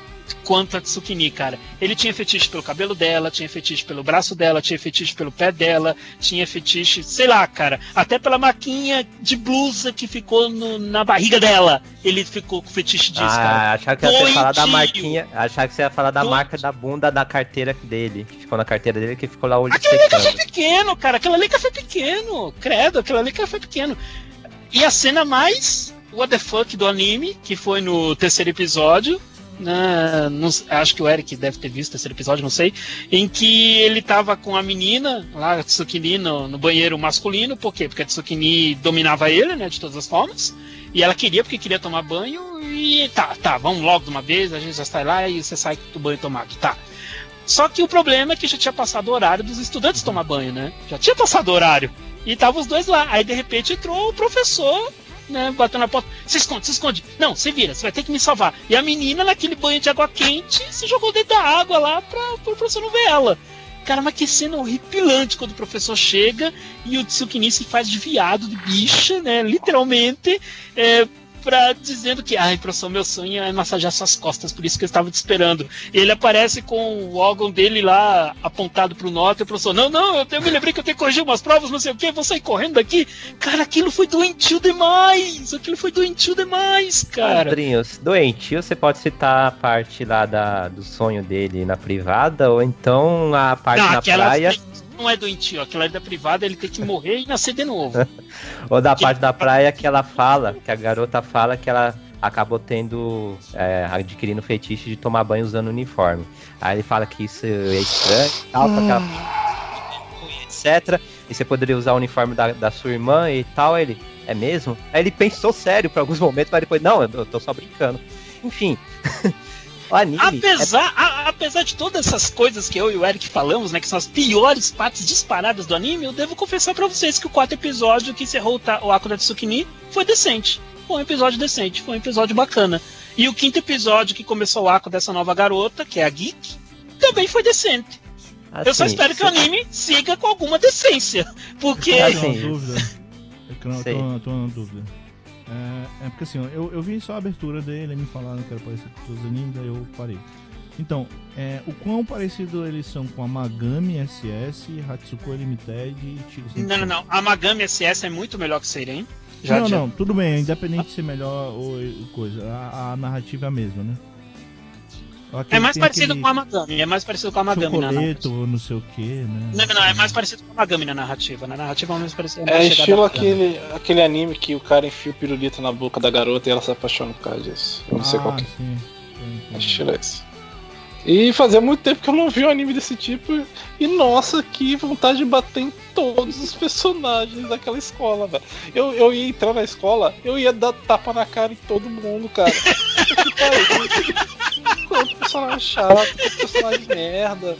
quanto a Tsukini, cara. Ele tinha fetiche pelo cabelo dela, tinha fetiche pelo braço dela, tinha fetiche pelo pé dela, tinha fetiche, sei lá, cara, até pela maquinha de blusa que ficou no- na barriga dela. Ele ficou com fetiche disso, cara. Ah, achava que você ia falar da marquinha. Achava que você ia falar da Doentio. marca da bunda da carteira dele. Que ficou na carteira dele que ficou lá o olho Aquilo ali que foi secando. pequeno, cara. Aquilo ali que foi pequeno. Credo, aquilo ali que foi pequeno. E a cena mais what the fuck do anime, que foi no terceiro episódio. Né, não acho que o Eric deve ter visto terceiro episódio, não sei. Em que ele tava com a menina, lá, a Tsukini, no, no banheiro masculino. Por quê? Porque a Tsukini dominava ele, né? De todas as formas. E ela queria, porque queria tomar banho. E tá, tá, vamos logo de uma vez. A gente já sai lá e você sai do banho tomado. Tá. Só que o problema é que já tinha passado o horário dos estudantes tomar banho, né? Já tinha passado o horário. E estavam os dois lá. Aí de repente entrou o professor, né? Bateu na porta. Se esconde, se esconde. Não, você vira, você vai ter que me salvar. E a menina, naquele banho de água quente, se jogou dentro da água lá pra, pro professor não ver ela. Cara, mas que cena horripilante quando o professor chega e o Tsukini se faz de viado, de bicha, né? Literalmente. É, pra, dizendo que, ai, professor, meu sonho é massagear suas costas, por isso que eu estava te esperando. E ele aparece com o órgão dele lá apontado pro norte, e o professor, não, não, eu, eu me lembrei que eu tenho que corrigir umas provas, não sei o que, vou sair correndo daqui. Cara, aquilo foi doentio demais! Aquilo foi doentio demais, cara. Padrinhos, doentio, você pode citar a parte lá da, do sonho dele na privada, ou então a parte Não, na aquela praia. Não é doentio, aquilo ali da privada, ele tem que morrer e nascer de novo. Ou da Que- parte da praia que ela fala, que a garota fala que ela acabou tendo, é, adquirindo fetiche de tomar banho usando uniforme. Aí ele fala que isso é estranho e tal, porque etc. E você poderia usar o uniforme da, da sua irmã e tal. Ele, é mesmo? Aí ele pensou sério por alguns momentos, mas depois, não, eu tô só brincando. Enfim. o anime. é Apesar, a- apesar de todas essas coisas que eu e o Eric falamos, né, que são as piores partes disparadas do anime, eu devo confessar pra vocês que o quarto episódio que encerrou o, o da Tsukini foi decente. Foi um episódio decente, foi um episódio bacana. E o quinto episódio que começou o arco dessa nova garota, que é a Geek, também foi decente. eu só assim, espero que o anime siga com alguma decência. Porque. É, assim, uma dúvida. Eu tô, tô, tô uma dúvida. É, é porque assim, eu, eu vi só a abertura dele, me falaram que era parecido com os animes, daí eu parei. Então, é, o quão parecido eles são com a Magami SS, Hatsuko Limited e Chico Não, não, não. A Magami SS é muito melhor que Seiren. Já não, já- não, tudo bem, independente de ser melhor ou coisa, a, a narrativa é a mesma, né? É mais parecido com a Magami. É mais parecido com a Magami na narrativa. Ou não sei o que, né? Não, não, é mais parecido com a Magami na narrativa. Na narrativa é mais parecido. É mais estilo aquele, aquele anime que o cara enfia o pirulito na boca da garota e ela se apaixona por causa disso. Eu não sei ah, qual que sim. é. Estilo esse. E fazia muito tempo que eu não vi um anime desse tipo. E nossa, que vontade de bater em todos os personagens daquela escola, velho. Eu, eu ia entrar na escola, eu ia dar tapa na cara em todo mundo, cara. Que pariu. Quanto personagem chato, quanto personagem merda.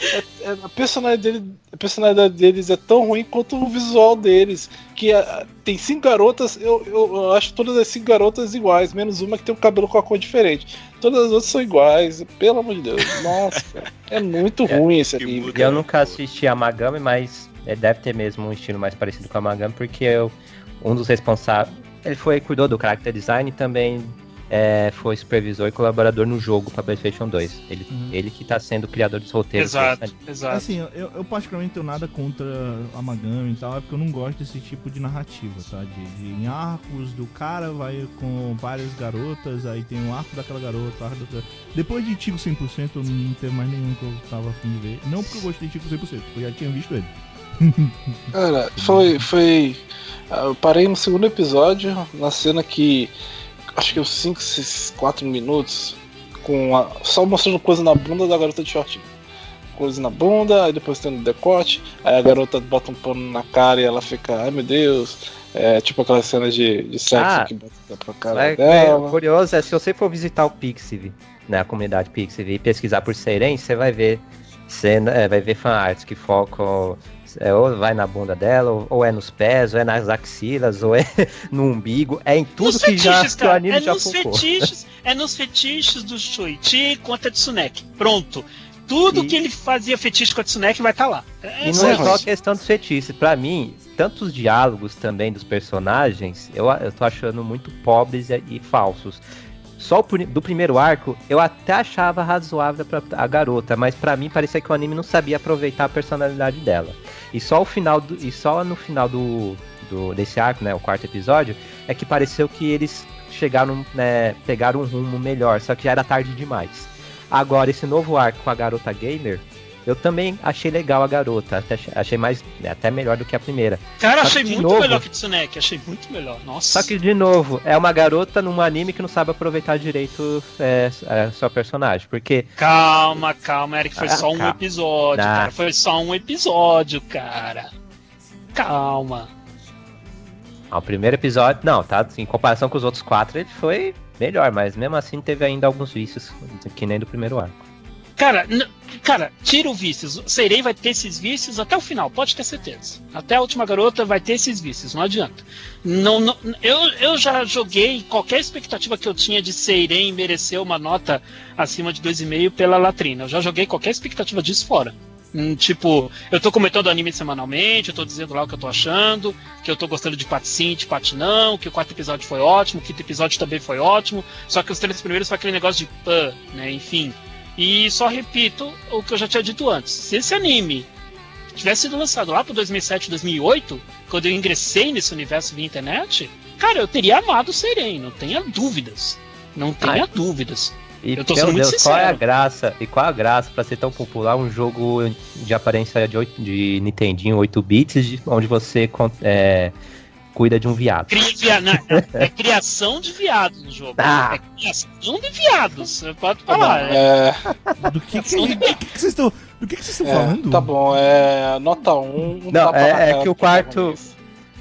É- é- a, personalidade dele, a personalidade deles é tão ruim quanto o visual deles. Que ah, tem cinco garotas, eu, eu, eu acho todas as cinco garotas iguais, menos uma que tem um cabelo com a cor diferente. Todas as outras são iguais, pelo amor de Deus. Nossa, é muito É, ruim esse anime. muda. Eu nunca assisti a Magami, mas é, deve ter mesmo um estilo mais parecido com a Magami, porque eu, um dos responsáveis. Ele foi cuidou do character design e também é, foi supervisor e colaborador no jogo para PlayStation 2. Ele, Uhum. ele que tá sendo o criador dos roteiros. Exato, exato. Assim, eu, eu particularmente tenho nada contra a Magami e tal, é porque eu não gosto desse tipo de narrativa, tá? De, de em arcos do cara vai com várias garotas, aí tem um arco daquela garota, o arco daquela... Depois de Tico 100%, eu não teve mais nenhum que eu tava afim de ver. Não porque eu gostei de Tico 100%, porque eu já tinha visto ele. Cara, foi. foi ah, eu parei no segundo episódio, na cena que. Acho que uns 5, 4 minutos. Com a, só mostrando coisa na bunda da garota de shortinho. Coisa na bunda, aí depois tem no decote. Aí a garota bota um pano na cara e ela fica, ai meu Deus. É tipo aquela cena de, de sexo Ah. que bota pra cara É, é, dela. o curioso é se você for visitar o Pixiv, né, a comunidade Pixiv, e pesquisar por Seiren, você vai ver cena, é, vai ver fanarts que focam é, ou vai na bunda dela, ou, ou é nos pés, ou é nas axilas, ou é no umbigo, é em tudo nos que já fetiches, o cara. anime É já nos focou. fetiches, é nos fetiches do Shuichi com a Tsuneki. Pronto. Tudo E- que ele fazia fetiche com a Tsuneki vai estar lá. É E não é só questão dos fetiches. Pra mim, tanto os diálogos também dos personagens, eu, eu tô achando muito pobres e, e falsos. Só do primeiro arco, eu até achava razoável pra a garota, mas pra mim parecia que o anime não sabia aproveitar a personalidade dela. E só o final do, e só no final do, do desse arco, né, o quarto episódio, é que pareceu que eles chegaram, né, pegaram um rumo melhor, só que já era tarde demais. Agora esse novo arco com a garota gamer, eu também achei legal a garota, até, achei mais até melhor do que a primeira. Cara, achei muito novo- melhor que Tsuneki. Achei muito melhor. Nossa. Só que, de novo, é uma garota num anime que não sabe aproveitar direito é, é, seu personagem. Porque Calma, calma, Eric. Foi Ah, só um calma. episódio, Ah. cara. Foi só um episódio, cara. Calma. ó, o primeiro episódio, não, tá? Em comparação com os outros quatro, ele foi melhor, mas mesmo assim teve ainda alguns vícios, que nem do primeiro arco. Cara, cara, tira o vícios. O Seirei vai ter esses vícios até o final, pode ter certeza. Até a última garota vai ter esses vícios, não adianta. Não, não- eu, eu já joguei qualquer expectativa que eu tinha de Seirei merecer uma nota acima de 2,5 pela latrina. Eu já joguei qualquer expectativa disso fora. Hum, Tipo, eu tô comentando anime semanalmente, eu tô dizendo lá o que eu tô achando, que eu tô gostando de parte sim, de parte não, que o quarto episódio foi ótimo, o quinto episódio também foi ótimo, só que os três primeiros foi aquele negócio de pã, né, enfim. E só repito o que eu já tinha dito antes. Se esse anime tivesse sido lançado lá pro 2007, 2008, quando eu ingressei nesse universo via internet, cara, eu teria amado Seren, não tenha dúvidas. Não tenha Ai. dúvidas. E, Eu tô sendo muito Deus, qual é a sincero. graça? E qual a graça pra ser tão popular um jogo de aparência de, 8, de Nintendinho 8 bits, de- onde você é, cuida de um viado? Cria não, é criação de viados no jogo. Ah. É criação de viados. Pode falar. é. é, Do que que, do que que vocês estão. Do que que vocês estão é, falando? tá bom, é nota 1. Um, Não, é- é que o quarto-.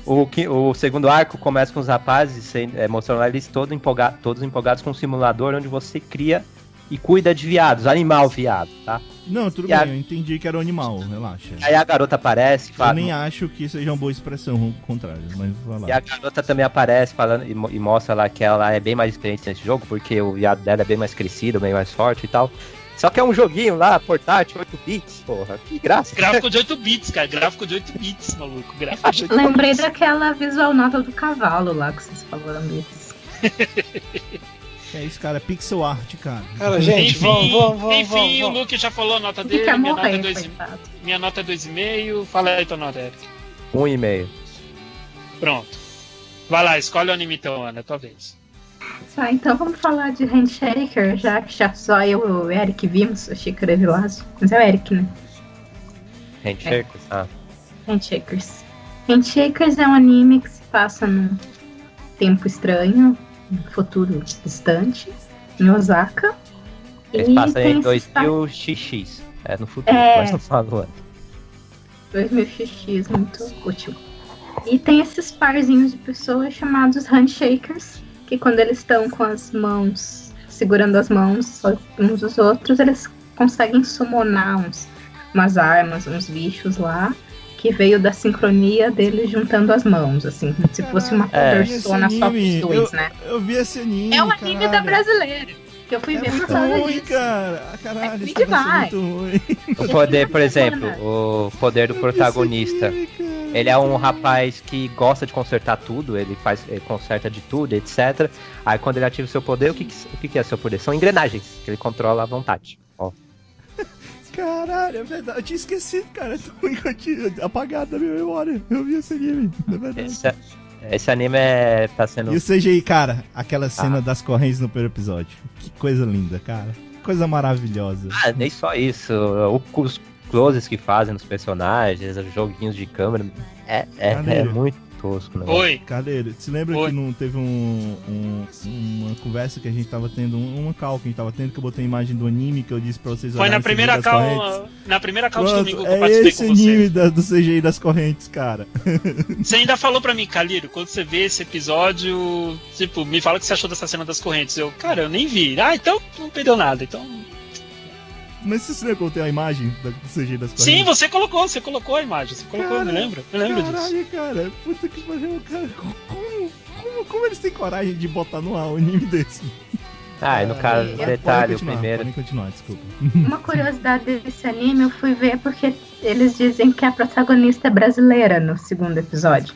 O, que, o segundo arco começa com os rapazes sem- é, mostrando eles todo empolga, todos empolgados com um simulador onde você cria e cuida de viados, animal viado, tá? Não, tudo E bem, a- eu entendi que era um animal, relaxa. Aí a garota aparece, Eu fala, nem acho que seja uma boa expressão, ao contrário, mas vai lá. E a garota também aparece falando e, mo- e mostra lá que ela é bem mais experiente nesse jogo, porque o viado dela é bem mais crescido, bem mais forte e tal. Só que é um joguinho lá, portátil, 8 bits, porra. Que graça. Gráfico de 8 bits, cara. Gráfico de 8 bits, maluco. Gráfico de 8 Lembrei bits. daquela visual nota do cavalo lá que vocês falaram disso. É isso, cara, é pixel art, cara. Cara, gente, Enfim, vamos, vamos, vamos. enfim vamos, o. Luke já falou a nota dele. quer Minha nota, é dois, minha nota é 2,5. Fala aí tua nota, Eric. Um e meio. Pronto. Vai lá, escolhe o anime então, Ana, é tua vez. Tá, então vamos falar de Handshaker, já que já só eu e o Eric vimos, achei que era Vilazo. Mas é o Eric, né? Handshakers, ah. Handshakers. Handshakers é um anime que se passa num tempo estranho, um futuro distante, em Osaka. Eles E passam tem em esses pa- 2000XX. É no futuro, É. mas não falo antes. 2000XX, muito útil. E tem esses parzinhos de pessoas chamados handshakers, que quando eles estão com as mãos, segurando as mãos uns dos outros, eles conseguem summonar uns, umas armas, uns bichos lá, que veio da sincronia deles juntando as mãos, assim, como se fosse uma É. persona só dois, né? Eu vi esse anime. É o anime caralho. da brasileira, que eu fui É ver por muito causa ruim, disso. cara. Ah, Caralho, É é demais. muito ruim. O poder, por exemplo, o poder do protagonista. Eu cara. Ele é um rapaz que gosta de consertar tudo, ele faz, ele conserta de tudo, etc. Aí quando ele ativa o seu poder, o que, que, o que que é seu poder? São engrenagens, que ele controla à vontade. Caralho, é verdade. Eu tinha esquecido, cara. Eu tinha apagado da minha memória. Eu vi esse anime, é verdade. Esse, esse anime é, tá sendo. E o CGI, cara, aquela cena das correntes no primeiro episódio. Que coisa linda, cara. Que Coisa maravilhosa. Ah, nem só isso. os closes que fazem nos personagens, os joguinhos de câmera. É, é, é muito tosco, né? Oi. Carneiro, se lembra Oi. que não teve um, um- uma conversa que a gente tava tendo, um- uma call que a gente tava tendo, que eu botei a imagem do anime que eu disse pra vocês Foi olharem na primeira cal, correntes? na primeira cal de domingo que eu é participei esse com você. anime da- do CGI das correntes, cara. Você ainda falou pra mim, Caliro, quando você vê esse episódio, tipo, me fala o que você achou dessa cena das correntes. Eu, cara, eu nem vi. Ah, então não perdeu nada. Então. Mas você se lembra que eu tenho a imagem da- do CGI das correntes? Sim, você colocou, você colocou a imagem. Você colocou, eu me Cara, lembro. Eu lembro disso. Caralho, cara. Puta que pariu, cara. Como, como, como eles têm coragem de botar no ar um anime desse? Ah, e no caso, Podem detalhe, o primeiro. Podem continuar, desculpa. Uma curiosidade desse anime eu fui ver porque eles dizem que a protagonista é brasileira no segundo episódio.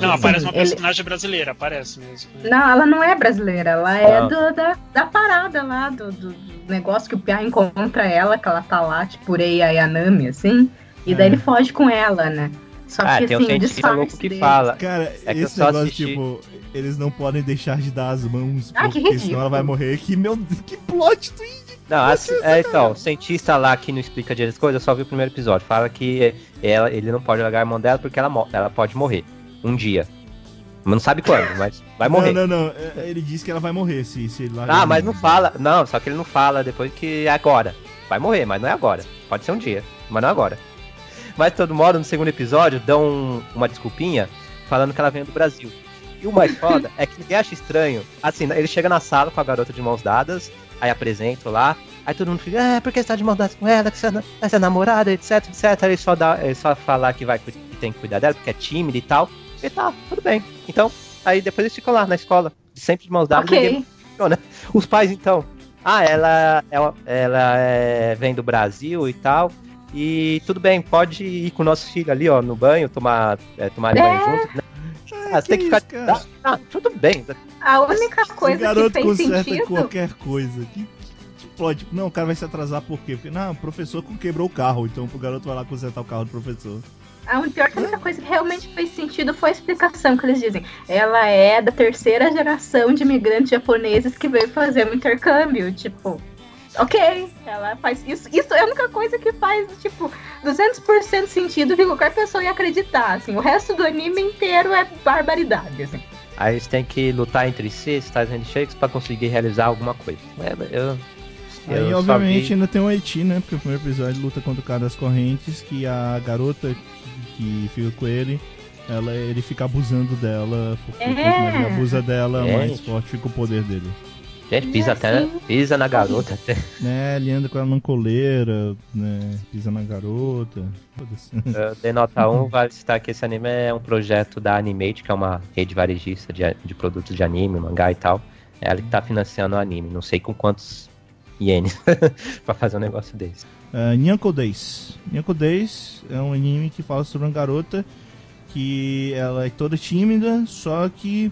Não, aparece uma ele- personagem brasileira, aparece mesmo. Não, ela não é brasileira, ela é Ah. do- da, da parada lá, do, do- negócio que o Pia encontra ela, que ela tá lá, tipo Rei Ayanami, assim, e daí É. ele foge com ela, né? Só Ah, que tem um assim, o cientista louco que dele- fala. Cara, É que eu esse só negócio, assisti. tipo, eles não podem deixar de dar as mãos, Ah, que porque ridículo. senão ela vai morrer. Que, meu, que plot twist! Não, assim, é, então, o cientista lá que não explica direito as coisas, só viu o primeiro episódio. Fala que ela, ele não pode largar a mão dela porque ela, ela pode morrer. Um dia. Mas não sabe quando, mas vai morrer. Não, não, não. é- Ele disse que ela vai morrer se, se ele largar Ah, mas não fala. Não, só que ele não fala depois que é agora. Vai morrer, mas não é agora. Pode ser um dia, mas não é agora. Mas de todo modo, no segundo episódio, dão um- uma desculpinha falando que ela veio do Brasil. E o mais foda é que ninguém acha estranho. Assim, ele chega na sala com a garota de mãos dadas, aí apresento lá. Aí todo mundo fica, é, porque você tá de mãos dadas com ela, que você é, namorada, etc, etc. Ele só, dá, ele só falar que, vai, que tem que cuidar dela, porque é tímida e tal. E tá, tudo bem. Então, aí depois eles ficam lá na escola, sempre de mãos dadas. ninguém Ok. os pais, então. Ah, ela, ela, ela é- vem do Brasil e tal. E tudo bem, pode ir com o nosso filho ali, ó, no banho, tomar, é, tomar É. banho junto. Né? Ah, você tem que ficar. isso? Ah, tudo bem. A única o coisa que garoto fez conserta sentido. qualquer coisa. Que, que, que plot. Não, o cara vai se atrasar por quê? Porque, não, o professor quebrou o carro, então o garoto vai lá consertar o carro do professor. A pior que a única coisa que realmente fez sentido foi a explicação que eles dizem. Ela é da terceira geração de imigrantes japoneses que veio fazer um intercâmbio. Tipo, ok, ela faz isso. Isso é a única coisa que faz, tipo, 200% sentido que qualquer pessoa ia acreditar. Assim, o resto do anime inteiro é barbaridade. Assim. Aí eles têm que lutar entre si, esses tais handshakes, pra conseguir realizar alguma coisa. É, eu, eu Aí, obviamente, vi- ainda tem o Haiti, né? Porque o primeiro episódio luta contra o cara das correntes, que a garota que fica com ele, ela, ele fica abusando dela, porque É. quanto mais ele abusa dela, É. mais forte fica o poder dele. Gente, pisa É, até. sim. Pisa na garota até. Né, ele anda com ela na coleira, né? Pisa na garota. Foda-se. Eu dei nota 1, vale citar que esse anime é um projeto da Animate, que é uma rede varejista de, de produtos de anime, mangá e tal. É ela que tá financiando o anime, não sei com quantos ienes pra fazer um negócio desse. Uh, Nyanko Days. Nyanko Days é um anime que fala sobre uma garota que ela é toda tímida, só que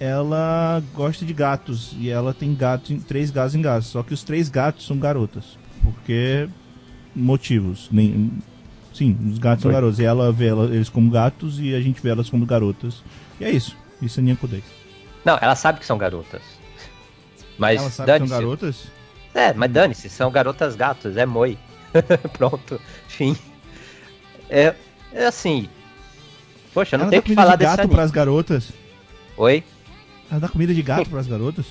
ela gosta de gatos e ela tem gatos, em- três gatos em casa. Só que os três gatos são garotas, porque motivos. Nem, sim, os gatos são Oi. garotos e ela vê ela- eles como gatos e a gente vê elas como garotas. E é isso. Isso é Nyanko Days. Não, ela sabe que são garotas. Mas Ela sabe que são garotas? É, mas dane-se, são garotas gatos, é moi. Pronto, fim. É, é assim. Poxa, eu não ela o que comida falar de desse gato anime. pras garotas? Oi? Ela dá comida de gato pras garotas?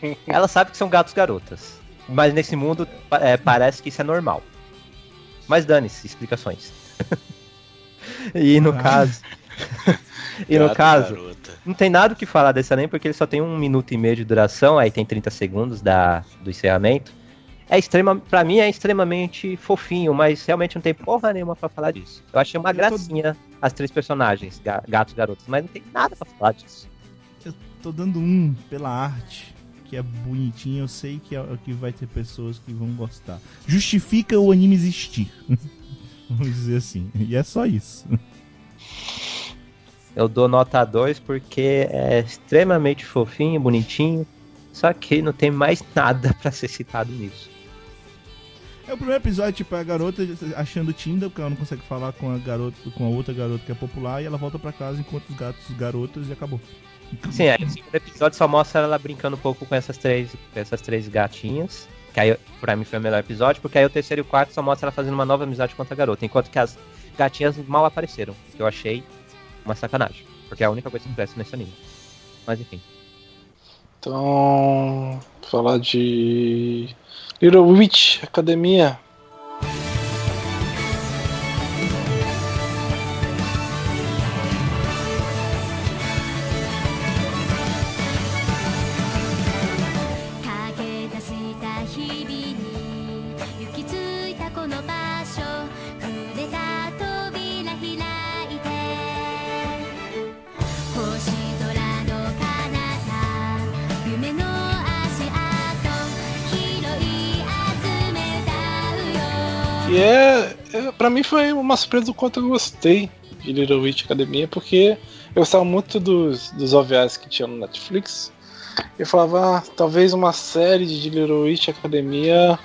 Ela sabe que são gatos garotas. Mas nesse mundo é, parece que isso é normal. Mas dane-se, explicações. e no Caralho. caso. e no Gato, caso, garota. não tem nada o que falar desse anime porque ele só tem um minuto e meio de duração, aí tem 30 segundos da, do encerramento. É extrema, pra mim é extremamente fofinho, mas realmente não tem porra nenhuma pra falar disso. Eu achei uma Eu tô- gracinha as três personagens, ga- gatos e garotas, mas não tem nada pra falar disso. Tô dando um pela arte, que é bonitinho, eu sei que, é, que vai ter pessoas que vão gostar. Justifica o anime existir. Vamos dizer assim. E é só isso. Eu dou nota 2 porque é extremamente fofinho, bonitinho, só que não tem mais nada pra ser citado nisso. É o primeiro episódio, tipo, é a garota achando Tinder, porque ela não consegue falar com a garota, com a outra garota que é popular, e ela volta pra casa enquanto os gatos garotas e acabou. Sim, aí o segundo episódio só mostra ela brincando um pouco com essas três, com essas três gatinhas. Que aí, pra mim, foi o melhor episódio, porque aí o terceiro e o quarto só mostra ela fazendo uma nova amizade com outra garota, enquanto que as gatinhas mal apareceram, que eu achei uma sacanagem. Porque é a única coisa que presta nesse anime. Mas enfim. Então, falar de Little Witch Academia.「foi uma surpresa do quanto eu gostei de Little Witch Academia, porque eu gostava muito dos, dos OVAs que tinha no Netflix. Eu falava, ah, talvez uma série de Little Witch Academia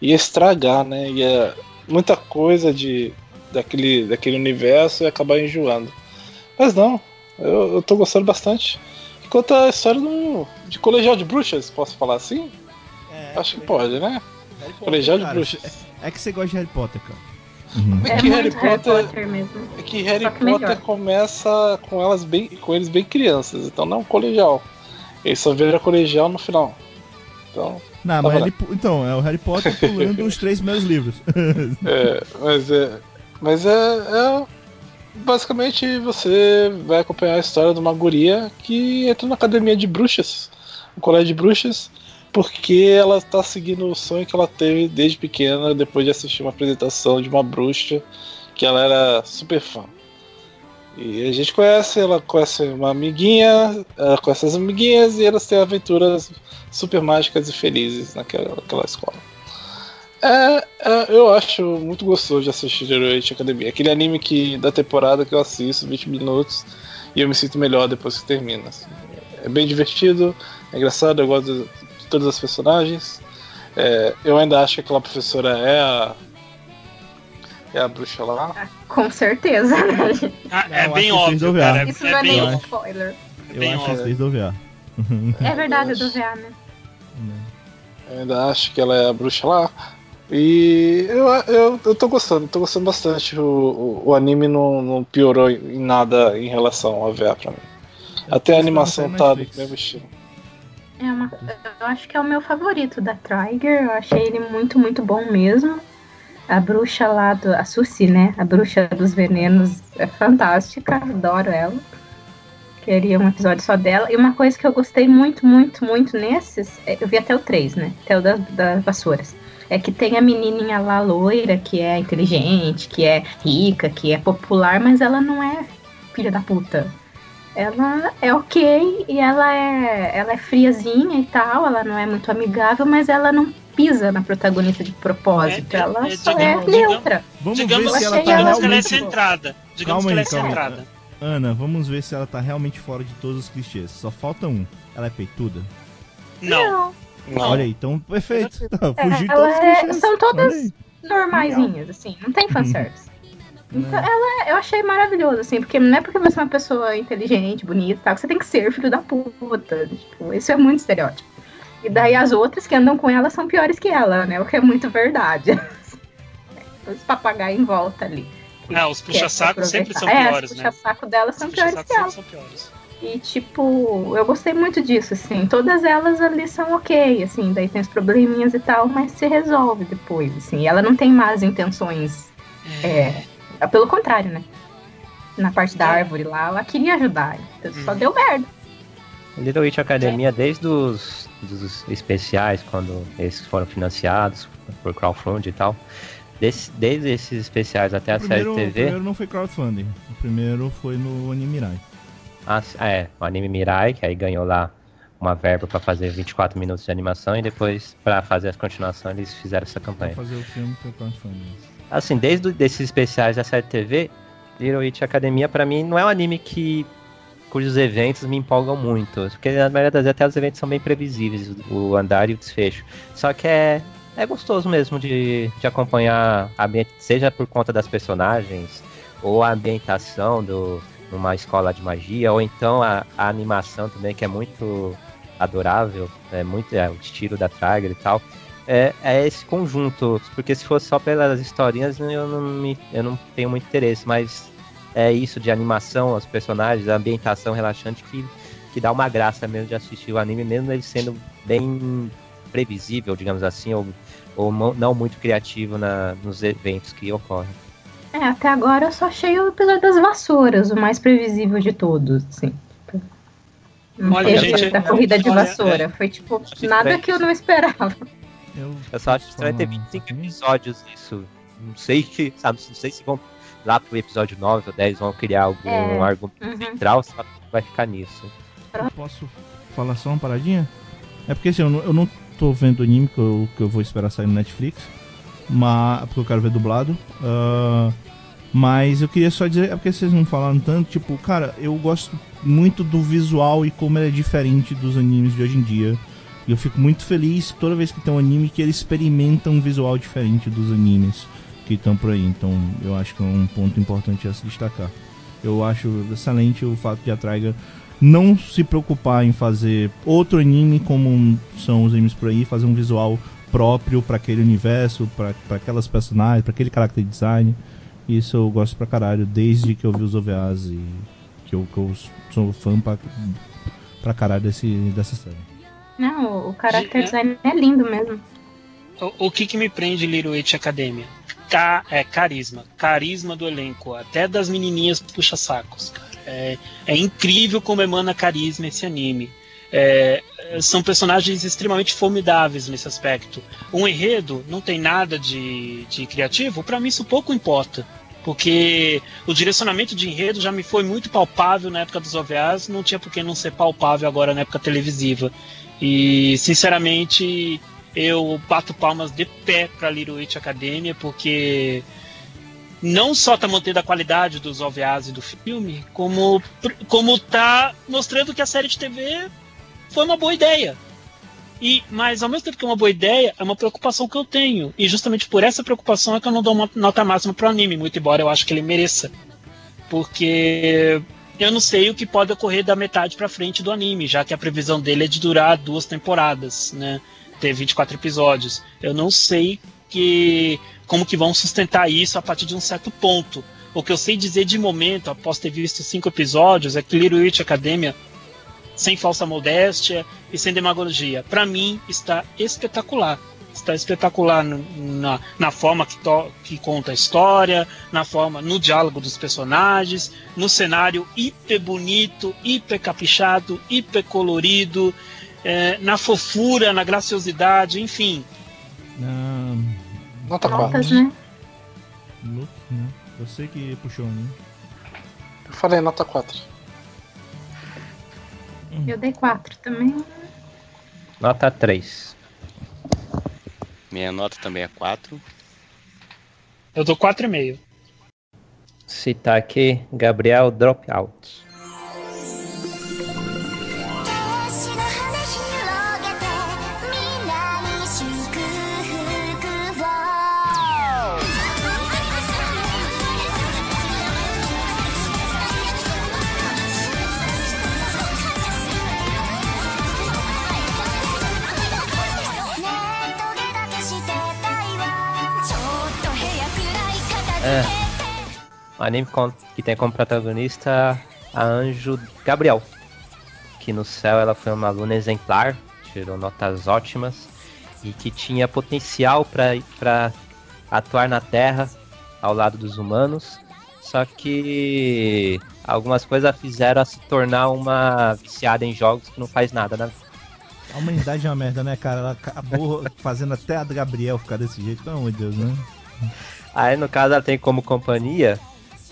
ia estragar, né? Ia muita coisa de daquele, daquele universo e acabar enjoando. Mas não, eu, eu tô gostando bastante. E Conta a história do, de colegial de bruxas, posso falar assim? Acho que pode, né? Colegial de Cara, bruxas. É que você gosta de Harry Potter, cara. É É que Harry Harry Potter- Potter mesmo. É que Harry que Potter melhor. começa com elas bem, com eles bem crianças, então não é um colegial. Ele só vira colegial no final. Então, Não, Tá mas bom. ele, pu- então, é o Harry Potter pulando os três primeiros livros. é, mas é, mas é, é- basicamente você vai acompanhar a história de uma guria que entra na academia de bruxas, um colégio de bruxas, porque ela tá seguindo o sonho que ela teve desde pequena, depois de assistir uma apresentação de uma bruxa que ela era super fã. E a gente conhece, ela conhece uma amiguinha, ela conhece as amiguinhas e elas têm aventuras super mágicas e felizes naquela, naquela escola. É, é, eu acho muito gostoso de assistir Heroic Academia. Aquele anime que da temporada que eu assisto, 20 minutos, e eu me sinto melhor depois que termina. assim. É bem divertido, é engraçado, eu gosto todas as personagens. É, eu ainda acho que aquela professora é a. é a bruxa lá? Com certeza, né? Ah, é bem óbvio, cara. É, Isso não é é bem nem um spoiler. Eu Bem acho óbvio. que desde o OVA. É verdade, do. VA, né? Eu ainda acho que ela é a bruxa lá. E eu, eu, eu tô gostando, tô gostando bastante. O, o, o anime não, não piorou em nada em relação ao VA pra mim. Até a animação tá do mesmo estilo. É uma, eu acho que é o meu favorito da Trigger. Eu achei ele muito, muito bom mesmo. A bruxa lá do. A Susi, né? A bruxa dos venenos é fantástica. Adoro ela. Queria um episódio só dela. E uma coisa que eu gostei muito, muito, muito nesses. é- Eu vi até o 3, né? Até o das, das vassouras. É que tem a menininha lá loira, que é inteligente, que é rica, que é popular, mas ela não é filha da puta ela é ok e ela é, ela é friazinha e tal, ela não é muito amigável, mas ela não pisa na protagonista de propósito, É, é, ela é, só digamos- é neutra. Vamos Digamos, ver se ela tá ela- digamos que ela é realmente. centrada. Digamos Calma que ela é aí, calma aí. centrada. Ana, vamos ver se ela tá realmente fora de todos os clichês. Só falta um. Ela é peituda? Não. Não. Olha aí, então perfeito. Tá, É, todos os é- clichês. são todas- aí. Normaisinhas, assim, não tem fanservice. Então, Né? ela, eu achei maravilhoso, assim, porque não é porque você é uma pessoa inteligente, bonita e tal, que você tem que ser filho da puta. Tipo, isso é muito estereótipo. E daí as outras que andam com ela são piores que ela, né? O que é muito verdade. Os papagaios em volta ali. que É, os puxa-sacos sempre são piores, é, os né? puxa-saco delas são Os piores que ela. são piores. E, tipo, eu gostei muito disso, assim. Todas elas ali são ok, assim. Daí tem os probleminhas e tal, mas se resolve depois, assim. Ela não tem más intenções. É, pelo contrário, né? Na parte da É. árvore lá, ela queria ajudar. Então, Só Uhum. deu merda. Little Witch Academia, desde os dos especiais, quando eles foram financiados por crowdfunding e tal, desse- desde esses especiais até a O primeiro, série o TV, primeiro não foi crowdfunding. O primeiro foi no Animirai. Ah, é, o anime Mirai, que aí ganhou lá uma verba pra fazer 24 minutos de animação e depois pra fazer as continuações eles fizeram essa Pra campanha. fazer o filme foi crowdfunding. Assim, desde desses especiais da série TV, Little Witch Academia pra mim não é um anime que cujos eventos me empolgam muito, porque na maioria das vezes até os eventos são bem previsíveis, o andar e o desfecho. Só que é é gostoso mesmo de, de acompanhar, a seja por conta das personagens, ou a ambientação do, numa escola de magia, ou então a, a animação também, que é muito adorável, é muito é, o estilo da Trigger e tal. É, é esse conjunto, porque se fosse só pelas historinhas eu não, me, eu não tenho muito interesse, mas é isso de animação, os personagens, a ambientação relaxante que, que dá uma graça mesmo de assistir o anime, mesmo ele sendo bem previsível, digamos assim, ou, ou não muito criativo na, nos eventos que ocorrem. É, até agora eu só achei o episódio das vassouras, o mais previsível de todos, assim. Não Olha, teve gente, da corrida de olha, vassoura. Foi tipo, nada que eu não esperava. Eu, Eu só acho estranho ter 25 episódios isso. Não sei que, sabe, não sei se vão lá pro episódio 9 ou 10 vão criar algum É. argumento Uhum. central, só que vai ficar nisso. Posso falar só uma paradinha? É porque assim, eu não, eu não tô vendo anime que eu, que eu vou esperar sair no Netflix. Mas, porque eu quero ver dublado. Ah, mas eu queria só dizer, é porque vocês não falaram tanto, tipo, cara, eu gosto muito do visual e como ele é diferente dos animes de hoje em dia. E eu fico muito feliz toda vez que tem um anime que ele experimenta um visual diferente dos animes que estão por aí. Então eu acho que é um ponto importante a se destacar. Eu acho excelente o fato de a Trigger não se preocupar em fazer outro anime como são os animes por aí, fazer um visual próprio para aquele universo, para aquelas personagens, para aquele character design. Isso eu gosto pra caralho, desde que eu vi os OVAs e que eu, que eu sou fã pra, pra caralho desse, dessa série. Não, o character É. design é lindo mesmo. O, o que que me prende Little Witch Academia? Ca, é carisma. Carisma do elenco. Até das menininhas puxa-sacos, cara. É, é incrível como emana carisma esse anime. É, são personagens extremamente formidáveis nesse aspecto. Um enredo não tem nada de, de criativo, pra mim isso pouco importa. Porque o direcionamento de enredo já me foi muito palpável na época dos OVAs, não tinha por que não ser palpável agora na época televisiva. E, sinceramente, eu bato palmas de pé pra Little Witch Academia, porque não só tá mantendo a qualidade dos OVAs e do filme, como, como tá mostrando que a série de TV foi uma boa ideia. E, mas ao mesmo tempo que é uma boa ideia, é uma preocupação que eu tenho. E justamente por essa preocupação é que eu não dou uma nota máxima pro anime, muito embora eu acho que ele mereça. Porque eu não sei o que pode ocorrer da metade pra frente do anime, já que a previsão dele é de durar duas temporadas, né? Ter 24 episódios. Eu não sei que como que vão sustentar isso a partir de um certo ponto. O que eu sei dizer de momento, após ter visto cinco episódios, é que Little Witch Academia sem falsa modéstia e sem demagogia. Para mim, está espetacular. Está espetacular no- na, na forma que, to- que conta a história, na forma, no diálogo dos personagens, no cenário hiper bonito, hiper caprichado, hiper colorido, eh, na fofura, na graciosidade, enfim. Ah, Nota 4. Notas, né? Né? Você que puxou, né? Eu falei nota 4. Eu dei quatro também. Nota 3. Minha nota também é 4. Eu dou 4,5. Citar aqui Gabriel Dropout. É. Um anime que tem como protagonista a anjo Gabriel. Que no céu ela foi uma aluna exemplar, tirou notas ótimas e que tinha potencial para atuar na Terra ao lado dos humanos. Só que algumas coisas a fizeram a se tornar uma viciada em jogos que não faz nada na vida. A humanidade é uma merda, né, cara? Ela acabou fazendo até a Gabriel ficar desse jeito, pelo amor de Deus, né? Aí no caso ela tem como companhia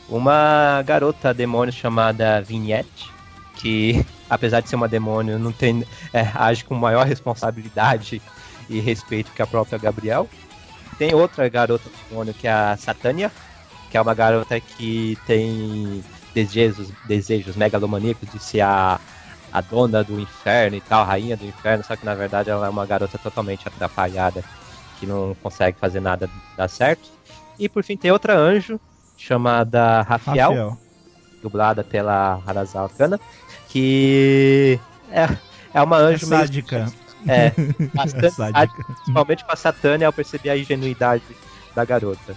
uma garota demônio chamada Vignette, que apesar de ser uma demônio, não tem, é, age com maior responsabilidade e respeito que a própria Gabriel. Tem outra garota demônio que é a Satânia, que é uma garota que tem desejos, desejos megalomaníacos de ser a, a dona do inferno e tal, rainha do inferno, só que na verdade ela é uma garota totalmente atrapalhada, que não consegue fazer nada dar certo. E por fim tem outra anjo chamada Rafael, Rafael. dublada pela Harazawa Kana, que é, é uma É anjo meio sádica. é, É bastante sádica. principalmente com a Satânia ao perceber a ingenuidade da garota.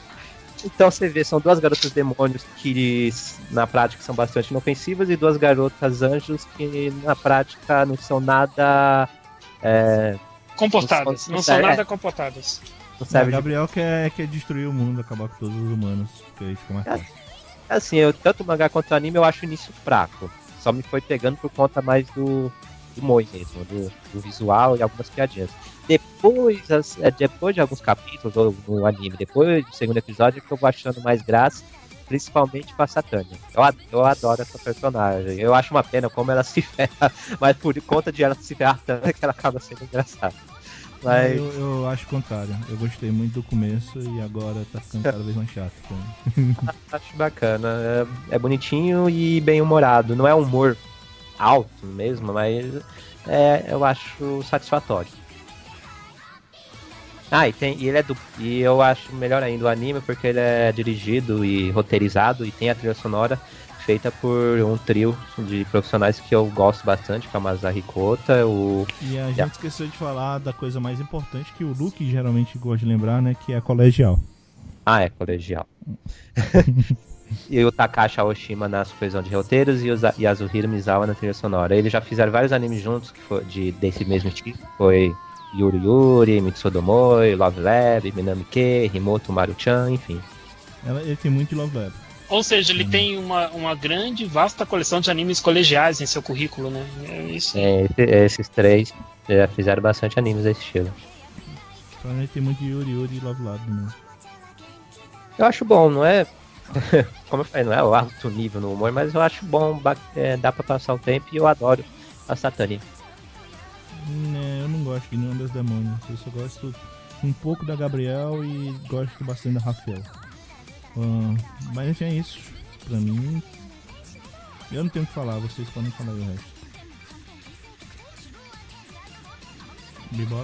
Então você vê, são duas garotas demônios que na prática são bastante inofensivas e duas garotas anjos que na prática não são nada. É, Comportadas, Não não são- são é. nada comportadas. Não É, Gabriel quer, quer destruir o mundo, acabar com todos os humanos. Que aí fica mais É. fácil. Assim, eu, tanto o mangá quanto o anime eu acho o início fraco. Só me foi pegando por conta mais do, do Moi mesmo, do, do visual e algumas piadinhas. Depois, é, depois de alguns capítulos ou no anime, depois do segundo episódio, é que eu vou achando mais graça, principalmente com a Satânia. Eu, eu adoro essa personagem. Eu acho uma pena como ela se ferra, mas por conta de ela se ferrar tanto é que ela acaba sendo engraçada. Mas Eu, eu acho o contrário. Eu gostei muito do começo e agora tá ficando cada vez mais chato. Acho bacana. É, é bonitinho e bem humorado. Não é humor alto mesmo, mas é, eu acho satisfatório. Ah, e, tem, e ele é do. E eu acho melhor ainda o anime porque ele é dirigido e roteirizado e tem a trilha sonora feita por um trio de profissionais que eu gosto bastante, que é o Masahi Kota, o. E a gente Yeah. esqueceu de falar da coisa mais importante que o Luke geralmente gosta de lembrar, né? Que é a colegial. Ah, é colegial. e o Takashi Aoshima na supervisão de roteiros e o Yasuhiro Mizawa na trilha sonora. Eles já fizeram vários animes juntos que foi de, desse mesmo tipo. Foi Yuri Yuri, Mitsudomoi, Love Lab, Minami-ke, Himoto Maru-chan, enfim. Ela, ele tem muito de Love Lab. Ou seja, ele tem uma, uma grande, vasta coleção de animes colegiais em seu currículo, né? É isso. É, esse- esses três já fizeram bastante animes desse estilo. Ele tem muito de Yuri Yuri e Love Lab mesmo. Eu acho bom, não é. Como eu falei, não é o alto nível no humor, mas eu acho bom, é, dá pra passar o tempo e eu adoro a Satânia. Né, eu não gosto de nenhum das demônios. Eu só gosto um pouco da Gabriel e gosto bastante da Rafael. Ah, mas é isso. Pra mim. Eu não tenho o que falar, vocês podem falar o resto.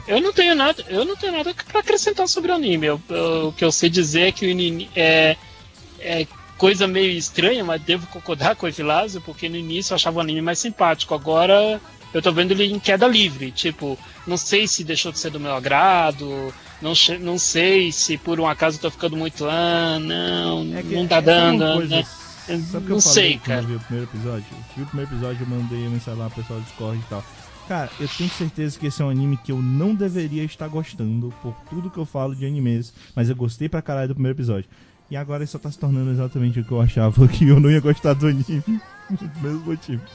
Eu não tenho nada, eu não tenho nada pra acrescentar sobre o anime. Eu- eu- o que eu sei dizer é que o ini- é, é coisa meio estranha, mas devo concordar com o Evilásio, porque no início eu achava o anime mais simpático. Agora eu tô vendo ele em queda livre. Tipo, não sei se deixou de ser do meu agrado, não, não sei se por um acaso eu tô ficando muito. Ah, não, não tá é dando. uma coisa, né? Sabe que Não sei, cara. eu vi o primeiro episódio? Eu vi o primeiro episódio, eu mandei mensagem lá pro pessoal do Discord e tal. Cara, eu tenho certeza que esse é um anime que eu não deveria estar gostando por tudo que eu falo de animes, mas eu gostei pra caralho do primeiro episódio. E agora ele só tá se tornando exatamente o que eu achava que eu não ia gostar do anime. Pelos mesmos motivos.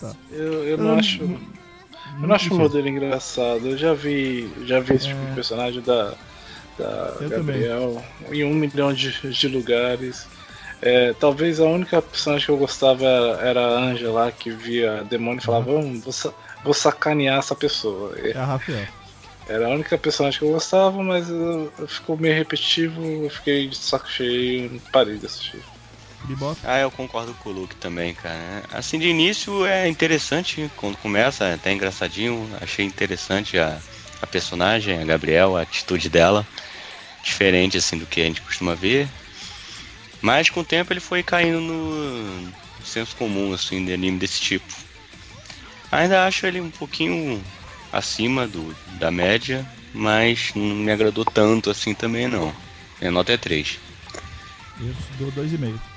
Tá. Eu, eu não acho. Eu não acho o modelo engraçado. Eu já vi, já vi esse tipo É. de personagem da, da Eu Gabriel em um milhão de, de lugares. É, talvez a única personagem que eu gostava era, a Anja lá, que via demônio e falava, "Hum, vou, vou sacanear essa pessoa. É a Rafael. Era a única personagem que eu gostava, mas uh, ficou meio repetitivo, eu fiquei de saco cheio e parei de assistir. Bebop. Ah, eu concordo com o Luke também, cara. Assim, de início é interessante, quando começa, é até engraçadinho. Achei interessante a, a personagem, a Gabriel, a atitude dela. Diferente, assim, do que a gente costuma ver. Mas com o tempo ele foi caindo no, senso comum, assim, de anime desse tipo. Ainda acho ele um pouquinho acima do, da média, mas não me agradou tanto assim também, não. Minha nota é 3. Eu dou 2,5.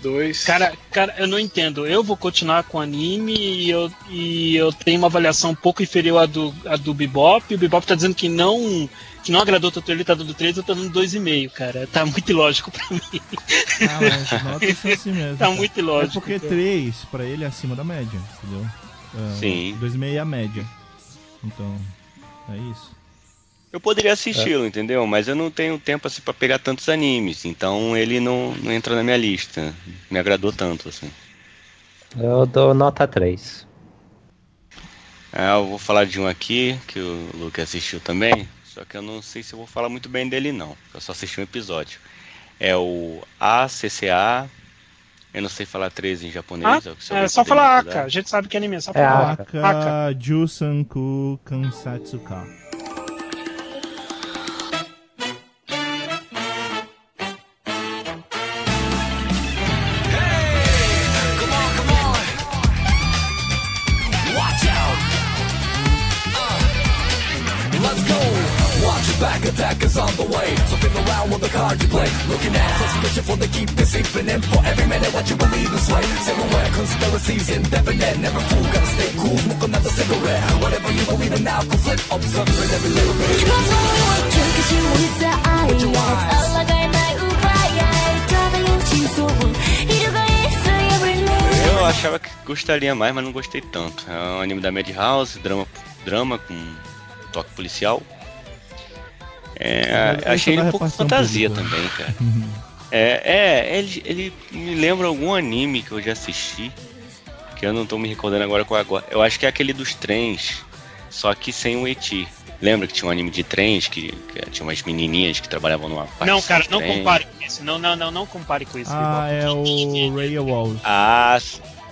Dois. Cara, cara, eu não entendo. Eu vou continuar com o anime e eu, e eu tenho uma avaliação um pouco inferior à do, à do Bebop. O Bebop tá dizendo que não, que não agradou tanto ele, tá dando 3, eu tô dando 2,5, cara. Tá muito ilógico pra mim. Ah, mas as notas são assim mesmo. Tá cara. muito É ilógico. porque 3 pra ele é acima da média, entendeu? É, Sim. 2,5 é a média. Então, é isso. Eu poderia assisti-lo, entendeu? Mas eu não tenho tempo assim para pegar tantos animes, então ele não, não entra na minha lista. Me agradou tanto assim. Eu dou nota 3. Ah, eu vou falar de um aqui que o Luke assistiu também, só que eu não sei se eu vou falar muito bem dele não. Eu só assisti um episódio. É o ACCA. Eu não sei falar 13 em japonês. Ah, é é só falar. Aka. A gente sabe que anime é só É falar Aka. Aka. Aka. Aka Jusanku Kansatsuka. the card you play. Looking at suspicion for the keep deceiving and for every minute what you believe is right. Silhouette conspiracies indefinite. Never fool, gotta stay cool. Smoke another cigarette. Whatever you believe in now, flip. Every little bit. You? What you want? Eu achava que gostaria mais, mas não gostei tanto. É um anime da Madhouse, drama, drama com toque policial. É, achei ele um pouco fantasia pública. também, cara. É, é ele, ele me lembra algum anime que eu já assisti, que eu não tô me recordando agora qual é agora. Eu acho que é aquele dos trens, só que sem o Eti. Lembra que tinha um anime de trens, que, que tinha umas menininhas que trabalhavam numa parte Não, cara, não compare com isso. Não, não, não, não compare com isso. Ah, é o Walls. Ah,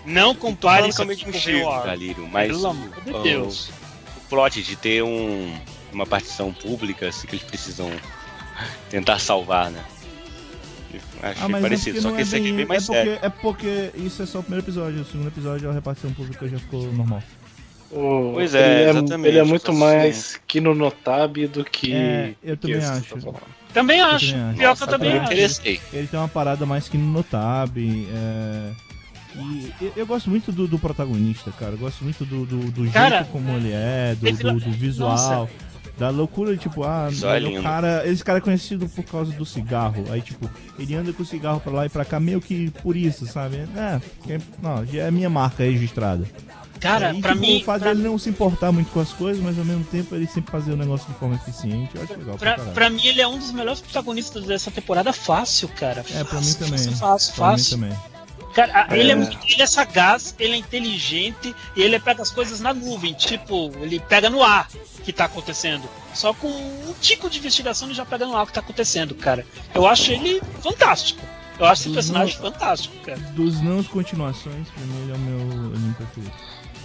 Não compare com o. Galírio, mas Pelo amor de Deus. o plot de ter um, uma partição pública, assim, que eles precisam tentar salvar, né? Achei Ah, mas parecido, é só que não esse é aqui é bem, mais é porque, sério. é porque isso é só o primeiro episódio. O segundo episódio a repartição pública já ficou normal. O- Pois é, ele exatamente, Ele é muito assim. mais Kino Notabe do que. É, eu também que acho. tá. Também acho. também acho. Pior Nossa, que eu também acho. interessei. Ele tem uma parada mais que no Notab. É... E eu, eu gosto muito do, do protagonista, cara. Eu gosto muito do, do, do Cara, jeito como ele é, do, do, do visual. Nossa. Da loucura, tipo, ah, é cara, esse cara é conhecido por causa do cigarro. Aí, tipo, ele anda com o cigarro pra lá e pra cá, meio que por isso, sabe? É, não, já é minha marca registrada. Cara, Aí, pra tipo, mim. o fato pra- dele não se importar muito com as coisas, mas ao mesmo tempo ele sempre fazer o negócio de forma eficiente. Eu acho legal pra Pra, pra mim, ele é um dos melhores protagonistas dessa temporada fácil, cara. É, pra mim Fácil, também. Fácil, fácil. Pra mim fácil. também. Cara, a- ele, é É. ele é sagaz, ele é inteligente e ele pega as coisas na nuvem. Tipo, ele pega no ar o que tá acontecendo. Só com um tico de investigação ele já pega no ar o que tá acontecendo, cara. Eu acho ele fantástico. Eu acho esse personagem fantástico, cara. Dos não continuações, pra mim ele é o meu anime preferido.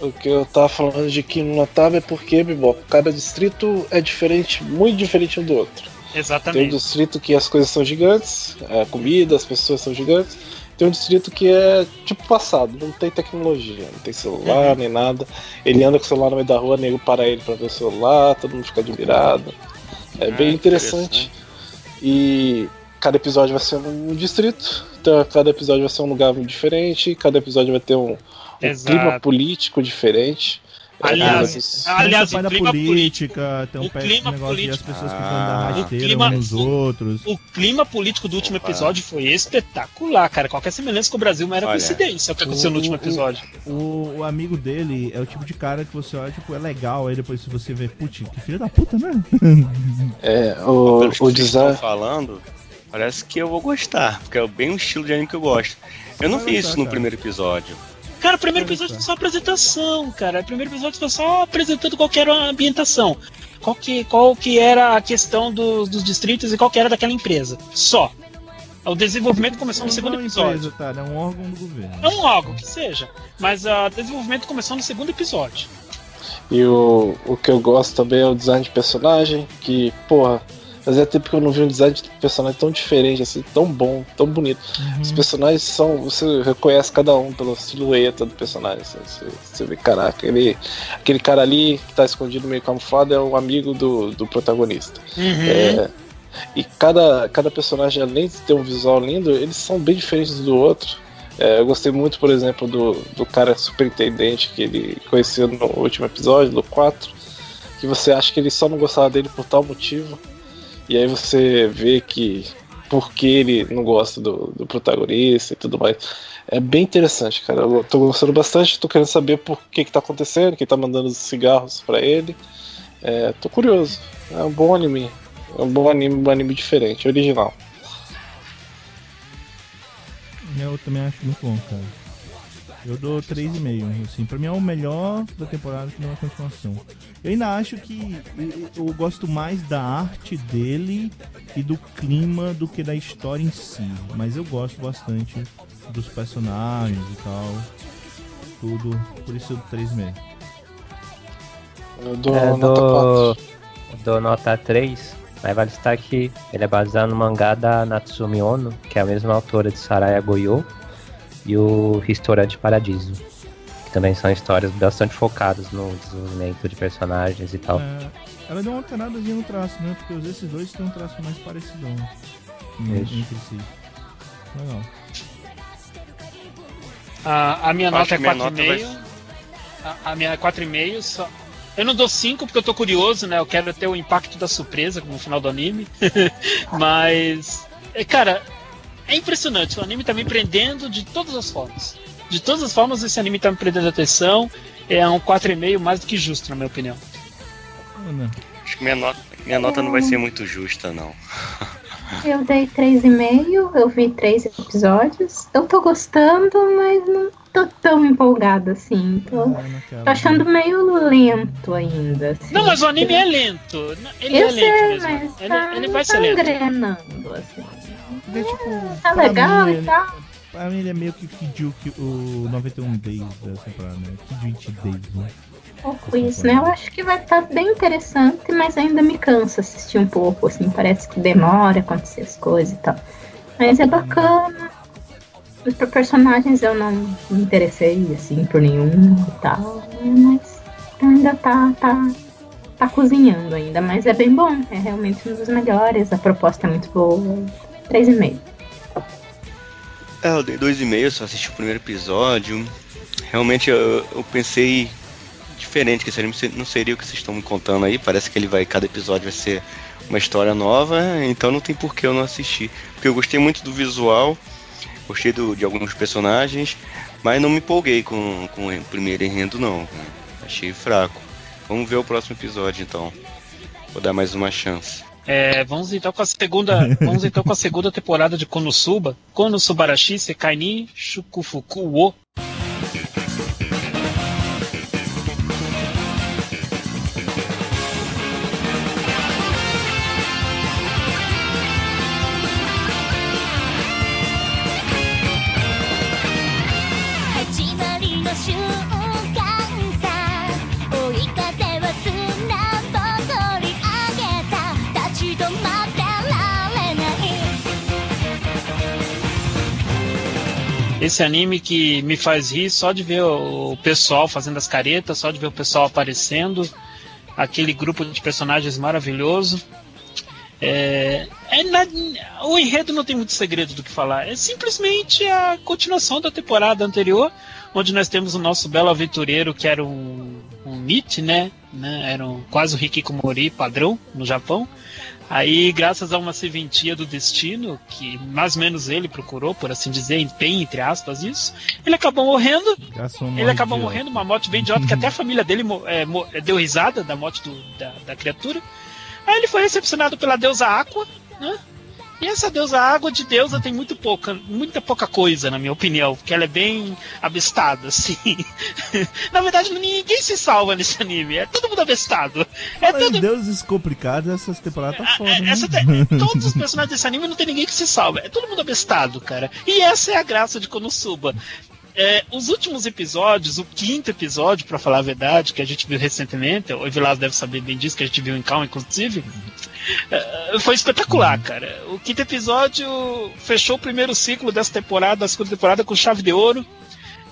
O que eu tava falando de Kino no Taba é porque, Bibop, cada distrito é diferente, muito diferente um do outro. Tem um Exatamente. distrito que as coisas são gigantes, a comida, as pessoas são gigantes. Tem um distrito que é tipo passado, não tem tecnologia, não tem celular nem nada. Ele anda com o celular no meio da rua, nego para ele pra ver o celular, todo mundo fica admirado. É Ah, bem interessante. E cada episódio vai ser um distrito, então cada episódio vai ser um lugar diferente, cada episódio vai ter um, um clima político diferente. Aliás, mas- aliás, tem o clima política, tem um o pé- clima negócio de as político. pessoas que vão Ah, dar o rasteira clima- uns nos outros. O clima político do último Opa. episódio foi espetacular, cara. Qualquer semelhança com o Brasil não era Olha. coincidência o que aconteceu no O- último o- episódio. O, o amigo dele é o tipo de cara que você olha, tipo, é legal, aí depois se você vê, putz, que filho da puta, né? é, o, Pelos que o vocês design. estão falando, parece que eu vou gostar, porque é bem um estilo de anime que eu gosto. Eu não vi isso no cara. primeiro episódio. Cara, o primeiro episódio só. foi só apresentação, cara. O primeiro episódio foi só apresentando qual que era a ambientação. Qual que, qual que era a questão dos, dos distritos e qual que era daquela empresa. Só. O desenvolvimento começou no segundo é uma episódio. empresa, tá? É um órgão do governo. É um algo que seja. Mas o desenvolvimento começou no segundo episódio. E o, o que eu gosto também é o design de personagem, que, porra, fazia tempo que eu não vi um design de personagem tão diferente, assim, tão bom, tão bonito. Os Uhum. personagens são. Você reconhece cada um pela silhueta do personagem. assim, você, você vê, caraca, aquele, aquele cara ali que tá escondido meio camuflado é o amigo do, do protagonista. É, e cada, cada personagem, além de ter um visual lindo, eles são bem diferentes do outro. É, eu gostei muito, por exemplo, do, do cara superintendente que ele conheceu no último episódio, do 4, que você acha que ele só não gostava dele por tal motivo. E aí você vê que por que ele não gosta do, do protagonista e tudo mais. É bem interessante, cara. Eu tô gostando bastante, tô querendo saber por que que tá acontecendo, quem tá mandando os cigarros pra ele. É, tô curioso. É um bom anime. É um bom anime, um anime diferente, original. Eu também acho muito bom, cara. Eu dou 3,5. Assim, pra mim é o melhor da temporada que não é continuação. Eu ainda acho que eu, eu gosto mais da arte dele e do clima do que da história em si. Mas eu gosto bastante dos personagens e tal. Tudo. Por isso eu dou 3,5. Eu dou É, nota do, 4. do nota 3, mas vale destacar que ele é baseado no mangá da Natsumi Ono, que é a mesma autora de Saraya Goyo e o Restaurante Paradiso. Que também são histórias bastante focadas no desenvolvimento de personagens e tal. É, ela deu uma alternadazinha no traço, né? Porque esses dois têm um traço mais parecidão né, entre si. Legal. A, a minha Eu nota é que minha nota 4,5. A, a minha é 4,5 só. Eu não dou 5 porque eu tô curioso, né? Eu quero ter o impacto da surpresa no final do anime. Mas. é, Cara, é impressionante. O anime tá me prendendo de todas as formas. De todas as formas, esse anime tá me prendendo a atenção. É um 4,5 mais do que justo, na minha opinião. Acho que minha nota, minha nota não vai ser muito justa, não. Eu dei 3,5, eu vi três episódios. Eu tô gostando, mas não tô tão empolgada assim. Tô, naquela, tô achando meio lento ainda. Assim. Não, mas o anime é lento. Ele Eu é sei, lento mesmo. mas Ele, tá, ele vai tá ser lento. engrenando, assim. Porque, tipo, Tá legal mim, e tal. Pra mim ele é meio que Kid o 91 Days dessa temporada, né? Kid 20 Days, né? Pouco isso, né? Eu acho que vai estar bem interessante, mas ainda me cansa assistir um pouco, assim, parece que demora acontecer as coisas e tal. Mas é bacana. Os per- personagens eu não me interessei, assim, por nenhum e tal, mas ainda tá, tá, tá cozinhando ainda, mas é bem bom, é realmente um dos melhores, a proposta é muito boa. 3,5. É, eu dei dois e meio, só assisti o primeiro episódio. Realmente eu, eu pensei diferente, que esse não seria o que vocês estão me contando aí. Parece que ele vai, cada episódio vai ser uma história nova, então não tem por que eu não assistir. Porque eu gostei muito do visual, gostei do- de alguns personagens, mas não me empolguei com, com o primeiro enredo não. Achei fraco. Vamos ver o próximo episódio então. Vou dar mais uma chance. É, vamos então com a segunda, vamos então com a segunda temporada de Konosuba, Konosubarashi Sekai ni Shukufuku wo. Esse anime que me faz rir só de ver o pessoal fazendo as caretas, só de ver o pessoal aparecendo, aquele grupo de personagens maravilhoso. É, é na- o enredo não tem muito segredo do que falar. É simplesmente a continuação da temporada anterior, onde nós temos o nosso belo aventureiro que era um, um Nietzsche, né? né? Era um, quase o Hikikomori padrão no Japão. Aí, graças a uma serventia do destino, que mais ou menos ele procurou, por assim dizer, tem entre aspas isso, ele acabou morrendo ele acabou de morrendo, uma morte bem idiota, que até a família dele é, deu risada da morte do- da, da criatura. Aí ele foi recepcionado pela deusa Aqua, né? E essa deusa água de deusa tem muito pouca, muita pouca coisa, na minha opinião, porque ela é bem abestada, assim. na verdade, ninguém se salva nesse anime, é todo mundo abestado. É todo, deuses complicados, essas temporadas tá foda, né? essa te- todos os personagens desse anime não tem ninguém que se salva. É todo mundo abestado, cara. E essa é a graça de Konosuba. É, os últimos episódios, o quinto episódio, pra falar a verdade, que a gente viu recentemente, o Evilás deve saber bem disso, que a gente viu em Calma, inclusive, é, foi espetacular, cara. O quinto episódio fechou o primeiro ciclo dessa temporada, da segunda temporada, com chave de ouro.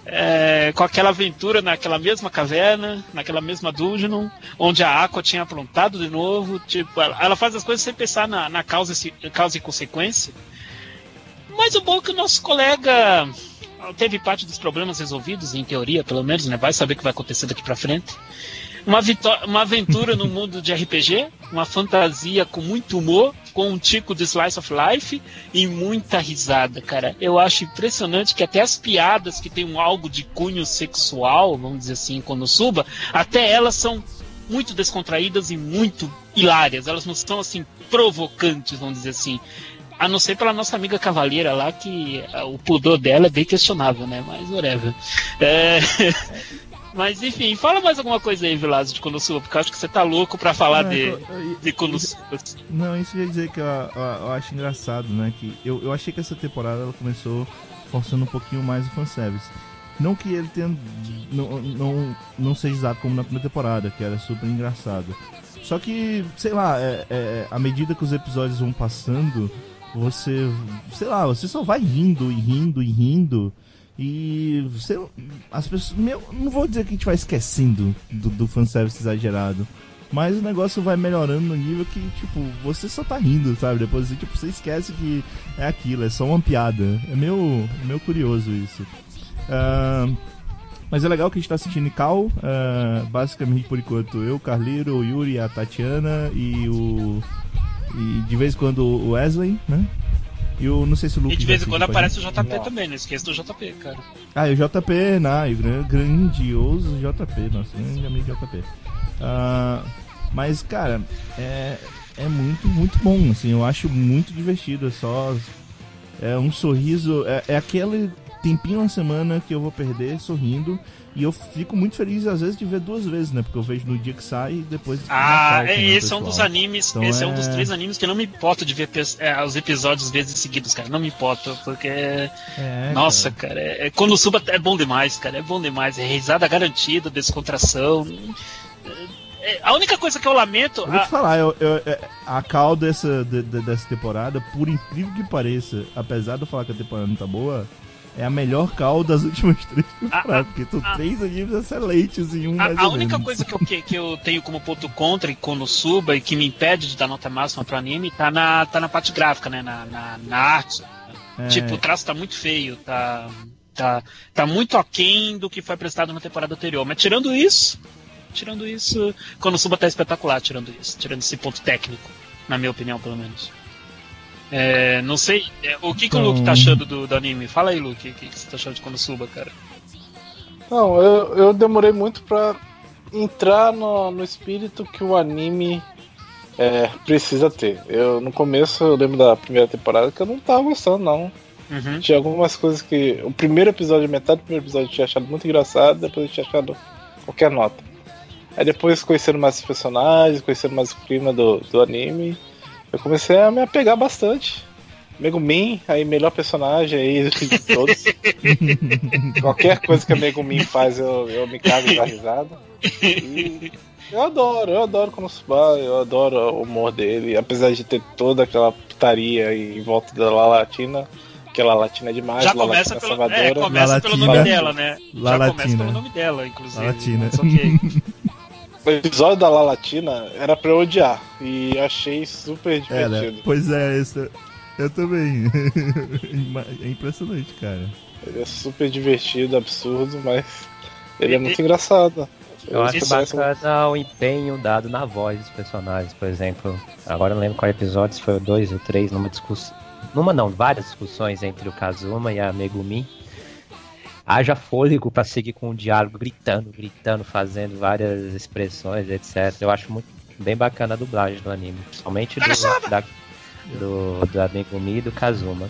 é, com aquela aventura naquela mesma caverna, naquela mesma dungeon, onde a Aqua tinha aprontado de novo. Tipo, ela, ela faz as coisas sem pensar na, na causa, e- causa e consequência. Mas o bom é que o nosso colega teve parte dos problemas resolvidos, em teoria, pelo menos, né? Vai saber o que vai acontecer daqui pra frente. Uma, uma aventura no mundo de RPG, uma fantasia com muito humor, com um tico de slice of life e muita risada, cara. Eu acho impressionante que até as piadas que tem um algo de cunho sexual, vamos dizer assim, quando suba, até elas são muito descontraídas e muito hilárias. Elas não são assim provocantes, vamos dizer assim. A não ser pela nossa amiga cavaleira lá, que ah, o pudor dela é bem questionável, né? Mas whatever. É... Mas enfim, fala mais alguma coisa aí, Vilazo, de Konosuba, porque eu acho que você tá louco pra falar Não, de, eu- eu- de Konosuba. Não, isso quer dizer que eu, eu- eu acho engraçado, né? Que eu, eu achei que essa temporada ela começou forçando um pouquinho mais o fanservice. Não que ele tenha. Não, não, não seja usado como na primeira temporada, que era super engraçado. Só que, sei lá, é, é, à medida que os episódios vão passando, você. Sei lá, você só vai rindo e rindo e rindo. E você, as pessoas. Meu, não vou dizer que a gente vai esquecendo do, do fanservice exagerado. Mas o negócio vai melhorando no nível que, tipo, você só tá rindo, sabe? Depois assim, tipo, você esquece que é aquilo, é só uma piada. É meio, meio curioso isso. Ahn, mas é legal que a gente tá assistindo Cal. ah, basicamente, por enquanto, eu, o Carleiro, o Yuri, a Tatiana e o. E de vez em quando o Wesley, né? E o. Não sei se o E Lucas. de vez em quando aparece o. JP também, não esqueça do JP, cara. Ah, e o JP, né? E o gran- grandioso JP, nosso grande amigo JP. Ah, mas, cara, é, é muito, muito bom, assim, eu acho muito divertido, é só... É um sorriso, é, é aquele tempinho na semana que eu vou perder sorrindo, e eu fico muito feliz, às vezes, de ver duas vezes, né? Porque eu vejo no dia que sai e depois... Ah, é, né, esse é um pessoal? dos animes, Então esse é... um é- dos três animes que eu não me importo de ver é, os episódios vezes seguidos, cara. Não me importo, porque. É, Nossa, cara, é, é- Konosuba é bom demais, cara. É bom demais. É risada garantida, descontração. É, é, a única coisa que eu lamento. Eu vou a- te falar, eu, eu- é, a cal dessa, de- de- dessa temporada, por incrível que pareça, apesar de eu falar que a temporada não tá boa, é a melhor cal das últimas três temporadas, porque são três animes excelentes em um A, a única menos. coisa que eu, que, que eu tenho como ponto contra em Konosuba e que me impede de dar nota máxima pro anime tá na, tá na parte gráfica, né? Na, na, na arte. É, Tipo, o traço tá muito feio, tá, tá, tá muito aquém do que foi prestado na temporada anterior. Mas tirando isso, tirando isso, Konosuba tá espetacular, tirando isso, tirando esse ponto técnico, na minha opinião, pelo menos. É, não sei, é, o que, que o Então- Luke tá achando do, do anime? Fala aí, Luke, o que, que você tá achando de Konosuba, cara? Não, eu, eu demorei muito pra entrar no, no espírito que o anime é, precisa ter. Eu no começo eu lembro da primeira temporada que eu não tava gostando, não. Uhum. Tinha algumas coisas que. O primeiro episódio, metade do primeiro episódio eu tinha achado muito engraçado, depois eu tinha achado qualquer nota. Aí depois conhecendo mais os personagens, conhecendo mais o clima do, do anime, eu comecei a me apegar bastante. Megumin, aí melhor personagem aí de todos. Qualquer coisa que a Megumin faz eu, eu me cago da risada. E eu adoro, eu adoro Konosuba, eu adoro o humor dele, apesar de ter toda aquela putaria em volta da La Latina, que ela latina é demais, Já ela começa, latina pelo, salvadora. é, começa pelo Lalatina. nome dela, né? La Já Latina. começa pelo nome dela, inclusive. La Latina. Mas ok. O episódio da La Latina era pra eu odiar. E achei super É, né? divertido. Pois é, esse, eu também. é impressionante, cara. Ele é super divertido, absurdo, mas ele é muito engraçado. Eu acho bacana o empenho dado na voz dos personagens, por exemplo. Agora eu não lembro qual episódio, se foi o 2 ou 3, numa discussão. Numa não, várias discussões entre o Kazuma e a Megumi. Haja fôlego pra seguir com o diálogo, gritando, gritando, fazendo várias expressões, etc. Eu acho muito bem bacana a dublagem do anime. Principalmente do, da, do, da Megumi e do Kazuma.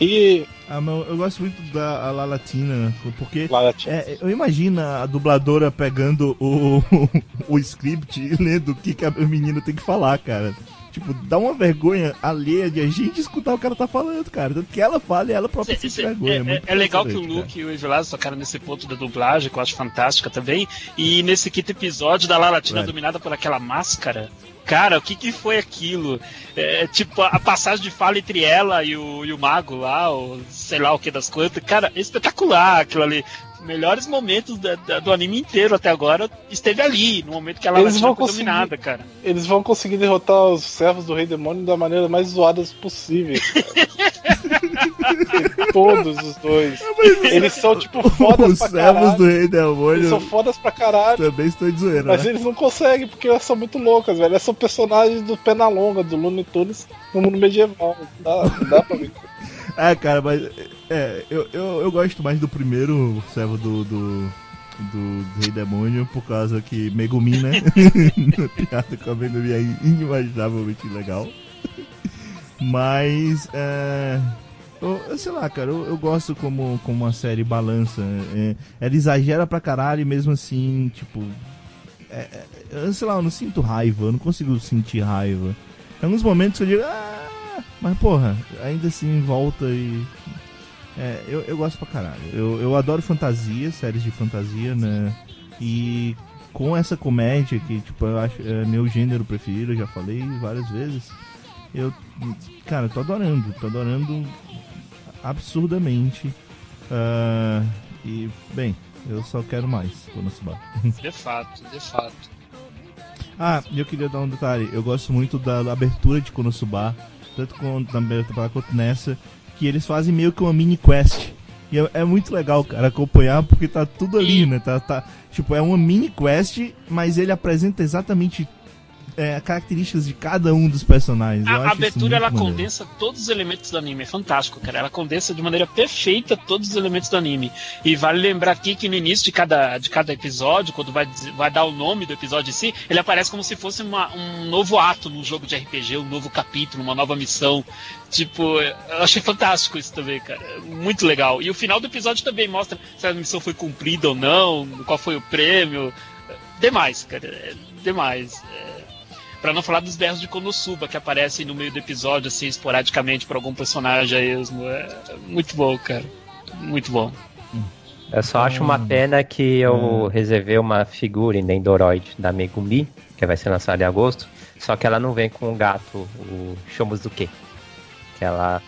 E Ah, mas eu gosto muito da a La Latina, porque La Latina. É, eu imagino a dubladora pegando o, o script e lendo o que, que a menina tem que falar, cara. Tipo, dá uma vergonha alheia de a gente escutar o que ela tá falando, cara. Tanto que ela fala e ela própria Cê- sente cê- vergonha. é, muito é legal que o Luke e o Evilásio tocaram nesse ponto da dublagem, que eu acho fantástica também. E nesse quinto episódio da Lalatina Vai. dominada por aquela máscara. Cara, o que que foi aquilo? É, tipo, a passagem de fala entre ela e o, e o mago lá, ou sei lá o que das quantas. Cara, é espetacular aquilo ali. Melhores momentos da- da- do anime inteiro até agora esteve ali, no momento que a Eles vão foi conseguir- dominada, cara. Eles vão conseguir derrotar os servos do Rei Demônio da maneira mais zoadas possíveis. cara. Todos os dois. Eles são, tipo, fodas Os pra servos caralho. do Rei Eles Demônio são fodas pra caralho. também estão de zoeira, Mas né? eles não conseguem, porque elas são muito loucas, velho. Elas são personagens do Penalonga, do Looney Tunes no mundo medieval. Não dá, não dá pra ver. É, cara, mas é, eu, eu, eu gosto mais do primeiro servo do, do, do Rei Demônio, por causa que Megumi, né? Piada com a Megumi é inimaginavelmente legal. Mas, é, eu, eu sei lá, cara, eu, eu gosto como, como a série balança. é, ela exagera pra caralho e mesmo assim, tipo. é, é, eu sei lá, eu não sinto raiva, eu não consigo sentir raiva. Tem alguns momentos que eu digo, ah, mas porra, ainda assim volta e. É, eu, eu gosto pra caralho. Eu, eu adoro fantasia, séries de fantasia, né? E com essa comédia que, tipo, eu acho é meu gênero preferido, eu já falei várias vezes. Eu, cara, tô adorando, tô adorando absurdamente. Ah, e, bem, eu só quero mais, Konosuba. De fato, de fato. Ah, eu queria dar um detalhe. Eu gosto muito da abertura de Konosuba, tanto com, na primeira temporada quanto nessa, que eles fazem meio que uma mini quest. E é, é muito legal, cara, acompanhar, porque tá tudo ali, né? Tá, tá, tipo, é uma mini quest, mas ele apresenta exatamente é, características de cada um dos personagens. A, abertura ela maneiro. condensa todos os elementos do anime, é fantástico, cara. Ela condensa de maneira perfeita todos os elementos do anime. E vale lembrar aqui que no início de cada, de cada episódio, quando vai, vai dar o nome do episódio em si, ele aparece como se fosse uma- um novo ato num jogo de RPG, um novo capítulo, uma nova missão. Tipo, eu achei fantástico isso também, cara. Muito legal. E o final do episódio também mostra se a missão foi cumprida ou não, qual foi o prêmio. Demais, cara. é Demais. É, Pra não falar dos berros de Konosuba que aparecem no meio do episódio, assim, esporadicamente por algum personagem aí mesmo. É muito bom, cara. Muito bom. Eu só acho uma pena que eu reservei uma figura em Nendoroid da Megumi, que vai ser lançada em agosto, só que ela não vem com o gato, o Shomuzuke. Que ela,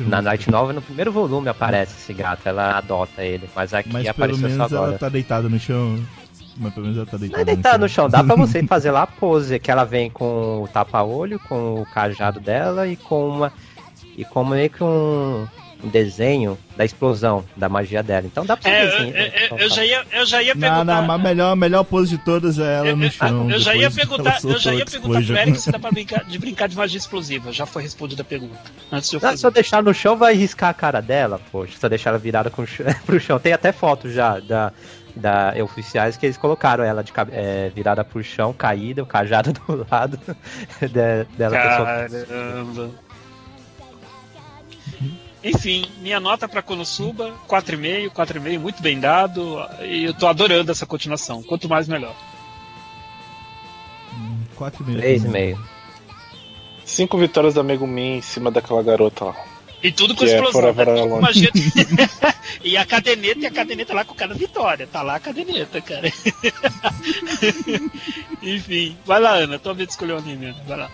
na Night Nova, no primeiro volume aparece esse gato, ela adota ele, mas aqui Mas pelo apareceu só menos agora. ela tá deitada no chão. Mas pelo menos ela tá deitada Não é deitar no chão, dá pra você fazer lá a pose, que ela vem com o tapa-olho, com o cajado dela e com uma. E com meio que um, um desenho da explosão da magia dela. Então dá pra você É, desenhar. eu, eu- eu já ia, eu já ia Não, perguntar. não, mas a melhor, a melhor pose de todas é ela eu, no eu- chão. eu já ia perguntar, eu já ia perguntar pro. Eric se dá pra brincar, de brincar de magia explosiva. Já foi respondida a pergunta. Antes de eu Não, se eu deixar no chão, vai riscar a cara dela, poxa. Se eu deixar ela virada com pro chão. Tem até foto já da, da oficiais que eles colocaram ela de é, virada pro chão, caída, o cajado do lado de- dela. pessoa- Caramba. Enfim, minha nota pra Konosuba, 4,5, 4,5, muito bem dado. E eu tô adorando essa continuação. Quanto mais, melhor. Quatro e meio. Três e meio. Cinco vitórias da Megumi em cima daquela garota lá. E tudo com Que é explosão. Né? Tudo magia. e a cadeneta e a cadeneta lá com cada vitória. Tá lá a cadeneta, cara. Enfim, vai lá, Ana. Tua vez de escolher o anime, Ana. Vai lá.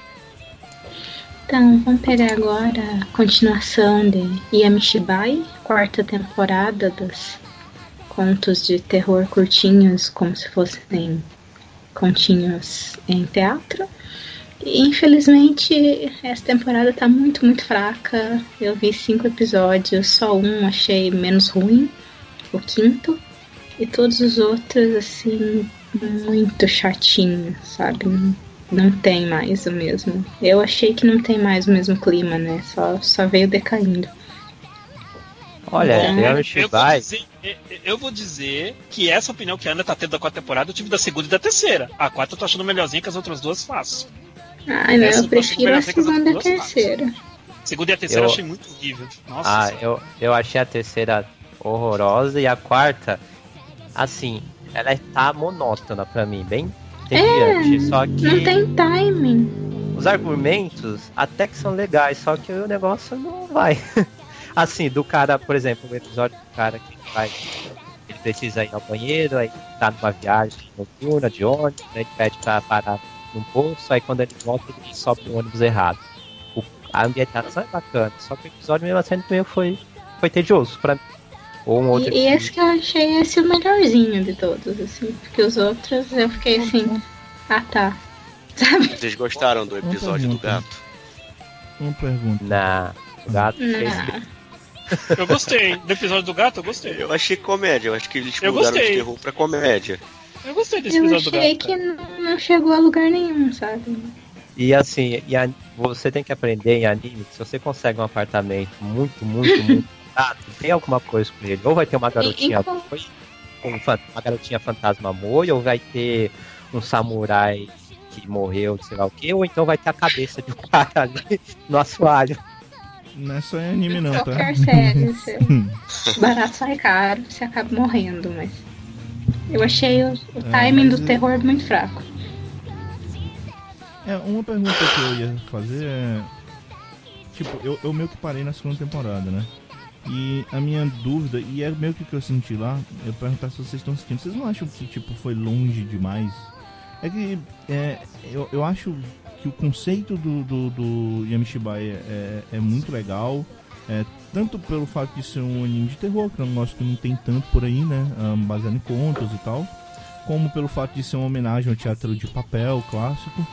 Então, vamos pegar agora a continuação de Yamishibai, quarta temporada dos contos de terror curtinhos, como se fossem continhos em teatro. Infelizmente, essa temporada tá muito, muito fraca. Eu vi cinco episódios, só um achei menos ruim, o quinto. E todos os outros, assim, muito chatinho, sabe? Não, tem mais o mesmo. Eu achei que não tem mais o mesmo clima, né? Só, só veio decaindo. Olha, É. Leon Eu vou, dizer, eu vou dizer que essa opinião que a Ana tá tendo da quarta temporada eu tive da segunda e da terceira. A quarta eu tô achando melhorzinha que as outras duas fácil. Ai, não, eu prefiro a segunda e a terceira. Segunda e a terceira Eu- eu achei muito horrível. Nossa. Ah, senhora. eu, eu achei a terceira horrorosa e a quarta, assim, ela tá monótona pra mim, bem entediante. só que Não tem timing. os argumentos até que são legais, só que o negócio não vai. assim, do cara, por exemplo, o episódio do cara que vai. Ele precisa ir ao banheiro, aí tá numa viagem noturna de ônibus, né, ele pede pra parar num posto, aí quando ele volta ele sobe o ônibus errado. O- a ambientação é bacana, só que o episódio mesmo assim meio foi, foi tedioso pra mim. Ou um outro E, e esse que eu achei esse o melhorzinho de todos, assim. Porque os outros eu fiquei assim, ah tá. Sabe? Vocês gostaram do episódio do gato? Uma pergunta. Na o gato fez. Eu gostei. Do episódio do gato, eu gostei. Eu achei comédia, eu acho que eles Eu mudaram de terror pra comédia. Eu gostei desse Eu episódio do achei gato. que não, não chegou a lugar nenhum, sabe? E assim, e a- você tem que aprender em anime que se você consegue um apartamento muito, muito, muito barato, tem alguma coisa com ele. Ou vai ter uma garotinha E- e um fan- uma garotinha fantasma Moi, ou vai ter um samurai que morreu, sei lá o que, ou então vai ter a cabeça de um cara ali no assoalho. Não é só em anime não, tá? Qualquer série, barato sai caro, você acaba morrendo, mas. Eu achei o, o É, timing do eu- terror muito fraco. É, uma pergunta que eu ia fazer é. Tipo, eu, eu meio que parei na segunda temporada, né? E a minha dúvida, e é meio que o que eu senti lá, eu perguntar se vocês estão sentindo. Vocês não acham que, tipo, foi longe demais? É que é, eu, eu acho que o conceito do, do, do Yamishibai é, é, é muito legal. É, tanto pelo fato de ser um anime de terror, que é um negócio que não tem tanto por aí, né? ah, baseado em contos e tal. Como pelo fato de ser uma homenagem ao teatro de papel clássico.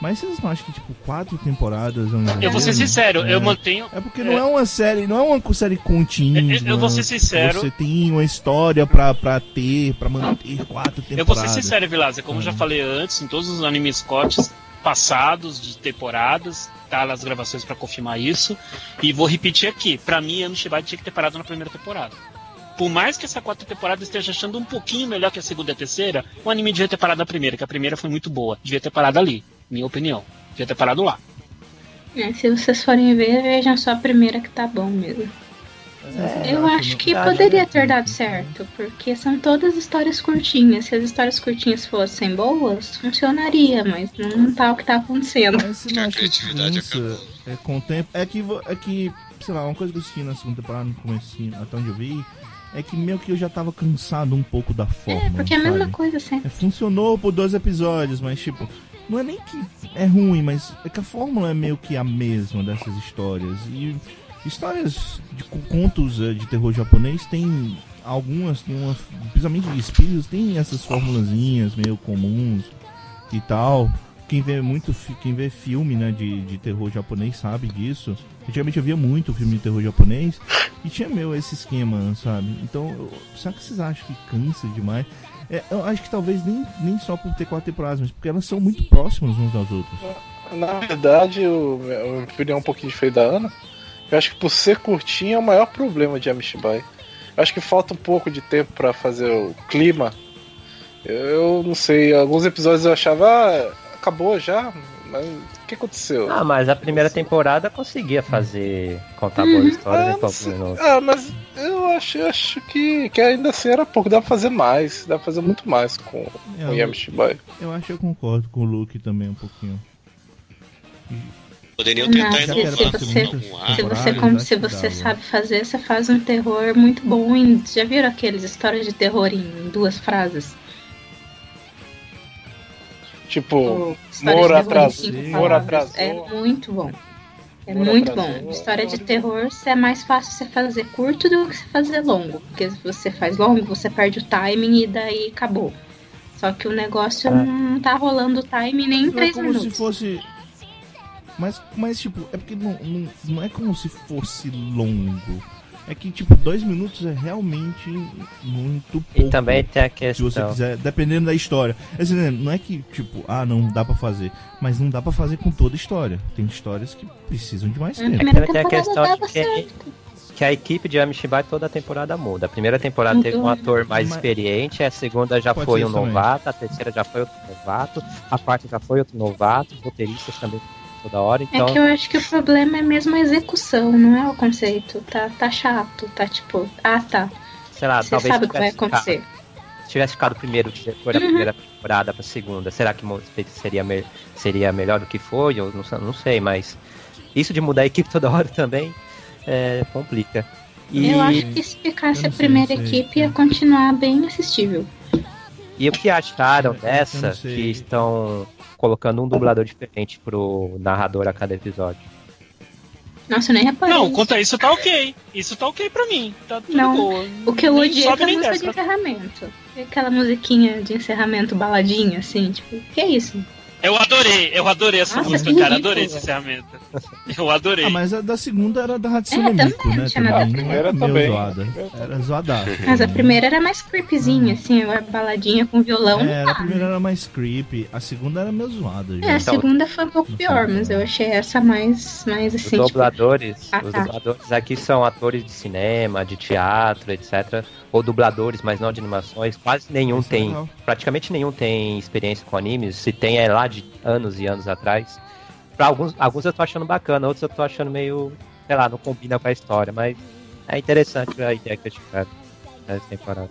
Mas vocês não acham que, tipo, quatro temporadas é um Eu vou ser sincero, É. eu mantenho. É porque não é uma série, não é uma série contínua. Eu- eu vou ser sincero. Você tem uma história pra, pra ter, pra manter quatro temporadas. Eu vou ser sincero, Vilaza, como eu já falei antes, em todos os anime scotts passados de temporadas, tá nas gravações pra confirmar isso, e vou repetir aqui, pra mim, Ano Shibai tinha que ter parado na primeira temporada. Por mais que essa quarta temporada esteja achando um pouquinho melhor que a segunda e a terceira, o anime devia ter parado na primeira, que a primeira foi muito boa. Devia ter parado ali, minha opinião. Devia ter parado lá. É, se vocês forem ver, vejam só a primeira que tá bom mesmo. É, Eu acho que poderia que- ter dado certo, porque são todas histórias curtinhas. Se as histórias curtinhas fossem boas, funcionaria, mas não tá o que tá acontecendo. Mas não que cansa é, com o tempo? É que, é que, sei lá, uma coisa que eu assisti na segunda temporada, no começo, até onde eu vi, é que meio que eu já tava cansado um pouco da forma. É, porque é a mesma sabe? coisa sempre. É, funcionou por dois episódios, mas tipo, não é nem que é ruim, mas é que a fórmula é meio que a mesma dessas histórias. E histórias de co- contos eh, de terror japonês tem algumas, tem uma, principalmente de espíritos, tem essas formulazinhas meio comuns e tal. Quem vê muito, quem vê filme, né, de, de terror japonês sabe disso. Antigamente eu via muito filme de terror japonês e tinha meu esse esquema, sabe? Então, será que vocês acham que cansa demais? É, eu acho que talvez nem, nem só por ter quatro temporadas, mas porque elas são muito próximas uns das outras. Na verdade, o- minha opinião é um pouquinho diferente da Ana. Eu acho que por ser curtinho é o maior problema de Amishibai. Eu acho que falta um pouco de tempo pra fazer o clima. Eu não sei, alguns episódios eu achava, ah, acabou já, mas o que aconteceu? Ah, mas a primeira temporada conseguia fazer. contar boas histórias Ah, em poucos minutos. Ah, mas eu acho, eu acho que, que ainda assim era pouco, dá pra fazer mais, dá pra fazer muito mais com, É, com eu, Yamishibai. eu acho que eu concordo com o Luke também um pouquinho. Poderiam tentar se- inovar se com você- algum Se você, como, se você sabe fazer, você faz um terror muito bom. Em, já viram aqueles histórias de terror em duas frases? Tipo, Moro atrasou, Moro atrasou. É muito bom. É Bora muito trazer bom. História de terror é mais fácil você fazer curto do que você fazer longo. Porque se você faz longo, você perde o timing e daí acabou. Só que o negócio Ah. não tá rolando o timing nem em é três como minutos. se fosse. Mas, mas tipo, é porque não, não, não é como se fosse longo. É que, tipo, dois minutos é realmente muito pouco. E também tem a Se você questão. quiser, dependendo da história. Assim, não é que, tipo, ah, não dá pra fazer. Mas não dá pra fazer com toda a história. Tem histórias que precisam de mais Na tempo. primeira Também tem a questão de que, que a equipe de Amishibai toda a temporada muda. A primeira temporada teve um ator mais experiente, a segunda já Pode foi um também. novato, a terceira já foi outro novato, a quarta já foi outro novato, os roteiristas também toda hora. Então, É que eu acho que o problema é mesmo a execução, não é o conceito. Tá, tá chato, tá tipo, ah tá, sei lá, você talvez sabe o que vai ficado- acontecer. se tivesse ficado o primeiro diretor da Uhum. primeira temporada pra segunda, será que seria, me- seria melhor do que foi? Eu não, sei- não sei, mas isso de mudar a equipe toda hora também é, complica. E, Eu acho que se ficasse a primeira sei. equipe ia continuar bem assistível. e o que acharam dessa sei. que estão colocando um dublador diferente pro narrador a cada episódio? Nossa, eu nem reparei. Não, quanto a isso tá ok. Isso tá ok pra mim. Tá tudo Não. boa. O que eu Nem odiei é aquela música desce, de encerramento. Aquela musiquinha de encerramento baladinha, assim, tipo, que é isso? Eu adorei, eu adorei essa Nossa, música, cara. Adorei esse encerramento. Eu adorei. Ah, mas a da segunda era da Hatsune É, Miku, né? tinha nada a Também ver. não Primeira era meio também. zoada. Era zoadaço. Mas a primeira era mais creepyzinha, assim, agora baladinha com violão. É, a primeira era mais creepy, a segunda era meio zoada. É, a segunda foi um pouco pior, mas eu achei essa mais, mais Os assim, tipo, dubladores, Ah, os tá. dubladores aqui são atores de cinema, de teatro, etc. Ou dubladores, mas não de animações. Quase nenhum Isso é tem, praticamente nenhum tem experiência com animes. Se tem é lá de anos e anos atrás. Pra alguns, alguns eu tô achando bacana, outros eu tô achando meio, sei lá, não combina com a história, mas é interessante a ideia que eles tiveram nessa temporada.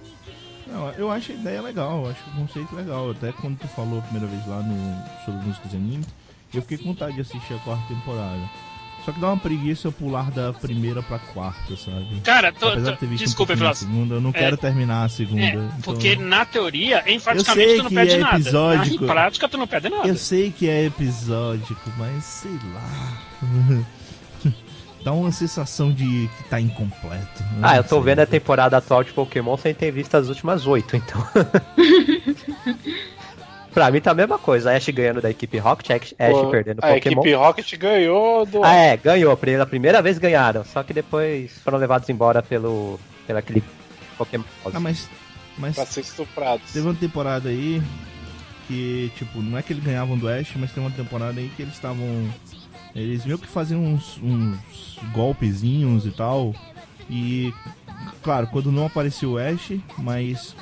Não, eu acho a ideia legal, eu acho o conceito legal. Até quando tu falou a primeira vez lá no, sobre músicas e anime, eu fiquei com vontade de assistir a quarta temporada. Só que dá uma preguiça eu pular da primeira pra quarta, sabe? Cara, tô, Apesar tô- de ter visto desculpa, Veloso. segunda, eu não É. quero terminar a segunda. É, então- porque na teoria, Eu enfaticamente, tu não que perde é nada. episódico. Na prática, tu não perde nada. Eu sei que é episódico, mas sei lá. Dá uma sensação de que tá incompleto. Ah, eu tô sei. vendo a temporada atual de Pokémon sem ter visto as últimas oito, então. pra mim tá a mesma coisa. A Ash ganhando da equipe Rocket, Ash, Ash Pô, perdendo a Pokémon. equipe Rocket ganhou do. Ah, é, ganhou. Pela primeira vez ganharam. Só que depois foram levados embora pelo. pelo aquele Pokémon. Ah, mas. Mas Pra ser estuprados. teve uma temporada aí que, tipo, não é que eles ganhavam do Ash, mas tem uma temporada aí que eles estavam. Eles meio que faziam uns, uns golpezinhos e tal. E, claro, quando não apareceu o Ash, mas.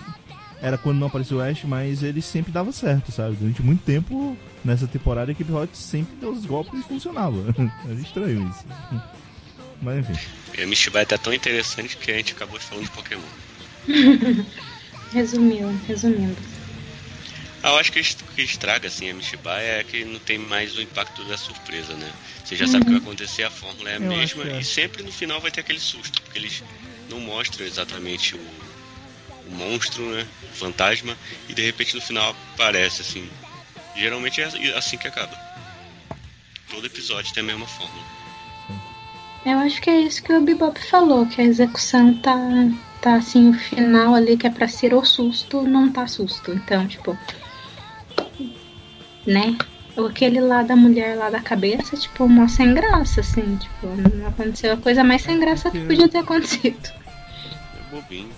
Era quando não apareceu o Ash, mas ele sempre dava certo, sabe? Durante muito tempo, nessa temporada, a equipe Hot sempre deu os golpes e funcionava. Era estranho isso. Mas enfim. E a Mishibai tá tão interessante que a gente acabou falando de Pokémon. resumiu, resumindo. Ah, eu acho que o que estraga assim a Mishibai é que não tem mais o impacto da surpresa, né? Você já sabe o que vai acontecer, a fórmula é a Eu mesma é. e sempre no final vai ter aquele susto, porque eles não mostram exatamente o, o monstro, né? O fantasma, e de repente no final aparece assim. Geralmente é assim que acaba. Todo episódio tem a mesma fórmula. Eu acho que é isso que o Bebop falou, que a execução tá, tá assim, o final ali que é pra ser o susto, não tá susto. Então, tipo. Né? Aquele lá da mulher lá da cabeça, tipo, mó sem graça, assim, tipo, não aconteceu a coisa mais sem graça que podia ter acontecido. É bobinho.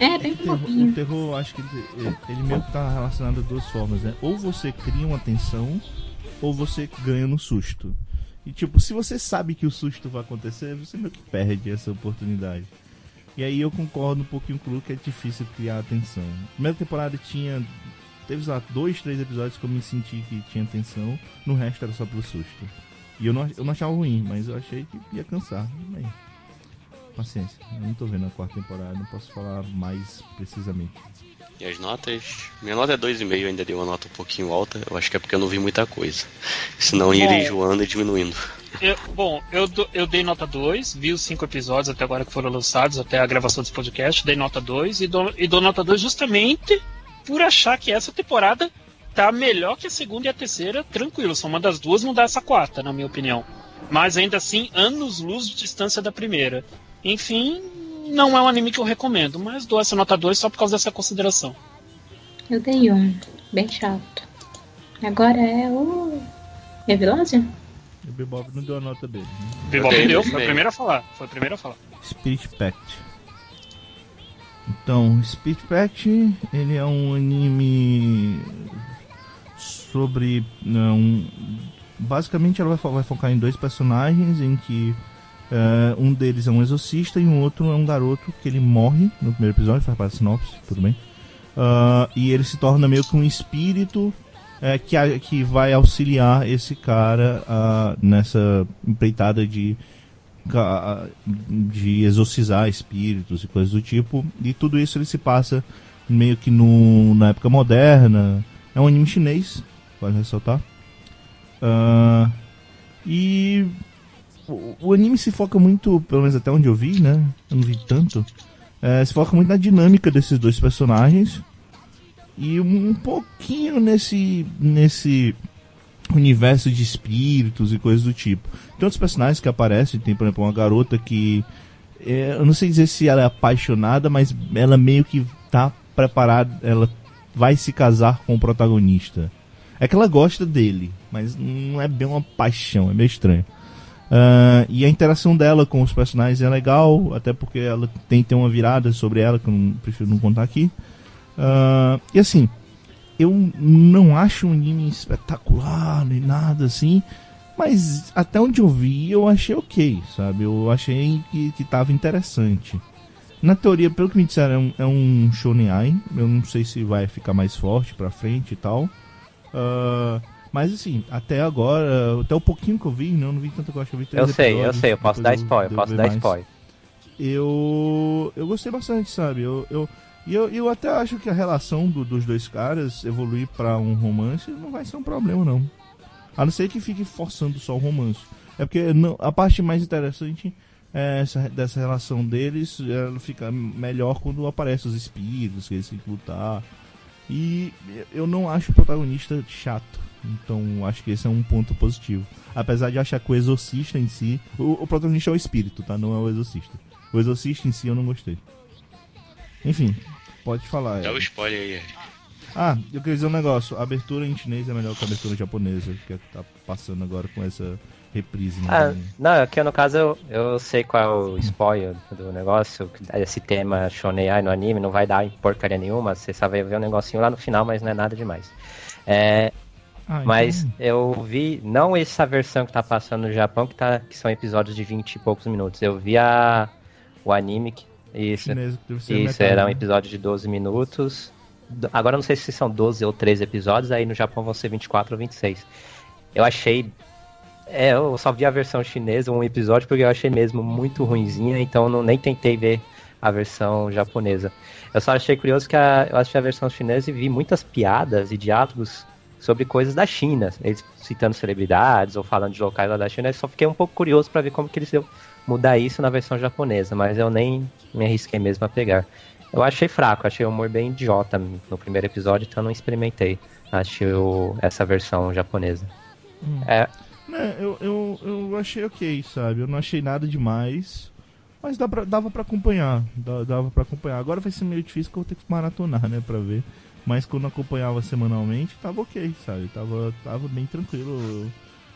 É, bem O terror, o terror, acho que ele, ele meio que tá relacionado a duas formas, né? Ou você cria uma tensão, ou você ganha no susto. E tipo, se você sabe que o susto vai acontecer, você meio que perde essa oportunidade. E aí eu concordo um pouquinho com o Lu que é difícil criar atenção. Primeira temporada tinha. Teve lá, dois, três episódios que eu me senti que tinha tensão, no resto era só pelo susto. E eu não, eu não achava ruim, mas eu achei que ia cansar. Bem, paciência. Eu não tô vendo a quarta temporada, não posso falar mais precisamente. E as notas? Minha nota é 2,5, eu ainda dei uma nota um pouquinho alta. Eu acho que é porque eu não vi muita coisa. Senão ia Bom. enjoando e diminuindo. Eu- bom, eu, do- eu dei nota 2, vi os cinco episódios até agora que foram lançados, até a gravação desse podcast, dei nota 2 e dou, e dou nota 2 justamente por achar que essa temporada tá melhor que a segunda e a terceira, tranquilo. Só uma das duas não dá essa quarta, na minha opinião. Mas ainda assim, anos-luz de distância da primeira. Enfim, não é um anime que eu recomendo, mas dou essa nota 2 só por causa dessa consideração. Eu dei um, bem chato. Agora é o. Evilásio? O Bebop não deu a nota dele. Né? Bebop deu, foi a meio. primeira a falar. Foi a primeira a falar. Spirit Pact. Então, Spirit Pact, ele é um anime sobre não, basicamente ela vai, vai focar em dois personagens em que eh, um deles é um exorcista e um outro é um garoto que ele morre no primeiro episódio, faz parte da sinopse, tudo bem. Ah, e ele se torna meio que um espírito eh, que, a- que vai auxiliar esse cara nessa empreitada de de exorcizar espíritos e coisas do tipo. E tudo isso ele se passa meio que no, na época moderna. É um anime chinês, pode ressaltar. Ah, e o, anime se foca muito, pelo menos até onde eu vi, né? Eu não vi tanto. eh, se foca muito na dinâmica desses dois personagens. E um, um pouquinho nesse, nesse universo de espíritos e coisas do tipo. Tem outros personagens que aparecem, tem por exemplo uma garota que. é, eu não sei dizer se ela é apaixonada, mas ela meio que tá preparada, ela vai se casar com o protagonista. É que ela gosta dele, mas não é bem uma paixão, é meio estranho. Ah, e a interação dela com os personagens é legal, até porque ela tem, tem uma virada sobre ela que eu não, prefiro não contar aqui. Ah, e assim, eu não acho um anime espetacular nem nada assim, mas até onde eu vi eu achei ok, sabe? Eu achei que, que tava interessante. Na teoria, pelo que me disseram, é um, é um shonen ai, eu não sei se vai ficar mais forte pra frente e tal. Ah, mas assim, até agora, até o pouquinho que eu vi, não, não vi tanto que eu vi três Eu sei, eu sei, eu posso dar spoiler, eu posso dar mais spoiler. eu eu gostei bastante, sabe? Eu eu e eu, eu até acho que a relação do- dos dois caras evoluir pra um romance não vai ser um problema não. A não ser que fique forçando só o romance. É porque não- a parte mais interessante é essa, dessa relação deles, ela fica melhor quando aparecem os espíritos, que eles têm que lutar. E eu não acho o protagonista chato. Então acho que esse é um ponto positivo. Apesar de achar que o exorcista em si. O, o protagonista é o espírito, tá? Não é o exorcista. O exorcista em si eu não gostei. Enfim, pode falar. Dá o Eric. spoiler aí, Eric. Ah, eu queria dizer um negócio. A abertura em chinês é melhor que a abertura japonesa, que é que tá passando agora com essa reprise. né? Ah, não, aqui no caso eu, eu sei qual é o spoiler do negócio. Esse tema Shonen Ai no anime não vai dar em porcaria nenhuma. Você só vai ver um negocinho lá no final, mas não é nada demais. É, Ah, mas então, eu vi, não essa versão que tá passando no Japão, que, tá, que são episódios de 20 e poucos minutos. Eu vi a, o anime, que, isso, isso, metade, era um né? episódio de 12 minutos. Agora não sei se são 12 ou 13 episódios, aí no Japão vão ser 24 ou 26. Eu achei. É, eu só vi a versão chinesa, um episódio, porque eu achei mesmo muito ruinzinha, então não, nem tentei ver a versão japonesa. Eu só achei curioso que a, eu assisti a versão chinesa e vi muitas piadas e diálogos sobre coisas da China, eles citando celebridades ou falando de locais lá da China, eu só fiquei um pouco curioso para ver como que eles iam mudar isso na versão japonesa, mas eu nem me arrisquei mesmo a pegar. Eu achei fraco, achei o humor bem idiota no primeiro episódio, então não experimentei. Achei o- essa versão japonesa. É, Né, eu, eu, eu achei ok, sabe? Eu não achei nada demais. Mas dá pra- dava pra acompanhar. Dava pra acompanhar. Agora vai ser meio difícil que eu vou ter que maratonar, né? Pra ver. Mas quando acompanhava semanalmente, tava ok, sabe? Tava, tava bem tranquilo.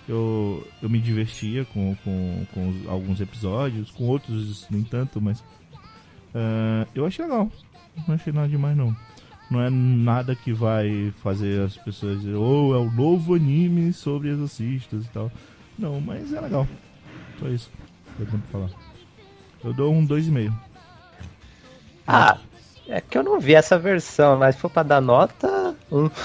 Eu, eu, me divertia com, com, com alguns episódios, com outros nem tanto, mas. ah, eu achei legal. Não achei nada demais, não. Não é nada que vai fazer as pessoas dizer, oh, é o novo anime sobre exorcistas e tal. Não, mas é legal. Só isso que eu tenho pra falar. Eu dou um 2,5. ah, é que eu não vi essa versão, mas se for pra dar nota. Um.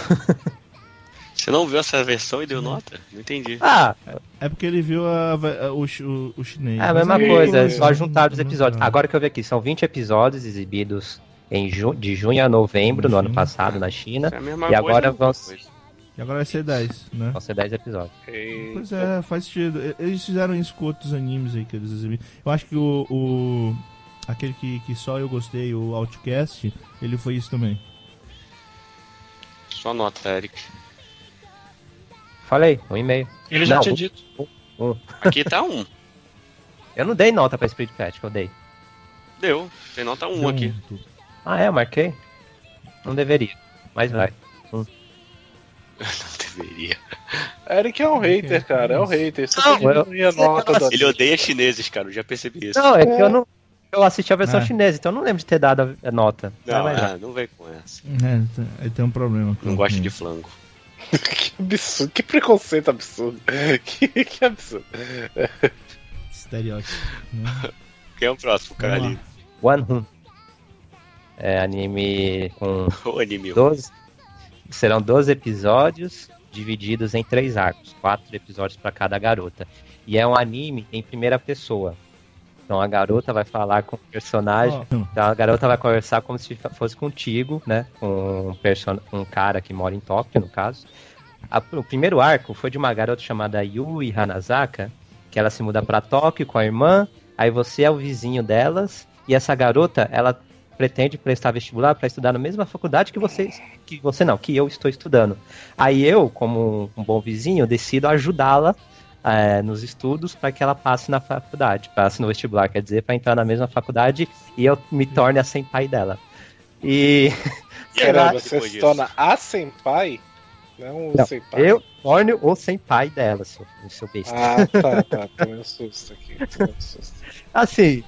Você não viu essa versão e deu nota? Não entendi. Ah, É porque ele viu a- a- o, o, o chinês. É a mesma coisa, é só juntar os episódios. Agora que eu vi aqui, são 20 episódios exibidos em ju de junho a novembro no ano passado na China. É a mesma E coisa, agora é coisa. E agora vai ser 10, né? Vão ser 10 episódios. E- Pois é, faz sentido. Eles fizeram isso com outros animes aí que eles exibiram. Eu acho que o. o- aquele que, que só eu gostei, o Outcast, ele foi isso também. Só nota, Eric. Falei, um e-mail. Ele já Não, tinha o- dito. Um. Aqui tá um. Eu não dei nota pra Spirit Pet, que eu dei. Deu. Tem nota um Deu aqui. Ah, é, eu marquei? Não deveria, mas vai. Não deveria. Eric é um hater, cara. É um hater. Não, da. Ele odeia chineses, cara. Eu já percebi isso. Não, é que eu não. Eu assisti a versão É. chinesa, então eu não lembro de ter dado a nota. Não, vai. ah, não vem com essa. É, tem- aí tem um problema. com- Não gosto com de isso. flango. Que absurdo. Que preconceito absurdo. Que, que absurdo. Estereótipo. né? Quem é o próximo, cara ali? One Hun. É anime com O anime. 12. Serão 12 episódios divididos em três arcos, quatro episódios para cada garota. E é um anime em primeira pessoa. Então a garota vai falar com o personagem. Ó, Então a garota vai conversar como se fosse contigo, né? Com um, person... um cara que mora em Tóquio, no caso. A- o primeiro arco foi de uma garota chamada Yui Hanazaka, que ela se muda para Tóquio com a irmã. Aí você é o vizinho delas. E essa garota, ela pretende prestar vestibular para estudar na mesma faculdade que vocês. Que você não, que eu estou estudando. Aí eu, como um bom vizinho, decido ajudá-la é, nos estudos para que ela passe na faculdade, passe no vestibular, quer dizer, para entrar na mesma faculdade e eu me torne a senpai dela. E E Caramba, depois você se torna a senpai? Não o Não, senpai. eu torne o senpai dela, seu, seu besta. Ah, tá, tá. Tomei um susto aqui. Um susto. Assim,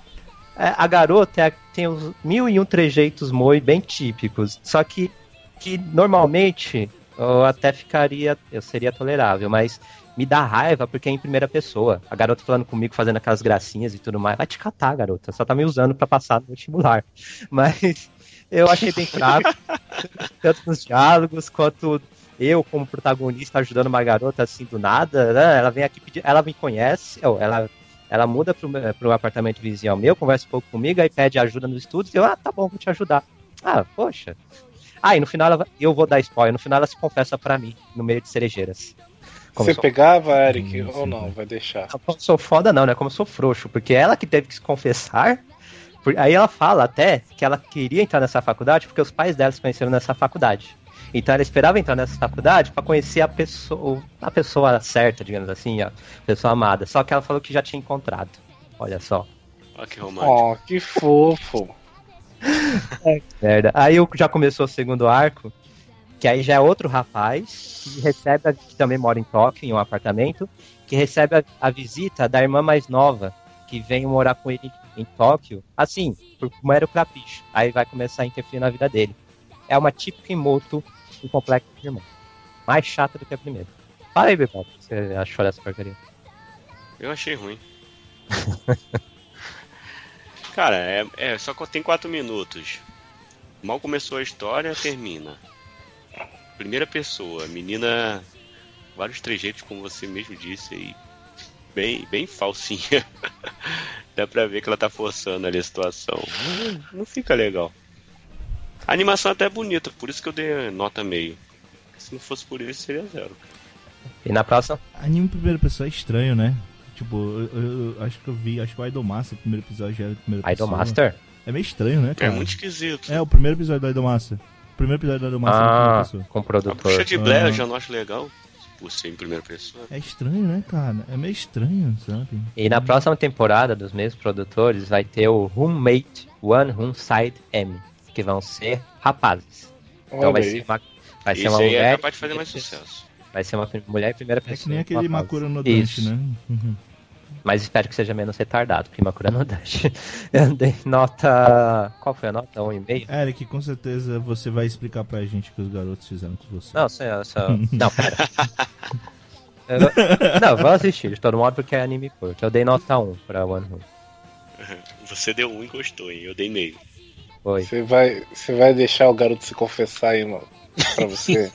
é, a garota é- tem os mil e um trejeitos moi bem típicos, só que, que normalmente eu até ficaria, eu seria tolerável, mas me dá raiva porque é em primeira pessoa. A garota falando comigo, fazendo aquelas gracinhas e tudo mais. Vai te catar, garota. Só tá me usando pra passar no vestibular. Mas eu achei bem fraco, tanto nos diálogos quanto eu como protagonista ajudando uma garota assim do nada, né? Ela vem aqui pedir, ela me conhece, ela ela muda pro, pro apartamento vizinho meu, conversa um pouco comigo, aí pede ajuda nos estudos, e eu, ah, tá bom, vou te ajudar. Ah, poxa. Ah, e no final ela, eu vou dar spoiler, no final ela se confessa pra mim, no meio de cerejeiras. Como Você sou, pegava, Eric, Hum, ou não? Vai deixar. como eu sou foda não, né? Como eu sou frouxo, porque ela que teve que se confessar, por- aí ela fala até que ela queria entrar nessa faculdade porque os pais dela se conheceram nessa faculdade. Então ela esperava entrar nessa faculdade pra conhecer a pessoa, a pessoa certa, digamos assim, a pessoa amada. Só que ela falou que já tinha encontrado. Olha só. Olha que romântico. Oh, que fofo. Merda. Aí já começou o segundo arco, que aí já é outro rapaz que recebe, a- que também mora em Tóquio, em um apartamento, que recebe a, a visita da irmã mais nova, que vem morar com ele em Tóquio, assim, por mero capricho. Aí vai começar a interferir na vida dele. É uma típica Imoto do complexo de irmão. Mais chata do que a primeira. Fala aí, Bebop, o que você achou dessa porcaria? Eu achei ruim. Cara, é, é só que tem quatro minutos. Mal começou a história, termina. Primeira pessoa, menina, vários trejeitos, como você mesmo disse, aí, bem, bem falsinha. Dá pra ver que ela tá forçando ali a situação. Não, não fica legal. A animação até é bonita, por isso que eu dei nota meio. Se não fosse por isso, seria zero. E na próxima? Anime em primeira pessoa é estranho, né? Tipo, eu, eu- eu acho que eu vi, acho que o Idolmaster, o primeiro episódio já era de primeira pessoa. Idolmaster? É meio estranho, né, É cara? muito esquisito. É, o primeiro episódio do Idolmaster. Primeiro episódio é em primeira Ah, pessoa. com o A produtor. puxa de Blair eu Ah. já não acho legal, por ser em primeira pessoa. É estranho, né, cara? É meio estranho, sabe? E na próxima temporada dos mesmos produtores vai ter o Roommate One Room Side M, que vão ser rapazes. Então Olha vai aí. ser uma, vai ser Isso uma aí mulher. é capaz de fazer mais sucesso. Vai ser uma mulher em primeira É pessoa. que nem aquele Makura no Dante, né? Uhum. Mas espero que seja menos retardado, porque Makura no Dante. Eu dei nota. Qual foi a nota? Um e meio? Eric, com certeza você vai explicar pra gente o que os garotos fizeram com você. Não, só. só... Não, pera. Eu- Não, vou assistir de todo modo porque é anime curto. Eu dei nota 1 pra One Room. Você deu um e gostou, hein? Eu dei meio. Foi. Você vai, você vai deixar o garoto se confessar aí, mano, pra você?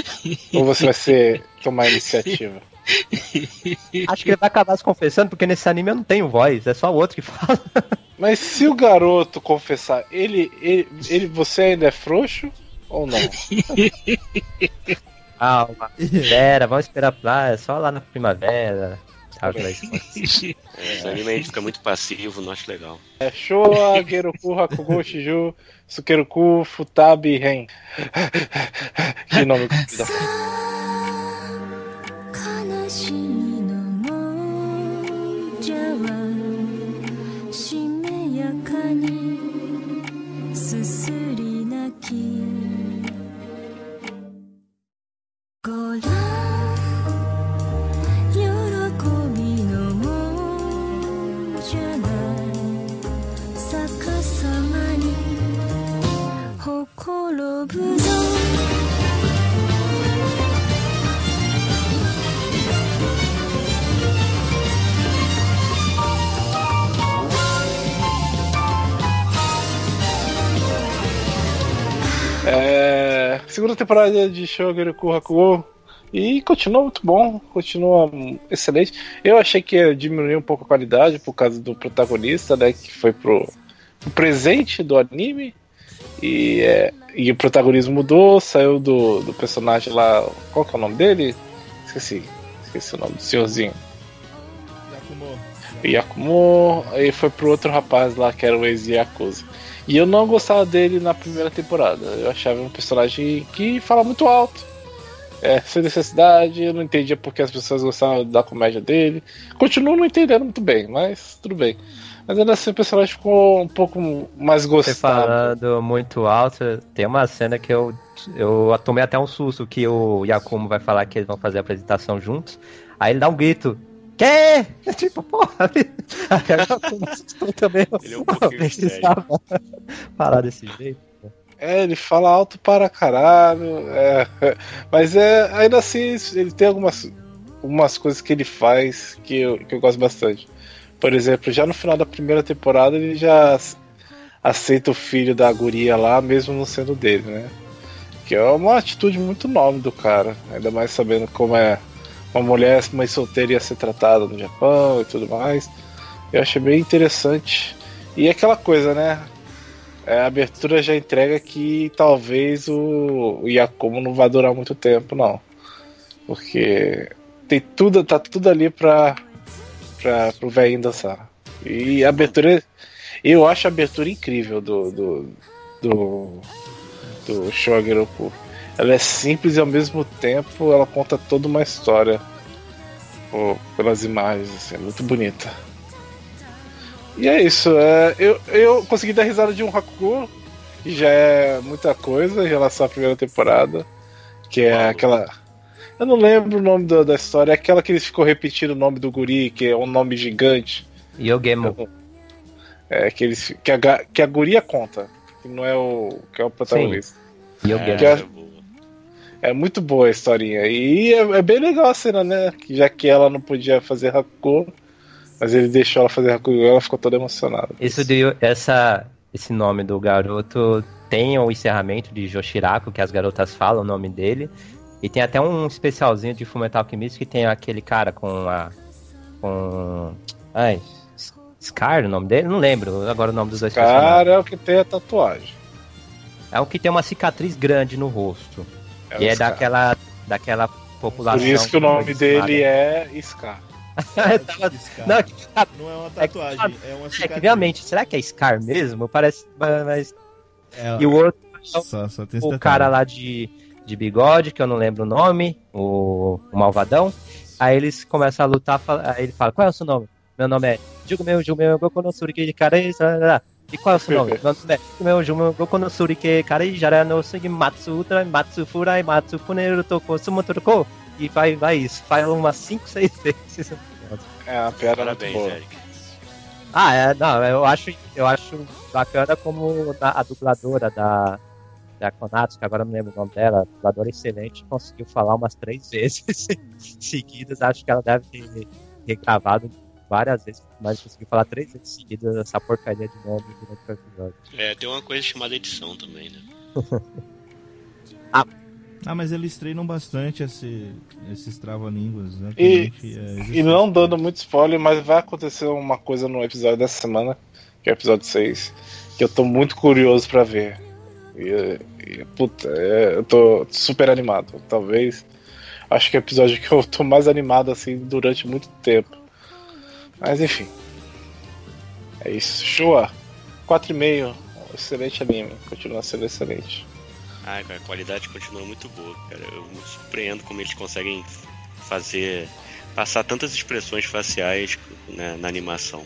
Ou você vai ser, tomar a iniciativa? Acho que ele vai acabar se confessando porque nesse anime eu não tenho voz, é só o outro que fala. Mas se o garoto confessar, ele, ele, ele você ainda é frouxo ou não? Calma. Espera, vamos esperar lá, é só lá na primavera. Sabe, ser. É, esse anime aí fica muito passivo, não acho legal. É Showa, Geroku, Hakugo, Shiju, Sukeruku, Futabi, Ren. Que nome da にすすり泣き。ご覧喜びのもじゃない。逆さまにほころぶぞ「É, segunda temporada de Shogun Hakuo e continua muito bom, continua excelente. Eu achei que ia diminuir um pouco a qualidade por causa do protagonista, né, que foi pro, pro presente do anime e, é, e o protagonismo mudou, saiu do, do personagem lá, qual que é o nome dele? Esqueci, esqueci o nome do senhorzinho. Yakumo. Yakumo, aí foi pro outro rapaz lá que era o ex-Yakuza. E eu não gostava dele na primeira temporada. Eu achava um personagem que fala muito alto. É, sem necessidade, eu não entendia porque as pessoas gostavam da comédia dele. Continuo não entendendo muito bem, mas tudo bem. Mas ainda assim o personagem ficou um pouco mais Você gostado. falando muito alto, tem uma cena que eu, eu tomei até um susto que o Yakumo vai falar que eles vão fazer a apresentação juntos. Aí ele dá um grito. Quê? Tipo, porra. Assustou também. Ele é um pouquinho precisava falar desse jeito. É, ele fala alto para caralho. é, mas é, ainda assim, ele tem algumas, algumas coisas que ele faz que eu, que eu gosto bastante. Por exemplo, já no final da primeira temporada ele já ac- aceita o filho da guria lá, mesmo não sendo dele, né? Que é uma atitude muito nobre do cara. Ainda mais sabendo como é uma mulher, mãe solteira ia ser tratada no Japão e tudo mais. Eu achei bem interessante. E aquela coisa, né? É, a abertura já entrega que talvez o, Yakumo não vai durar muito tempo, não. Porque tem tudo, tá tudo ali pra, pra, pro velhinho dançar. E a abertura. Eu acho a abertura incrível do. do. do, do Shogeroku. Ela é simples e ao mesmo tempo ela conta toda uma história pô, pelas imagens, assim, é muito bonita. E é isso. É, eu, eu consegui dar risada de um Hakugo, que já é muita coisa em relação à primeira temporada. Que é aquela. Eu não lembro o nome da, da história, é aquela que eles ficam repetindo o nome do guri, que é um nome gigante. Yogemo. É, que, eles, que, a, que a guria conta, que não é o, que é o protagonista. Yogemo. Que É, é- muito boa a historinha. E é, é bem legal a cena, né? Já que ela não podia fazer Hakugo, mas ele deixou ela fazer Hakugo e ela ficou toda emocionada. Isso de essa, esse nome do garoto tem o encerramento de Joshiraku, que as garotas falam o nome dele. E tem até um especialzinho de Fullmetal Alchemist que tem aquele cara com a. com. Ai. Scar, o nome dele? Não lembro agora o nome dos dois personagens. Cara é o que tem a tatuagem. É o que tem uma cicatriz grande no rosto. É e o é Scar. daquela, daquela população. Por isso que o nome dele é Scar. Eu tava- Scar. Não, que- Não é uma tatuagem, é uma é que cicatriz. realmente, será que é Scar mesmo? Parece. Mas... É, E o outro só, só tem esse o cara lá de, de bigode, que eu não lembro o nome, o, o malvadão. Aí eles começam a lutar, fala- aí ele fala, qual é o seu nome? Meu nome é Jugumeu, Jugumeu, Gokonosuri, que cara é E qual é o seu nome? Meu nome é Jugumeu, Jugumeu, Gokonosuri, que cara e Jara no Sugi Matsu Ultra, Matsu Furai, Matsu Puneru Toko, Sumotoroko. E vai, vai isso, faz umas 5, 6 vezes. É uma piada Parabéns, muito boa. Eric. Ah, é, não, eu acho, eu acho bacana como a, a dubladora da, da Konatos, que agora eu não lembro o nome dela, a dubladora excelente, conseguiu falar umas três vezes seguidas. Acho que ela deve ter regravado várias vezes, mas conseguiu falar três vezes seguidas essa porcaria de nome durante o episódio. É, tem uma coisa chamada edição também, né? Ah, mas eles treinam bastante esse, esses trava-línguas, né? E- é, E não dando muito spoiler, mas vai acontecer uma coisa no episódio dessa semana, que é o episódio 6, que eu tô muito curioso pra ver. E, e, puta, é, eu tô super animado. Talvez. Acho que é o episódio que eu tô mais animado assim durante muito tempo. Mas enfim. É isso. Showa. 4,5. Excelente anime. Continua sendo excelente. Ah, cara, a qualidade continua muito boa, cara. Eu me surpreendo como eles conseguem fazer. passar tantas expressões faciais né, na animação.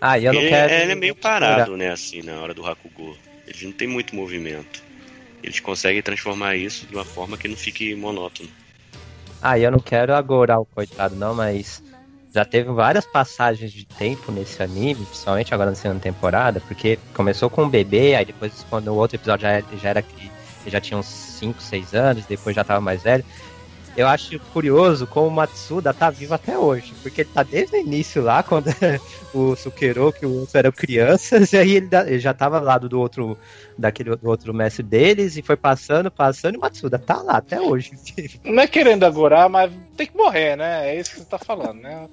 Ah, e eu não ele, quero. ele é meio parado, né, assim, na hora do Hakugo. Eles não tem muito movimento. Eles conseguem transformar isso de uma forma que não fique monótono. Ah, e eu não quero agorar o coitado, não, mas já teve várias passagens de tempo nesse anime, principalmente agora na segunda temporada, porque começou com um bebê, aí depois, quando o outro episódio já já era que já tinha uns 5, 6 anos, depois já tava mais velho. Eu acho curioso como o Matsuda tá vivo até hoje, porque ele tá desde o início lá, quando o Sukero, que o outro eram crianças, e aí ele, ele já tava lado do outro, daquele do outro mestre deles, e foi passando, passando, e o Matsuda tá lá até hoje. Não é querendo agorar, mas tem que morrer, né? É isso que você tá falando, né?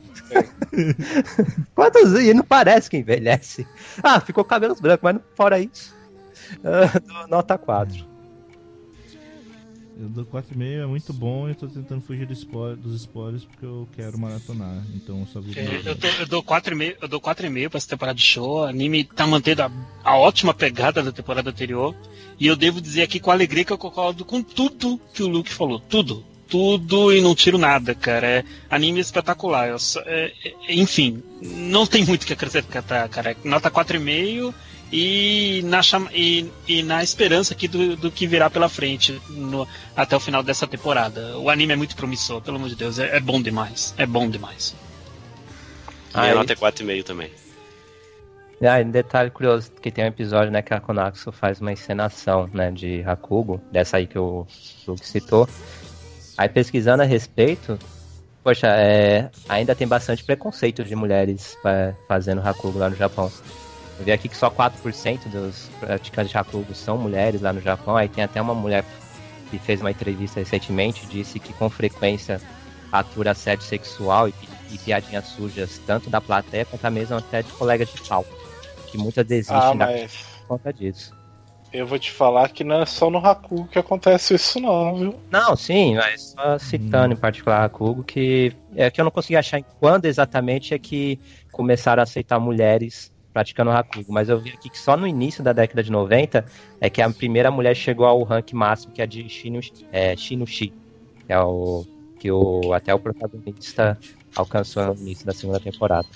Quantos e não parece que envelhece. Ah, ficou cabelos brancos, mas fora isso. dou nota 4. Eu dou 4,5, é muito bom. Eu tô tentando fugir do spoiler, dos spoilers porque eu quero maratonar. Então eu só vi. É, eu, tô- eu dou 4,5 eu dou 4,5 pra essa temporada de show. O anime tá mantendo a, a ótima pegada da temporada anterior. E eu devo dizer aqui com alegria que eu concordo com tudo que o Luke falou. Tudo. Tudo e não tiro nada, cara. É anime espetacular. Só- é- é- enfim, não tem muito o que acrescentar, cara. Nota 4,5 e na, chama- e, e na esperança aqui do, do que virá pela frente no- até o final dessa temporada. O anime é muito promissor, pelo amor de Deus. É, é bom demais. É bom demais. Minha Aí- nota é 4,5 também. Ah, e um detalhe curioso, que tem um episódio, né, que a Konaxo faz uma encenação, né, de Hakugo, dessa aí que o Luke citou. Aí pesquisando a respeito, poxa, é, ainda tem bastante preconceito de mulheres é, fazendo Hakugo lá no Japão. Eu vi aqui que só 4% dos praticantes de Hakugo são mulheres lá no Japão, aí tem até uma mulher que fez uma entrevista recentemente, disse que com frequência atura assédio sexual e, e piadinhas sujas, tanto da plateia quanto mesmo até de colegas de palco. Que muitas desistem Ah, da mas por conta disso. eu vou te falar que não é só no Haku que acontece isso, não, viu? Não, sim, mas só citando em particular a Kugo, que é que eu não consegui achar em quando exatamente é que começaram a aceitar mulheres praticando Hakugo, mas eu vi aqui que só no início da década de 90 é que a primeira mulher chegou ao rank máximo, que é de Shinu, é, Shinushi, que é o que o, até o protagonista alcançou no início da segunda temporada.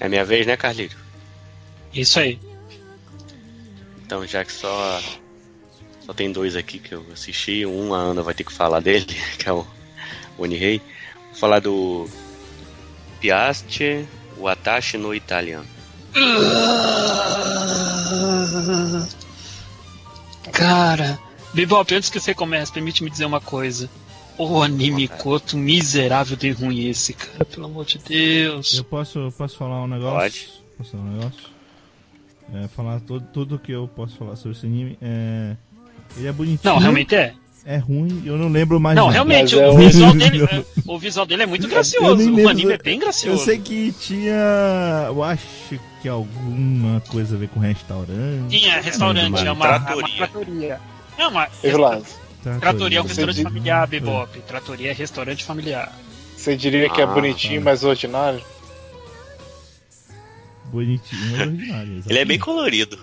É minha vez, né, Carlito? Isso aí. Então, já que só só tem dois aqui que eu assisti, um a Ana vai ter que falar dele, que é o Onihei. Vou falar do Piaste Watashi no Italiano. Cara, Bebop, antes que você comece, permite-me dizer uma coisa. O anime Koto miserável de ruim esse, cara, pelo amor de Deus. Eu posso, posso falar um negócio? Pode. Posso falar um negócio? É, falar todo, tudo que eu posso falar sobre esse anime. É, ele é bonitinho. Não, realmente é. É ruim, eu não lembro mais Não, nada. realmente, é o um- visual dele, é, o visual dele é muito Eu gracioso. O anime é eu- bem Eu gracioso. sei que tinha. Eu acho que alguma coisa a ver com restaurante. Tinha restaurante, é uma, é uma tratoria. É uma tratoria é um restaurante familiar, Bebop. Tratoria é restaurante familiar. você diria que é Ah, bonitinho, tá. mas ordinário? Bonitinho, mas ordinário. Ele é bem colorido.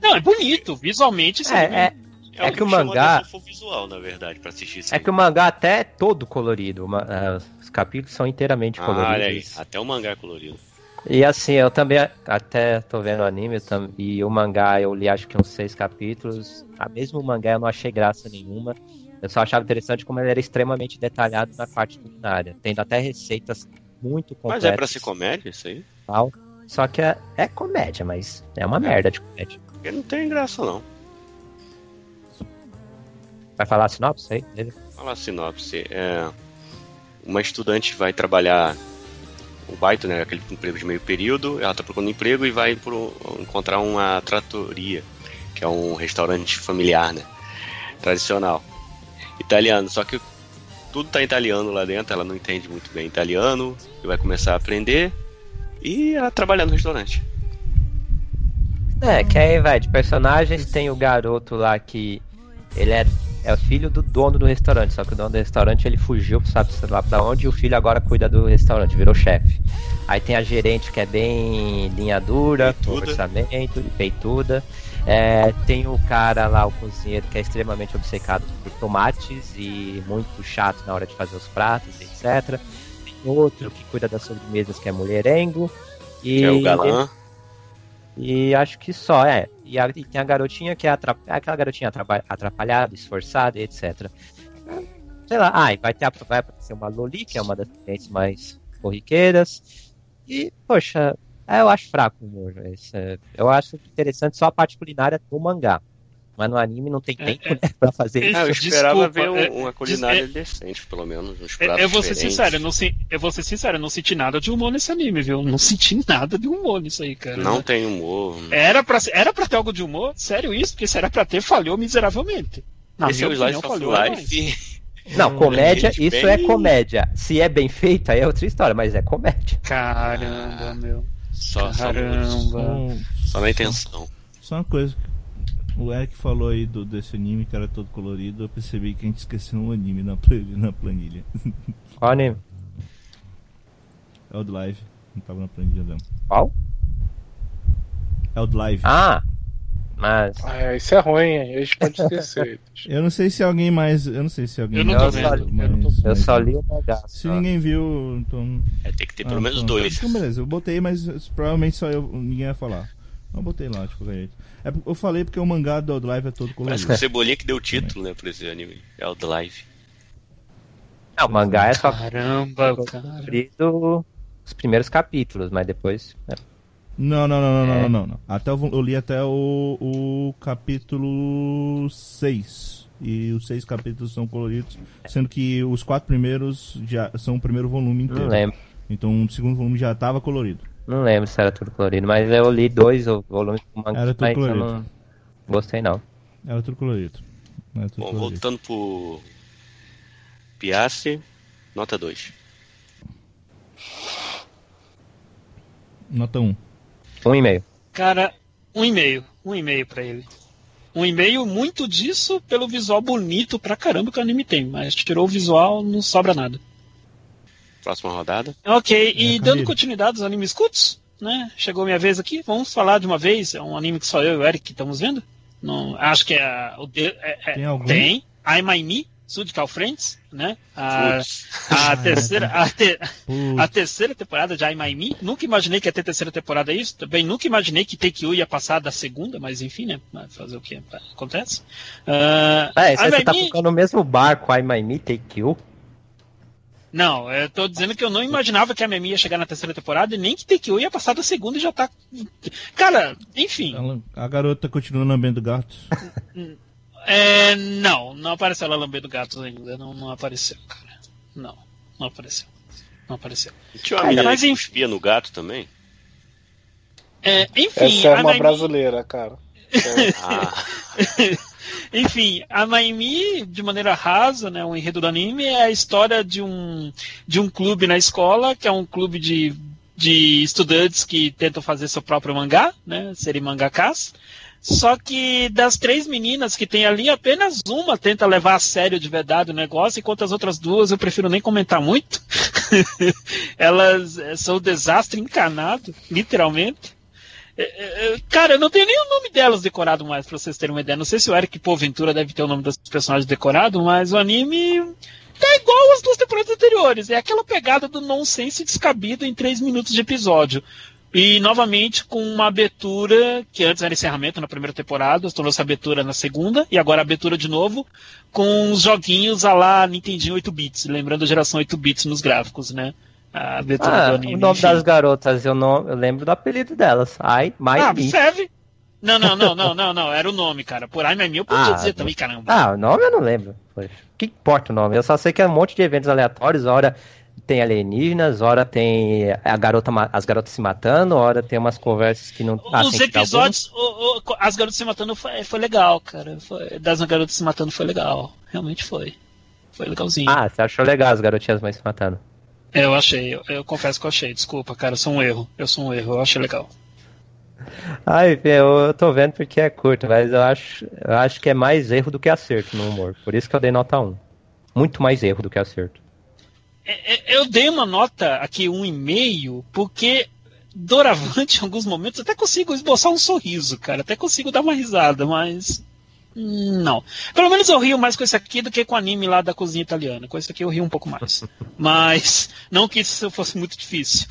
Não, é bonito, visualmente É, é, É, É o que o mangá- visual, na verdade, pra assistir é aí. que o mangá até é todo colorido, é, os capítulos são inteiramente Ah, olha aí, coloridos. até o mangá é colorido. E assim, eu também até tô vendo o anime e o mangá eu li acho que uns seis capítulos. A mesmo o mangá eu não achei graça nenhuma. Eu só achava interessante como ele era extremamente detalhado na parte culinária, tendo até receitas muito completas. Mas é pra ser comédia isso aí? tal. Só que é, é comédia, mas é uma merda de comédia. Porque não tem graça, não. Vai falar a sinopse aí? dele? Fala a sinopse. É, uma estudante vai trabalhar o baito, né? Aquele emprego de meio período. Ela tá procurando emprego e vai pro, encontrar uma tratoria, que é um restaurante familiar, né? Tradicional. Italiano. Só que tudo tá em italiano lá dentro. Ela não entende muito bem italiano. E vai começar a aprender. E ela trabalhar no restaurante. É, que aí vai, de personagens tem o garoto lá que ele é, é o filho do dono do restaurante, só que o dono do restaurante ele fugiu, sabe sei lá pra onde, e o filho agora cuida do restaurante, virou chefe. Aí tem a gerente que é bem linha dura, com Peituda. orçamento, peituda. É, tem o cara lá, o cozinheiro, que é extremamente obcecado por tomates e muito chato na hora de fazer os pratos, etc. Tem outro que cuida das sobremesas, que é Mulherengo. E, É o galã. E acho que só, é. E, a- e tem a garotinha que é aquela garotinha atrapa- atrapalhada, esforçada, etc. Sei lá, ah, vai, ter vai aparecer uma Loli, que é uma das clientes mais corriqueiras. E, poxa, eu acho fraco o humor. é, eu acho interessante só a parte culinária do mangá. Mas no anime não tem É, tempo é. né, pra fazer É, isso. Ah, eu esperava Desculpa, ver é, um- uma culinária decente, pelo menos. Uns Eu, vou ser diferentes. sincero, eu, não, se- eu vou ser sincero, eu não senti nada de humor nesse anime, viu? Não senti nada de humor nisso aí, cara. Não tem humor. Era pra, era pra ter algo de humor? Sério isso? Porque se era pra ter, falhou miseravelmente. Na Esse é o Slice falhou. Life. Não, comédia, gente, isso bem- é comédia. Se é bem feito, aí é outra história, mas é comédia. Caramba, meu. Só, só, Caramba. Só, só na intenção. só uma coisa. O Eric falou aí do, desse anime que era todo colorido. Eu percebi que a gente esqueceu um anime na, na planilha. Qual anime? É o Live. Não tava na planilha não. Qual? É o Live. Ah, mas Ah, isso é ruim, hein? a gente pode esquecer. Eu não sei se alguém mais. Eu não sei se alguém Eu não mais tô vendo, viu, eu não tô mas- eu mas- só li o mangá. Se só. ninguém viu, então. É, tem que ter pelo Ah, menos pronto. dois. Então, beleza, eu botei, mas provavelmente só eu, ninguém vai falar. Eu botei lá, de qualquer jeito. É, eu falei porque o mangá do Live é todo Parece colorido. que o Cebolinha que deu o título, né, pra esse anime. É o The Live. Não, o mangá é só Caramba, cara. os primeiros capítulos, mas depois. é. Não, não, não, não, não, É. não, não, não. Até eu, eu li até o, o capítulo 6. E os seis capítulos são coloridos, sendo que os quatro primeiros já são o primeiro volume Não inteiro. lembro. Então o segundo volume já estava colorido. Não lembro se era tudo colorido, mas eu li dois volumes do mangá, Era tudo mas eu colorido. não gostei não. Era tudo colorido. Era tudo Bom, colorido. voltando pro Piastre, nota 2. Nota 1. Um e meio. Cara, um e-mail. Um e-mail pra ele. Um e-mail, muito disso pelo visual bonito pra caramba que o anime tem. Mas tirou o visual, não sobra nada. Próxima rodada. Ok, e É, dando Camille. continuidade aos animes cultos, né? Chegou minha vez aqui. Vamos falar de uma vez. É um anime que só eu e o Eric estamos vendo. Não, acho que é, é- é- Tem algum? Tem. I My Me, Sudical Friends, né? A, a terceira, a, te- a terceira temporada de I My Me. Nunca imaginei que ia ter terceira temporada isso. Também nunca imaginei que Take You ia passar da segunda, mas enfim, né? Fazer o que acontece. Ah, É, você tá Me- ficando no mesmo barco, I My Me, Take You. Não, eu tô dizendo que eu não imaginava que a Memi ia chegar na terceira temporada e nem que You ia passar da segunda e já tá. Cara, enfim. ela- a garota continua lambendo gatos. É, não, não apareceu ela lambendo gatos ainda. Não, não apareceu, cara. Não, não apareceu. Não apareceu. Tinha uma Ah, menina mas que enfim. no gato também? É, enfim, Essa é a uma Memi- brasileira, cara. É, Ah, Enfim, a Maimi, de maneira rasa, né, o enredo do anime é a história de um, de um clube na escola, que é um clube de, de estudantes que tentam fazer seu próprio mangá, né, serem mangakas. Só que das três meninas que tem ali, apenas uma tenta levar a sério de verdade o negócio, enquanto as outras duas eu prefiro nem comentar muito. Elas eh, são o desastre encarnado, literalmente. É, é, é, Cara, eu não tenho nem o nome delas decorado mais, pra vocês terem uma ideia. Não sei se o Eric Porventura deve ter o nome das personagens decorado, mas o anime tá igual às duas temporadas anteriores. É aquela pegada do nonsense descabido em três minutos de episódio. E novamente com uma abertura que antes era encerramento na primeira temporada, tornou-se abertura na segunda, e agora abertura de novo, com os joguinhos a lá Nintendinho 8 bits, lembrando a geração 8 bits nos gráficos, né? Ah, anime. o nome das garotas, eu, não, eu lembro do apelido delas. I My Ah, Me. serve. Não, não, não, não, não, não, era o nome, cara. Por aí, mas eu podia Ah, dizer também, caramba. Ah, o nome eu não lembro. Poxa, o que importa o nome? Eu só sei que é um monte de eventos aleatórios. Hora tem alienígenas, hora tem a garota, as garotas se matando, hora tem umas conversas que não. Ah, Os episódios, o- o- as garotas se matando foi, foi legal, cara. Foi- das garotas se matando foi legal. Realmente foi. Foi legalzinho. Ah, você achou legal as garotinhas mais se matando? Eu achei, eu, eu confesso que eu achei. Desculpa, cara, eu sou um erro. Eu sou um erro, eu achei legal. Ai, eu, eu tô vendo porque é curto, mas eu acho, eu acho que é mais erro do que acerto no humor. Por isso que eu dei nota 1. Muito mais erro do que acerto. É, é, Eu dei uma nota aqui, um e meio, porque doravante, em alguns momentos, até consigo esboçar um sorriso, cara. Até consigo dar uma risada, mas. Não. Pelo menos eu rio mais com esse aqui do que com o anime lá da cozinha italiana. Com esse aqui eu rio um pouco mais. Mas, não que isso fosse muito difícil.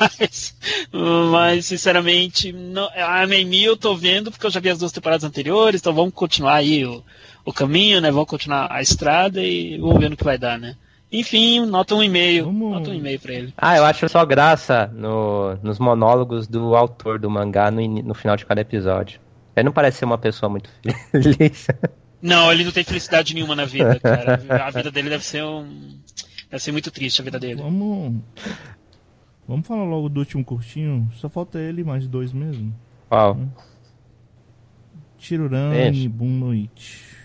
Mas, mas sinceramente, não, a Mimi eu tô vendo porque eu já vi as duas temporadas anteriores, então vamos continuar aí o, o caminho, né? Vamos continuar a estrada e vamos ver no que vai dar, né? Enfim, nota um e-mail. Vamos- Nota um e-mail pra ele. Ah, eu acho só graça no, nos monólogos do autor do mangá no, no final de cada episódio. Ele não parece ser uma pessoa muito feliz. Não, ele não tem felicidade nenhuma na vida, cara. A vida dele deve ser um. Deve ser muito triste a vida dele. Vamos. Vamos falar logo do último curtinho. Só falta ele e mais dois mesmo. Qual? Chirurani Deixa. Bunnoichi.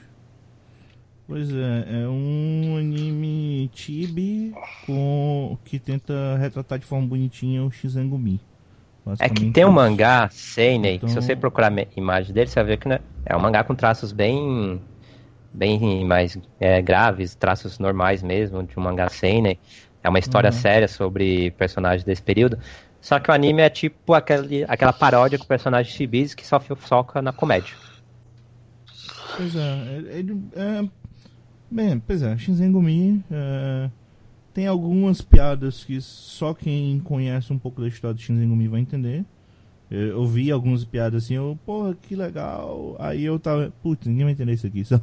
Pois é, é um anime chibi com que tenta retratar de forma bonitinha o Shizengumi. É que tem um mangá, Seinei, que se Então- você procurar a me- imagem dele, você vai ver que né, é um mangá com traços bem bem mais é, graves, traços normais mesmo, de um mangá Seinei. É uma história Uhum. séria sobre personagens desse período. Só que o anime é tipo aquele, aquela paródia com personagens chibis que só foca na comédia. Pois é, ele é. Bem, pois é, Shinzengumi é, tem algumas piadas que só quem conhece um pouco da história de Shinzengumi vai entender. Eu, eu vi algumas piadas assim, eu, porra, que legal. Aí eu tava, putz, ninguém vai entender isso aqui, só,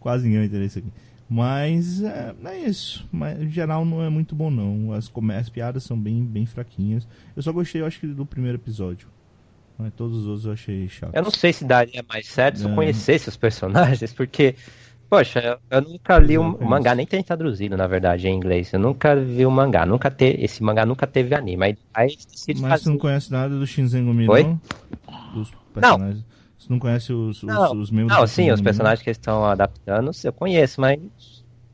quase ninguém vai entender isso aqui. Mas é, é isso, mas em geral não é muito bom não. As, as piadas são bem, bem fraquinhas. Eu só gostei, eu acho que do primeiro episódio. Mas todos os outros eu achei chato. Eu não sei se daria mais certo se eu É. conhecesse os personagens, porque, poxa, eu, nunca li é, o mangá, nem tem traduzido, na verdade, em inglês. Eu nunca vi o mangá, nunca te, esse mangá nunca teve anime. Aí, aí decidem Mas fazer. você não conhece nada do Shinzengumi, Oi? não? Dos personagens. Você não conhece os, os, Não, os membros Não, sim, os personagens que eles estão adaptando, eu conheço, mas.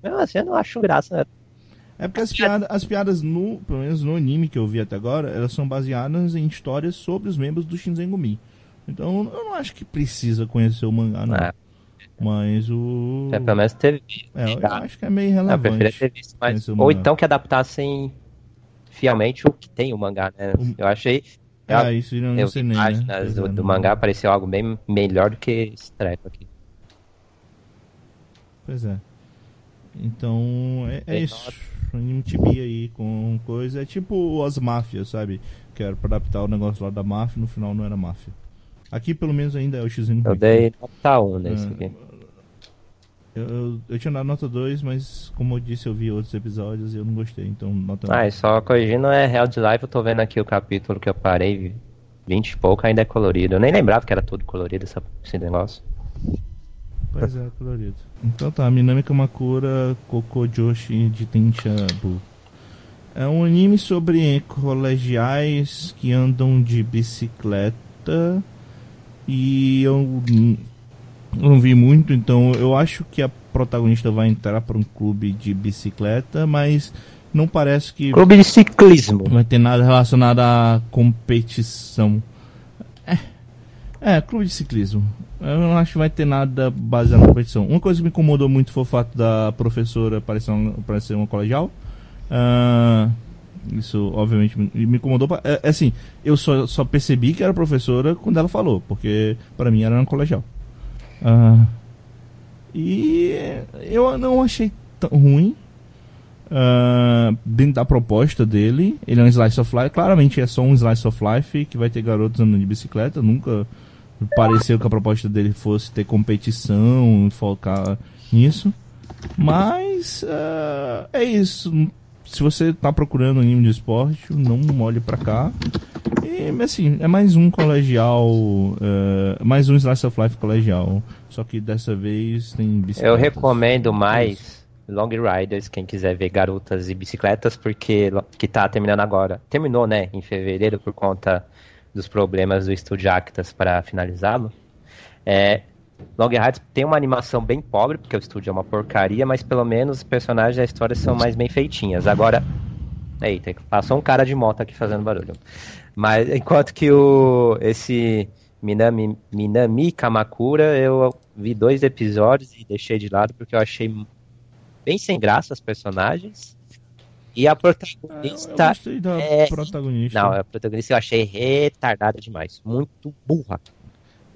Mesmo assim, eu não acho graça. né? não? É porque as piadas, as piadas no, pelo menos no anime que eu vi até agora, elas são baseadas em histórias sobre os membros do Shinzengumi. Então eu não acho que precisa conhecer o mangá, não. Ah, Mas o. é, pelo menos teve. É, eu Ah, acho que é meio eu preferia relevante. ter visto o Ou então que adaptassem fielmente o que tem o mangá, né? O- Eu achei. Ah, isso não, Eu sei nem, né? páginas Pois do, é, do mangá, pareceu algo bem melhor do que esse treco aqui. Pois é. Então, é, é Bem isso. Anime tibi aí com coisa. É tipo as máfias, sabe? Que era pra adaptar o negócio lá da máfia, no final não era máfia. Aqui pelo menos ainda é o X Eu dei nota 1 nesse Ah, aqui. Eu, eu, tinha dado nota 2, mas como eu disse, eu vi outros episódios e eu não gostei, então nota Ah, e só corrigindo, é Real de Live, eu tô vendo aqui o capítulo que eu parei, 20 e pouco, ainda é colorido. Eu nem lembrava que era todo colorido essa- esse negócio. Pois é, colorido. Então tá, Minami Kamakura Koko Joshi de Tenchabu. É um anime sobre colegiais que andam de bicicleta e eu não vi muito, então eu acho que a protagonista vai entrar para um clube de bicicleta, mas não parece que Clube de ciclismo. vai ter nada relacionado à competição. É, é, clube de ciclismo. Eu não acho que vai ter nada baseado na competição. Uma coisa que me incomodou muito foi o fato da professora parecer, um, parecer uma colegial. Ah, isso, obviamente, me, me incomodou. pa- É, é assim, eu só, só percebi que era professora quando ela falou, porque para mim era uma colegial. Ah, e eu não achei tão ruim. Ah, dentro da proposta dele, ele é um slice of life. Claramente é só um slice of life que vai ter garotos andando de bicicleta. Nunca pareceu que a proposta dele fosse ter competição, focar nisso. Mas ah, é isso. Se você tá procurando anime de esporte, não olhe pra cá. E assim, é mais um colegial, ah, mais um slice of life colegial. Só que dessa vez tem Eu bicicletas. recomendo mais Long Riders, quem quiser ver garotas e bicicletas, porque que tá terminando agora. Terminou, né, em fevereiro, por conta dos problemas do estúdio Actas para finalizá-lo. É, Long Riders tem uma animação bem pobre, porque o estúdio é uma porcaria, mas pelo menos os personagens e a história são mais bem feitinhas. Agora, eita, passou um cara de moto aqui fazendo barulho. Mas enquanto que o esse Minami, Minami Kamakura, eu vi dois episódios e deixei de lado porque eu achei bem sem graça os personagens. E a Ah, Eu, eu protagonista. gostei da é- protagonista. Não, a protagonista eu achei retardada demais. Muito burra.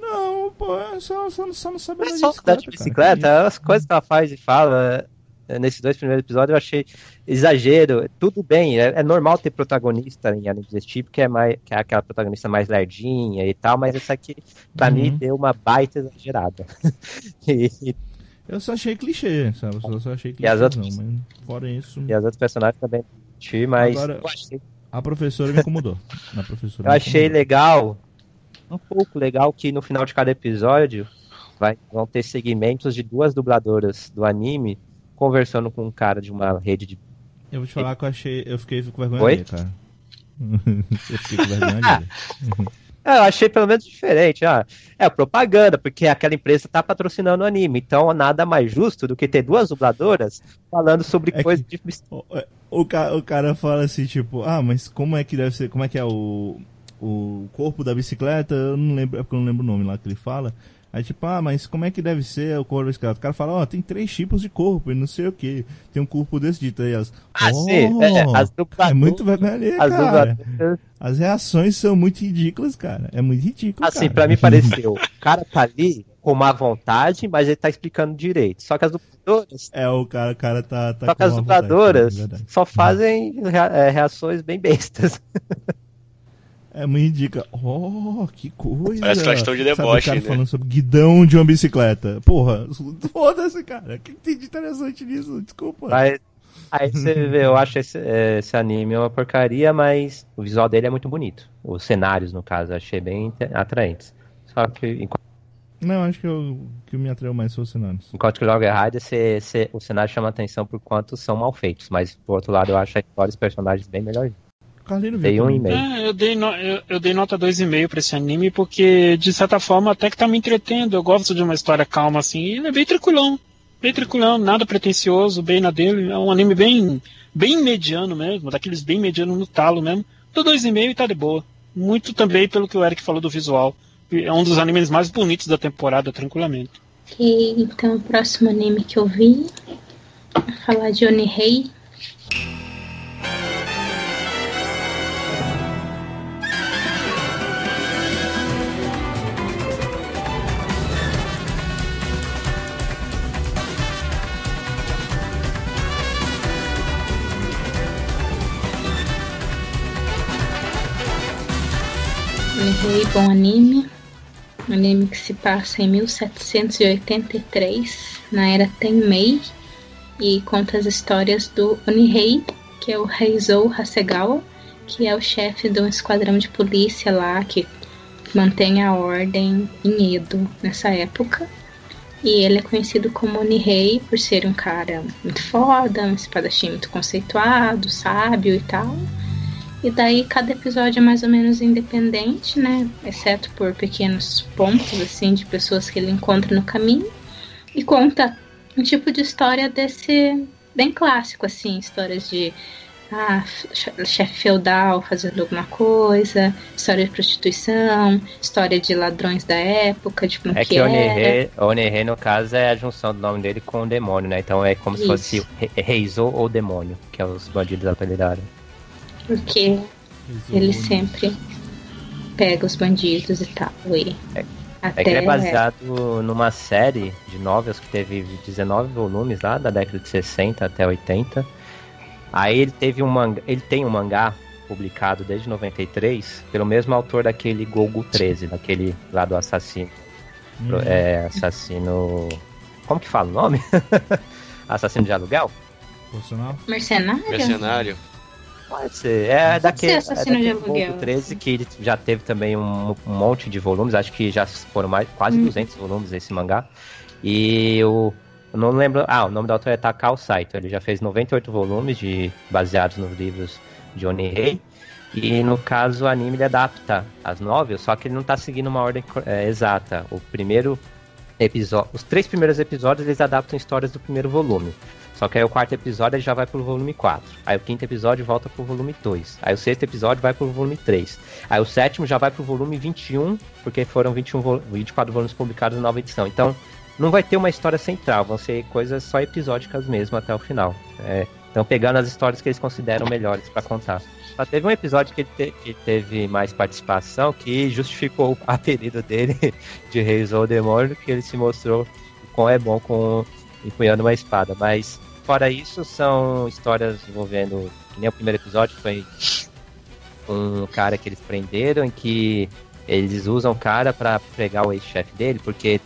Não, pô. É só, só, só não É andar só andar de bicicleta. bicicleta, as coisas que ela faz e fala. Eh, Nesses dois primeiros episódios eu achei exagero. Tudo bem, é, é normal ter protagonista em animes desse tipo, que é, mais, que é aquela protagonista mais lerdinha e tal, mas essa aqui, pra Uhum. mim, deu uma baita exagerada. e, Eu só achei clichê, sabe? Eu só achei clichê. E as outras- não, mas fora isso, e as outras personagens também mas Agora- eu achei, a professora me incomodou. A professora eu achei incomodou. legal, um pouco legal, que no final de cada episódio vai, vão ter segmentos de duas dubladoras do anime conversando com um cara de uma rede de Eu vou te falar que eu achei. Eu fiquei com vergonha Oi? alheia, cara. eu fiquei com vergonha. É, eu achei pelo menos diferente. Ah, é propaganda, porque aquela empresa tá patrocinando o anime. Então nada mais justo do que ter duas dubladoras falando sobre É coisas de O, o, ca- o cara fala assim, tipo, ah, mas como é que deve ser, como é que é o, o corpo da bicicleta? Eu não lembro, é porque eu não lembro o nome lá que ele fala. Aí tipo, ah, mas como é que deve ser o corpo bicicleta? O cara fala, ó, tem três tipos de corpo e não sei o que. Tem um corpo desse dito aí. As, Ah, Oh, sim, é, as dubladoras. é muito vergonha as cara. dubladoras. As reações são muito ridículas, cara. É muito ridículo, Assim, cara. pra mim pareceu. O cara tá ali com má vontade, mas ele tá explicando direito. Só que as dubladoras, É, o cara, o cara tá, tá só que com as uma vontade, dubladoras é só fazem é, reações bem bestas. É muito ridículo. Oh, que coisa. Parece que elas estão de Sabe, deboche, o cara né? falando sobre guidão de uma bicicleta. Porra, foda-se, cara. O que tem de interessante nisso? Desculpa. Mas aí você vê, eu acho esse, é, esse anime uma porcaria, mas o visual dele é muito bonito. Os cenários, no caso, eu achei bem atraentes. Só que enquanto, Não, acho que o que me atraiu mais foi os cenários. enquanto que o Log Rider, você- você- o cenário chama atenção por quanto são mal feitos. Mas, por outro lado, eu acho a história e os personagens bem melhores. O Carlinho viu Dei um e-mail. É, eu dei, no- eu, eu dei nota 2,5 pra esse anime porque, de certa forma, até que tá me entretendo. Eu gosto de uma história calma assim. E ele é bem tranquilão. Bem tranquilão, nada pretencioso, bem na dele. É um anime bem, bem mediano mesmo, daqueles bem mediano no talo mesmo. Dou 2,5 e tá de boa. Muito também pelo que o Eric falou do visual. É um dos animes mais bonitos da temporada, tranquilamente. E então o próximo anime que eu vi é falar de Onihei. Bom anime. Um anime que se passa em 1783, na era Tenmei, e conta as histórias do Onihei, que é o Heizou Hasegawa, que é o chefe de um esquadrão de polícia lá que mantém a ordem em Edo nessa época. E ele é conhecido como Onihei por ser um cara muito foda, um espadachim muito conceituado, sábio e tal. E daí cada episódio é mais ou menos independente, né? Exceto por pequenos pontos, assim, de pessoas que ele encontra no caminho. E conta um tipo de história desse bem clássico, assim, histórias de ah, che- chefe feudal fazendo alguma coisa, história de prostituição, história de ladrões da época, de como É que, que Onihei, no caso, é a junção do nome dele com o demônio, né? Então é como se Isso. fosse Re- Reizou ou demônio, que é os bandidos apelidaram. Porque ele sempre pega os bandidos e tal. E É até que ele é baseado numa série de novelas que teve 19 volumes lá, da década de 60 até 80. Aí ele teve um mangá, ele tem um mangá publicado desde 93 pelo mesmo autor daquele Golgo 13, daquele lá do assassino. Hum. É, assassino. Como que fala o nome? assassino de aluguel? Mercenário? Mercenário. Pode ser. É daquele, é assassino de daquele aluguel. Golgo 13 que já teve também um, um monte de volumes, acho que já foram mais, quase Hum. 200 volumes esse mangá. E o. Eu não lembro. Ah, o nome do autor é Takao Saito. Ele já fez 98 volumes de, baseados nos livros de Onihei. E no caso, o anime ele adapta as novelas, só que ele não tá seguindo uma ordem é, exata. O primeiro episódio. Os três primeiros episódios eles adaptam histórias do primeiro volume. Só que aí o quarto episódio já vai pro volume 4. Aí o quinto episódio volta pro volume 2. Aí o sexto episódio vai pro volume 3. Aí o sétimo já vai pro volume 21, porque foram 21 vo- 24 volumes publicados na nova edição. Então, não vai ter uma história central, vão ser coisas só episódicas mesmo até o final. É, Estão pegando as histórias que eles consideram melhores pra contar. Só teve um episódio que te- que teve mais participação que justificou o apelido dele de Rei Zoldemort, que ele se mostrou quão é bom com empunhando uma espada. Mas fora isso, são histórias envolvendo, que nem o primeiro episódio foi um cara que eles prenderam, em que eles usam o cara pra pegar o ex-chefe dele, porque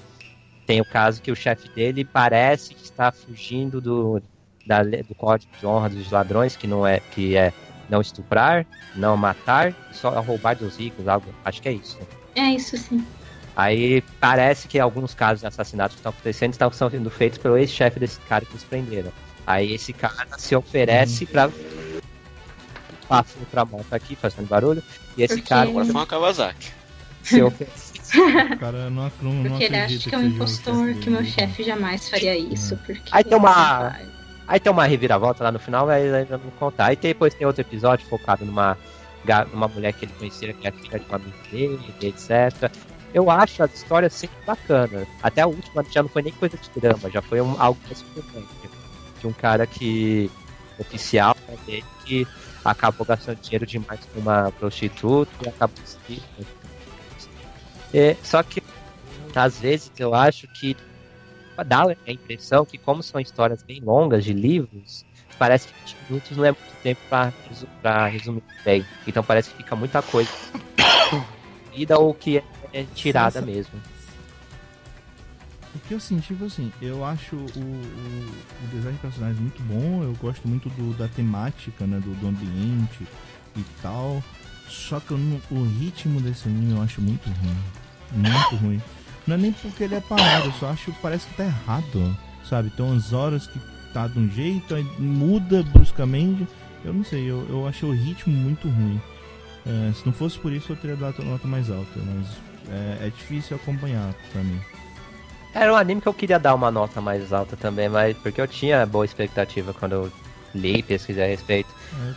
tem o caso que o chefe dele parece que está fugindo do, da do código de honra dos ladrões, que não é que é não estuprar, não matar, só roubar dos ricos, algo. Acho que é isso. É isso sim. Aí parece que alguns casos de assassinatos que estão acontecendo estão sendo feitos pelo ex-chefe desse cara que eles prenderam. Aí esse cara se oferece pra. Passa outra moto aqui fazendo barulho. E esse Porque- cara Agora foi uma Kawasaki. se oferece. O cara não, não, Porque ele acha que é um impostor, que meu chefe jamais faria isso. Porque Aí tem uma- vai. Aí tem uma reviravolta lá no final, mas ainda não contar. Aí depois tem outro episódio focado numa, numa mulher que ele conhecia, que é filha de uma amiga dele, etc. Eu acho a história sempre bacana. Até a última já não foi nem coisa de drama, já foi um, algo mais importante. De um cara que. oficial né, dele que acabou gastando dinheiro demais com uma prostituta e acabou. É, só que às vezes eu acho que dá a impressão que, como são histórias bem longas de livros, parece que 20 minutos não é muito tempo pra, resu- resumir bem. Então parece que fica muita coisa vida ou que é, é tirada sim. mesmo. O que eu senti foi assim, eu acho o, o, o design de personagens muito bom, eu gosto muito do, da temática, né, do, do ambiente e tal. Só que eu o ritmo desse anime eu acho muito ruim. Muito ruim. Não é nem porque ele é parado, eu só acho que parece que tá errado. Sabe? Tem umas horas que tá de um jeito, aí muda bruscamente. Eu não sei, eu, eu achei o ritmo muito ruim. É, se não fosse por isso eu teria dado a nota mais alta, mas é, é difícil acompanhar pra mim. Era um anime que eu queria dar uma nota mais alta também, mas porque eu tinha boa expectativa quando eu li e pesquisei a respeito.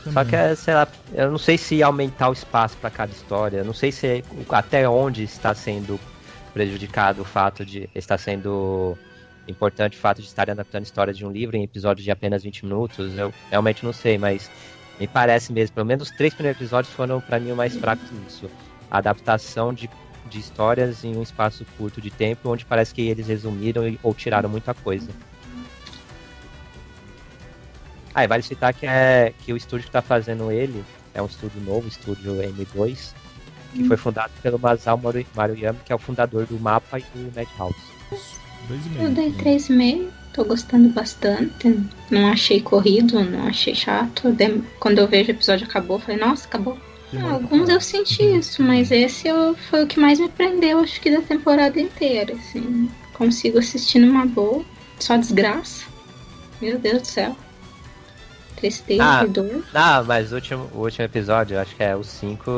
É, Só que, é, sei lá, eu não sei se aumentar o espaço para cada história, eu não sei se até onde está sendo prejudicado o fato de está sendo importante o fato de estar adaptando histórias de um livro em episódios de apenas 20 minutos. Eu realmente não sei, mas me parece mesmo, pelo menos os três primeiros episódios foram para mim o mais fracos nisso. A adaptação de, de histórias em um espaço curto de tempo, onde parece que eles resumiram e- ou tiraram muita coisa. Ah, e vale citar que, é, que o estúdio que está fazendo ele é um estúdio novo, o estúdio M2, que foi fundado pelo Masao Maru- Maruyama, que é o fundador do Mapa e do Madhouse. Dois e meio. Eu dei 3,5, tô gostando bastante. Não achei corrido, não achei chato. Dem- Quando eu vejo o episódio acabou, eu falei, nossa, acabou. Pra Alguns eu senti isso, mas esse eu- foi o que mais me prendeu, acho que da temporada inteira. Assim. Consigo assistir numa boa, só desgraça. Meu Deus do céu. Tristeza Ah. e dor. Ah, mas o último, o último episódio, eu acho que é o 5,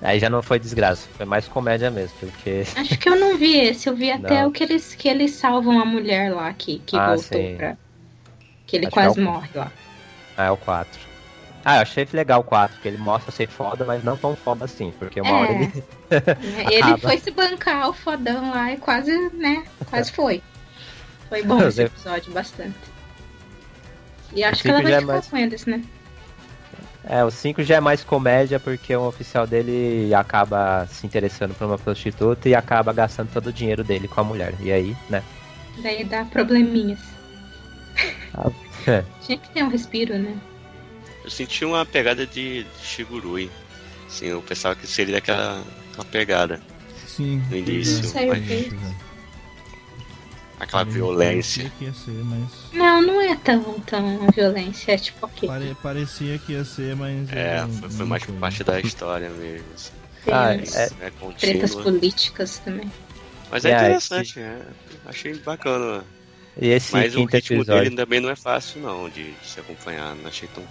aí já não foi desgraça, foi mais comédia mesmo, porque... Acho que eu não vi esse, eu vi até Não. o que eles, que eles salvam a mulher lá que, que Ah, voltou sim. pra. Que ele Acho que quase é o- morre lá. Ah, é o 4. Ah, eu achei legal o 4, porque ele mostra ser foda, mas não tão foda assim, porque uma É. hora ele... Ele foi se bancar o fodão lá e quase, né? Quase foi. Foi bom esse episódio, bastante. E acho que ela vai é ficar mais- com eles, né? É, o 5 já é mais comédia porque o oficial dele acaba se interessando por uma prostituta e acaba gastando todo o dinheiro dele com a mulher. E aí, né? Daí dá probleminhas. Ah, Tinha que ter um respiro, né? Eu senti uma pegada de de Shigurui. Assim, eu pensava que seria daquela aquela pegada, Sim. no início, Não sei mas aquela violência. que ia ser, mas. Não, não é tão, tão violência. É tipo, ok. Pare- parecia que ia ser, mas. É, não- foi, foi mais foi. parte da história mesmo. Assim. Ah, é- É tretas contínua. políticas também. Mas é É, interessante, é. Achei bacana. E esse Mas o ritmo episódio. dele também não é fácil não de, de se acompanhar. Não achei tão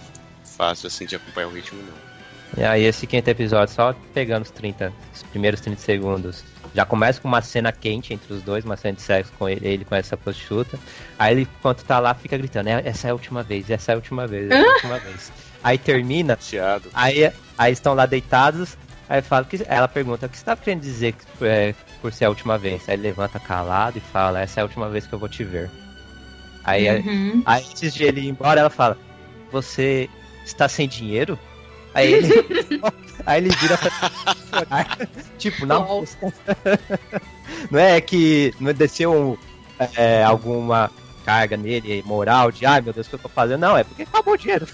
fácil assim de acompanhar o ritmo não. E aí esse quinto episódio, só pegando os 30, os primeiros 30 segundos. Já começa com uma cena quente entre os dois, uma cena de sexo com ele, ele com essa prostituta. Aí ele, enquanto tá lá, fica gritando, "É- essa é a última vez, essa é a última vez, essa é a última vez. Aí termina, Chateado. aí, aí estão lá deitados, aí fala que ela pergunta, o que você tá querendo dizer que, é, por ser a última vez? Aí ele levanta calado e fala, essa é a última vez que eu vou te ver. Aí, Uhum. aí antes de ele ir embora, ela fala, você está sem dinheiro? Aí ele, aí ele vira pra Tipo, não. não é que não desceu é, alguma carga nele, moral, de ai meu Deus, o que eu tô fazendo? Não, é porque acabou o dinheiro.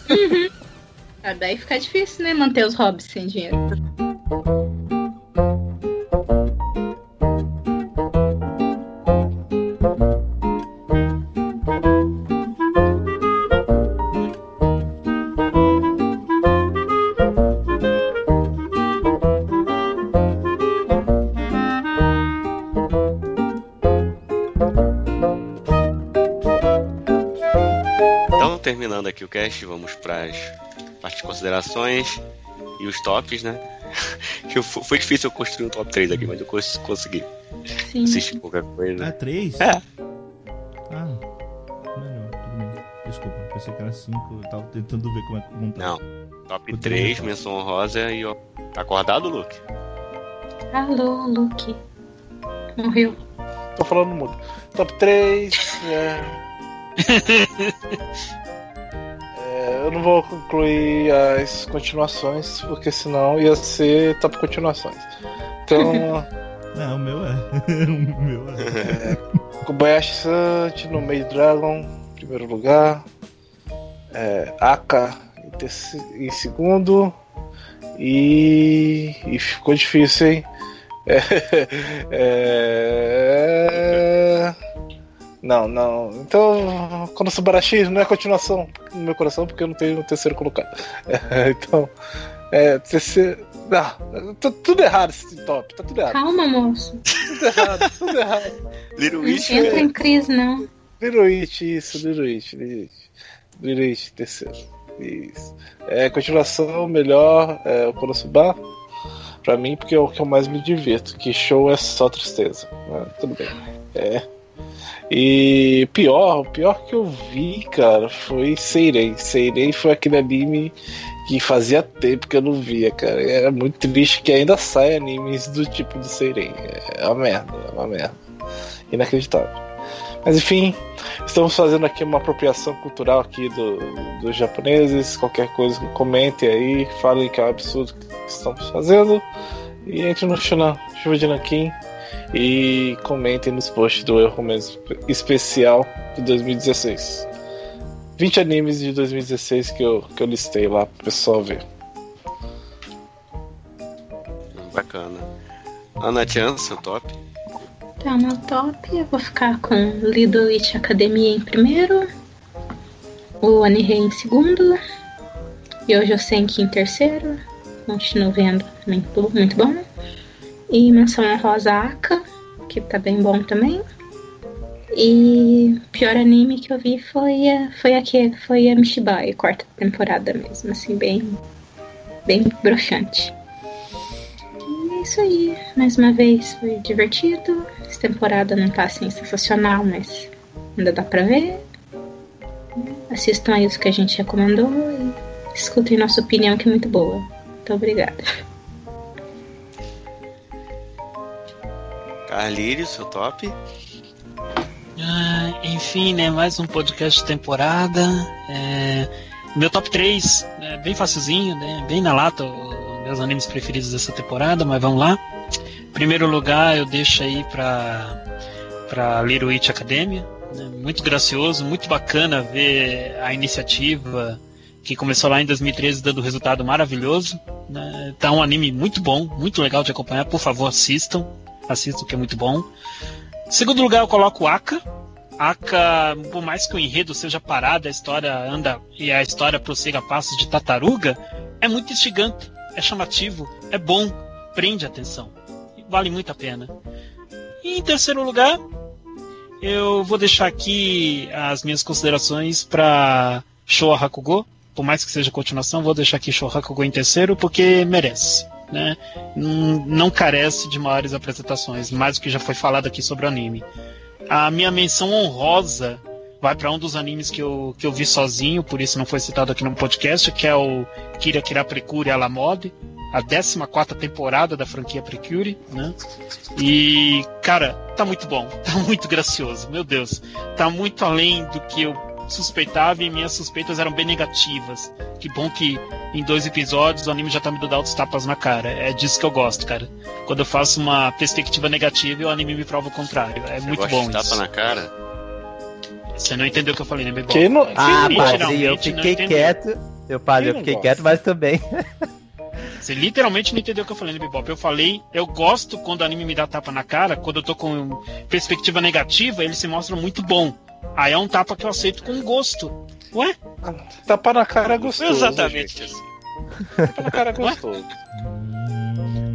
Ah, daí fica difícil, né? Manter os hobbies sem dinheiro. Terminando aqui o cast, vamos para as partes de considerações e os tops, né? Eu- Foi difícil eu construir um top 3 aqui, mas eu cons- consegui Sim. assistir qualquer coisa. É três? É. Ah, melhor, tudo bem. Desculpa, pensei que era cinco. Eu tava tentando ver como é que montar. Não. Top Poderia 3, falar. menção honrosa e ó. Tá acordado, Luke? Alô, Luke. Morreu. Tô falando mudo. Top 3. É... É, eu não vou concluir as continuações, porque senão ia ser top continuações. Então, É, o meu é. o meu é. Kobayashi Santi no Maid Dragon, em primeiro lugar. É, Aka em, em segundo. E, e ficou difícil, hein? É, é, Não, não. Então, quando Subarashi não é continuação no meu coração, porque eu não tenho o terceiro colocado. É, então, é, terceiro. Não, tá tudo errado esse top, tá tudo errado. Calma, moço. Tudo errado, tudo errado. Little Não Witch. entra em crise, não. Little It, isso, Little It, Little It. Little It, terceiro. Isso. É, continuação, melhor, é o Konosuba. Pra mim, porque é o que eu mais me divirto. Que show é só tristeza. Mas tudo bem. É. E pior, o pior que eu vi, cara, foi Seirei. Seirei foi aquele anime que fazia tempo que eu não via, cara. Era muito triste que ainda sai animes do tipo de Seirei. É uma merda, é uma merda. Inacreditável. Mas enfim, estamos fazendo aqui uma apropriação cultural aqui do, dos japoneses. Qualquer coisa, comentem aí, falem que é um absurdo que estamos fazendo. E entre no Shunan, Chuva de e comentem nos posts do Erro Mesmo especial de 2016. 20 animes de 2016 que eu, que eu listei lá pro pessoal ver. Bacana. Ana Chan, seu top. Tá, meu top, eu vou ficar com Little Witch Academia em primeiro, o Anihei em segundo, Yojo Senki em terceiro, continuo vendo, muito, muito bom, e Menção Rosa Aka, que tá bem bom também, e pior anime que eu vi foi, a- foi aquele, foi a Mishibai, quarta temporada mesmo, assim, bem, bem broxante. E é isso aí. Mais uma vez foi divertido. Essa temporada não tá assim sensacional, mas ainda dá pra ver. Assistam aí os que a gente recomendou e escutem nossa opinião que é muito boa. Muito obrigada. Carlírio, seu top. Ah, enfim, né? Mais um podcast de temporada. É, meu top 3 é bem facilzinho, né? Bem na lata, meus animes preferidos dessa temporada, mas vamos lá. Primeiro lugar, eu deixo aí pra, pra Little Witch Academia. né, Muito gracioso, muito bacana ver a iniciativa que começou lá em 2013 dando resultado maravilhoso. Né? Tá um anime muito bom, muito legal de acompanhar. Por favor, assistam. Assistam que é muito bom. Segundo lugar, eu coloco Aka. Aka, por mais que o enredo seja parado, a história anda e a história prossiga a passos de tartaruga, é muito instigante, é chamativo, é bom, prende a atenção. Vale muito a pena. E em terceiro lugar, eu vou deixar aqui as minhas considerações para Showa Hakugo. Por mais que seja continuação, vou deixar aqui Showa Hakugo em terceiro, porque merece. Né? Não, carece de maiores apresentações, mais do que já foi falado aqui sobre o anime. A minha menção honrosa vai para um dos animes que eu, que eu vi sozinho, por isso não foi citado aqui no podcast, que é o Kira Kira Precure à la mode, a 14 temporada da franquia Precure, né? E, cara, tá muito bom, tá muito gracioso, meu Deus. Tá muito além do que eu suspeitava e minhas suspeitas eram bem negativas. Que bom que em dois episódios o anime já tá me dando altos tapas na cara. É disso que eu gosto, cara. Quando eu faço uma perspectiva negativa e o anime me prova o contrário. É Você muito gosta bom de tapa isso. na cara? Você não entendeu o que eu falei, né, Bebop? Quem não, quem Ah, padre, eu fiquei quieto. Eu, padre, eu fiquei gosta? quieto, mas também. Você literalmente não entendeu o que eu falei, né, Bebop? Eu falei, eu gosto quando o anime me dá tapa na cara, quando eu tô com perspectiva negativa, ele se mostra muito bom. Aí é um tapa que eu aceito com gosto. Ué? Tapa na cara é gostoso. Exatamente gente. assim. Tapa na cara é gostoso.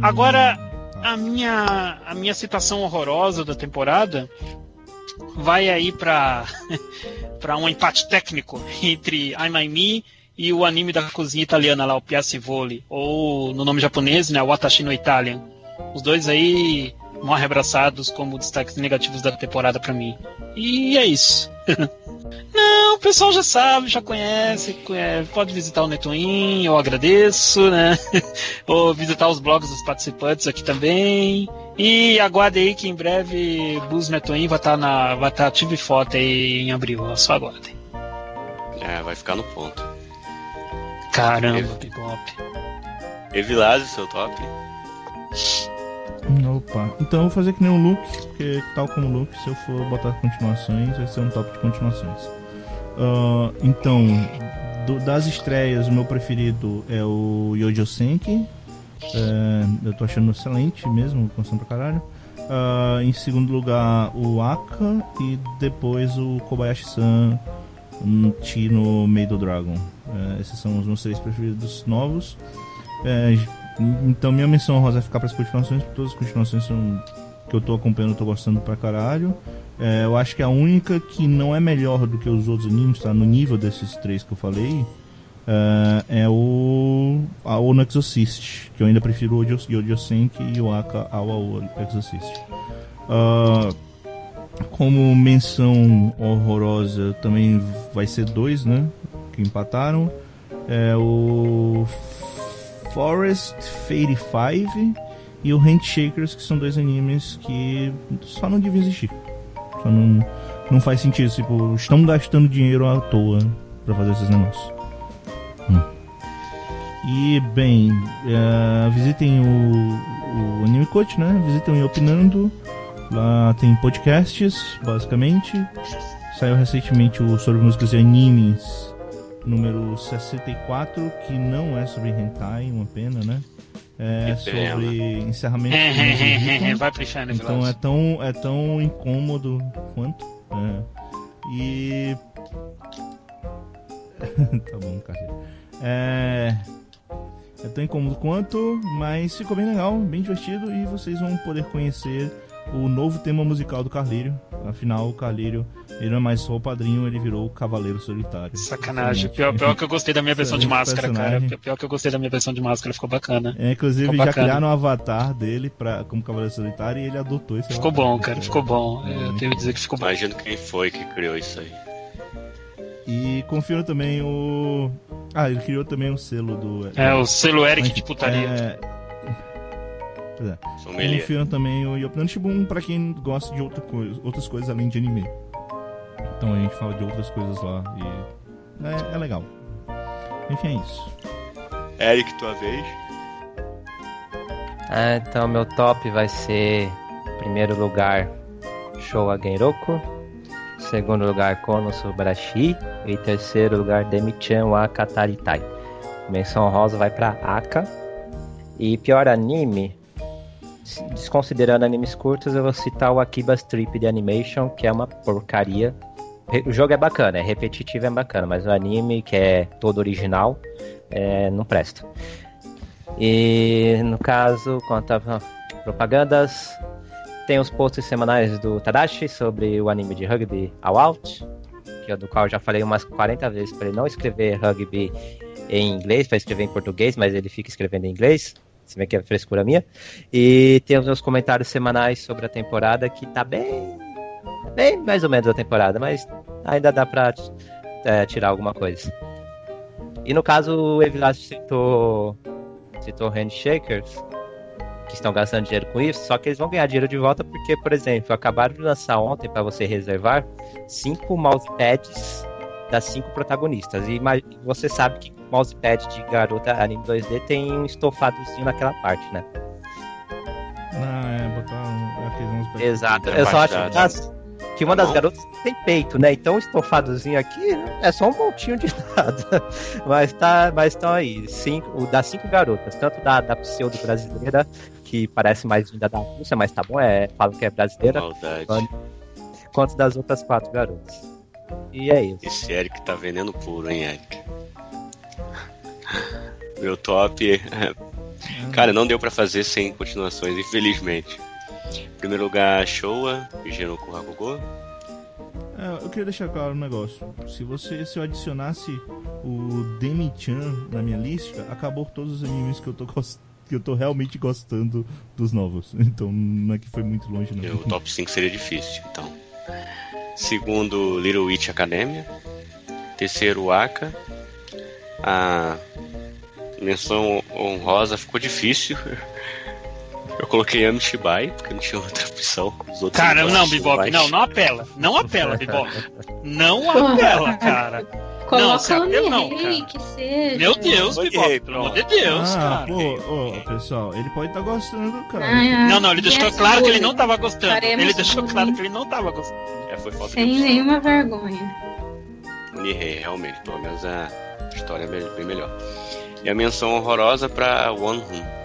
Agora, a minha, a minha citação horrorosa da temporada vai aí pra, pra um empate técnico entre I'm I Me e o anime da cozinha italiana lá, o Piacevoli, ou no nome japonês, né, Watashi no Italian. Os dois aí morrem abraçados como destaques negativos da temporada pra mim. E é isso. Não, o pessoal já sabe, já conhece, conhece, pode visitar o Netoin, eu agradeço, né? Ou visitar os blogs dos participantes aqui também. E aguarde aí que em breve Bus Netoin vai estar na. vai estar ativo e foto aí em abril, só aguardem. É, vai ficar no ponto. Caramba, Bebop. Evilásio, seu top. Opa. Então eu vou fazer que nem o Luke, porque tal como o Luke, se eu for botar continuações, vai ser um top de continuações. Ah, então, do- das estreias, o meu preferido é o Yojo Senki. É, eu tô achando excelente mesmo, gostando pra caralho. Ah, em segundo lugar, o Aka. E depois o Kobayashi-san um, Tino Meido Dragon. É, esses são os meus três preferidos novos. É, então minha menção rosa vai ficar para as continuações, porque todas as continuações são que eu tô acompanhando, eu tô gostando pra caralho. É, eu acho que a única que não é melhor do que os outros animes, tá no nível desses três que eu falei, é, é o a Ono Exorcist, que eu ainda prefiro o Yojo- Yojo Senki e o Aka ao Exorcist. Ah, como menção horrorosa também vai ser dois, né? Que empataram. É o Forest Fade 5 e o Handshakers, que são dois animes que só não deviam existir. Só não, não faz sentido. Tipo, estão gastando dinheiro à toa pra fazer esses negócios. Hum. E, bem, eh, visitem o, o Anime Coach, né? Visitem o Opinando. Lá tem podcasts, basicamente. Saiu recentemente o sobre músicas e animes número 64, que não é sobre hentai, uma pena, né? É Que pena. sobre encerramento Hito. Vai inferno, Então é tão, é tão incômodo quanto. É. E. tá bom, cara. É. É tão incômodo quanto, mas ficou bem legal, bem divertido e vocês vão poder conhecer o novo tema musical do Carlírio. Afinal, o Carlírio, ele não é mais só o padrinho, ele virou o Cavaleiro Solitário. Sacanagem. Pior, pior que eu gostei da minha versão de máscara, cara. personagem. Pior que eu gostei da minha versão de máscara, ficou bacana. É, inclusive Ficou já bacana. criaram um avatar dele pra, como Cavaleiro Solitário e ele adotou esse Ficou avatar. bom, cara, ficou bom. Eu devo dizer que ficou bom. Imagino quem foi que criou isso aí. E confiro também o. Ah, ele criou também o selo do. É, o selo Eric de putaria. É... Pois é. Sommelier. Confiram também o Yopnan Shibun pra quem gosta de outra coisa, outras coisas além de anime. Então a gente fala de outras coisas lá e. É, é legal. Enfim, é isso. Eric, tua vez. Ah, então meu top vai ser em primeiro lugar Showa Genroku, segundo lugar Kono Subarashi e terceiro lugar Demi-chan wa Kataritai. Menção rosa vai pra Aka. E pior anime, desconsiderando animes curtos, eu vou citar o Akiba's Trip de Animation, que é uma porcaria. O jogo é bacana, é repetitivo, é bacana, mas o anime, que é todo original, é, não presta. E no caso, quanto a propagandas, tem os posts semanais do Tadashi sobre o anime de rugby All Out, que é do qual eu já falei umas 40 vezes para ele não escrever rugby em inglês, para escrever em português, mas ele fica escrevendo em inglês. Se bem que é frescura minha. E tem os meus comentários semanais sobre a temporada, que tá bem. bem mais ou menos a temporada, mas ainda dá pra é, tirar alguma coisa. E no caso, o Evilas citou citou Handshakers, que estão gastando dinheiro com isso, só que eles vão ganhar dinheiro de volta porque, por exemplo, acabaram de lançar ontem para você reservar cinco mousepads das cinco protagonistas. E você sabe que mousepad de garota anime 2D tem um estofadozinho naquela parte, né? Ah, é, botar um, aqueles uns Exato. É Eu só acho que, das- que uma das Não. garotas tem peito, né? Então o estofadozinho aqui é só um montinho de nada. Mas tá, mas estão aí. Cinco, o das cinco garotas, tanto da, da pseudo brasileira, que parece mais vinda da Rússia, mas tá bom, é, falam que é brasileira. Mano. quanto das outras quatro garotas. E é isso. Esse Eric tá veneno puro, hein, Eric? Meu top. Cara, não deu pra fazer sem continuações, infelizmente. Em primeiro lugar, Showa, Jinoku Hakugo. É, eu queria deixar claro um negócio. Se você se eu adicionasse o Demi-chan na minha lista, acabou todos os animes que eu tô que eu tô realmente gostando dos novos. Então não é que foi muito longe não. O top 5 seria difícil, então. Segundo, Little Witch Academia. Terceiro, Aka. A menção honrosa ficou difícil. Eu coloquei Amishibai, porque não tinha outra opção. Os outros Cara, não, mais- não, não apela. Não apela, Bebop. Não apela, cara. Coloca cara, o eu não, cara. que seja. Meu Deus, Rei, pelo amor de Deus, ah, cara. pô, ô, pessoal, ele pode estar gostando, cara. Ai, ai, Não, não, ele deixou claro que ele não tava gostando. Faremos Ele deixou claro que ele não tava gostando. É, foi falta Sem nenhuma vergonha. Nihei, realmente, pelo menos a história é bem melhor. E a menção honrosa pra One Hun.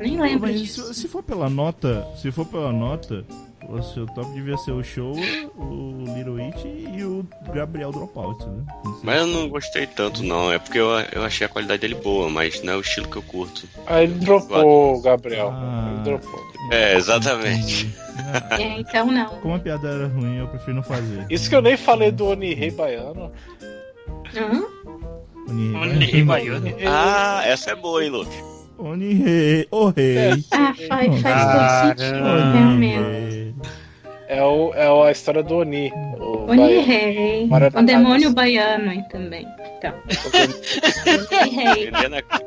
Nem lembro mas disso. se, se for pela nota, se for pela nota, o seu top devia ser o show, o Little Witch e o Gabriel Dropout, né? Mas eu não gostei tanto, não. É porque eu, eu achei a qualidade dele boa, mas não é o estilo que eu curto. Aí ele dropou, Gabriel. Ah. Ele dropou. É, exatamente. Ah, É, então não. como a piada era ruim, eu prefiro não fazer. Isso que eu nem falei do Onihei Baiano. Baiano. Ah, essa é boa, hein, Luke? Onihei, o rei. Ah, faz, faz todo sentido, realmente. É, o, é a história do Oni. O. Onihei. O demônio baiano aí também. Então. Onihei.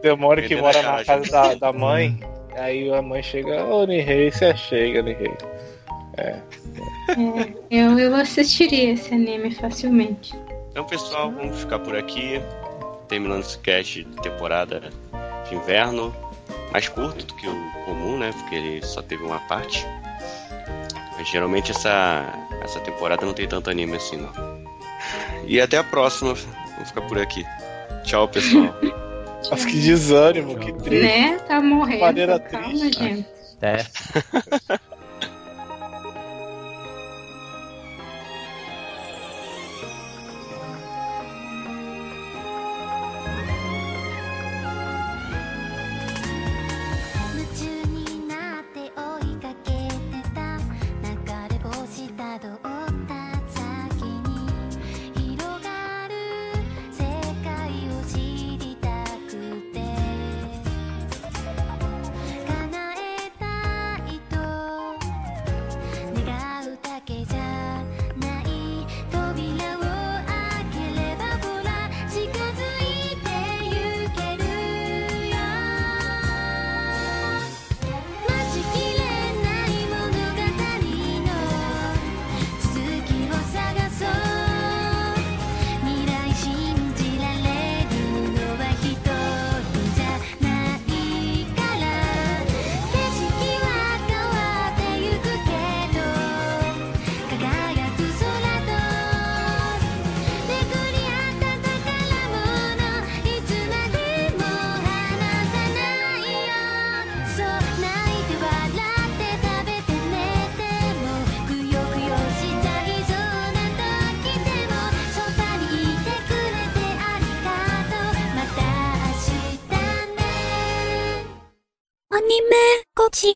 Demônio que mora na casa da, da mãe. Aí a mãe chega, ô Nihei, você chega, Nihei. É, eu, eu assistiria esse anime facilmente. Então, pessoal, vamos ficar por aqui. Terminando esse cast de temporada de inverno. Mais curto do que o comum, né? Porque ele só teve uma parte. Mas geralmente essa, essa temporada não tem tanto anime assim, não. E até a próxima. Vamos ficar por aqui. Tchau, pessoal. Nossa, que desânimo, que triste. Né? Tá morrendo. Maneira Calma, triste. gente. Até.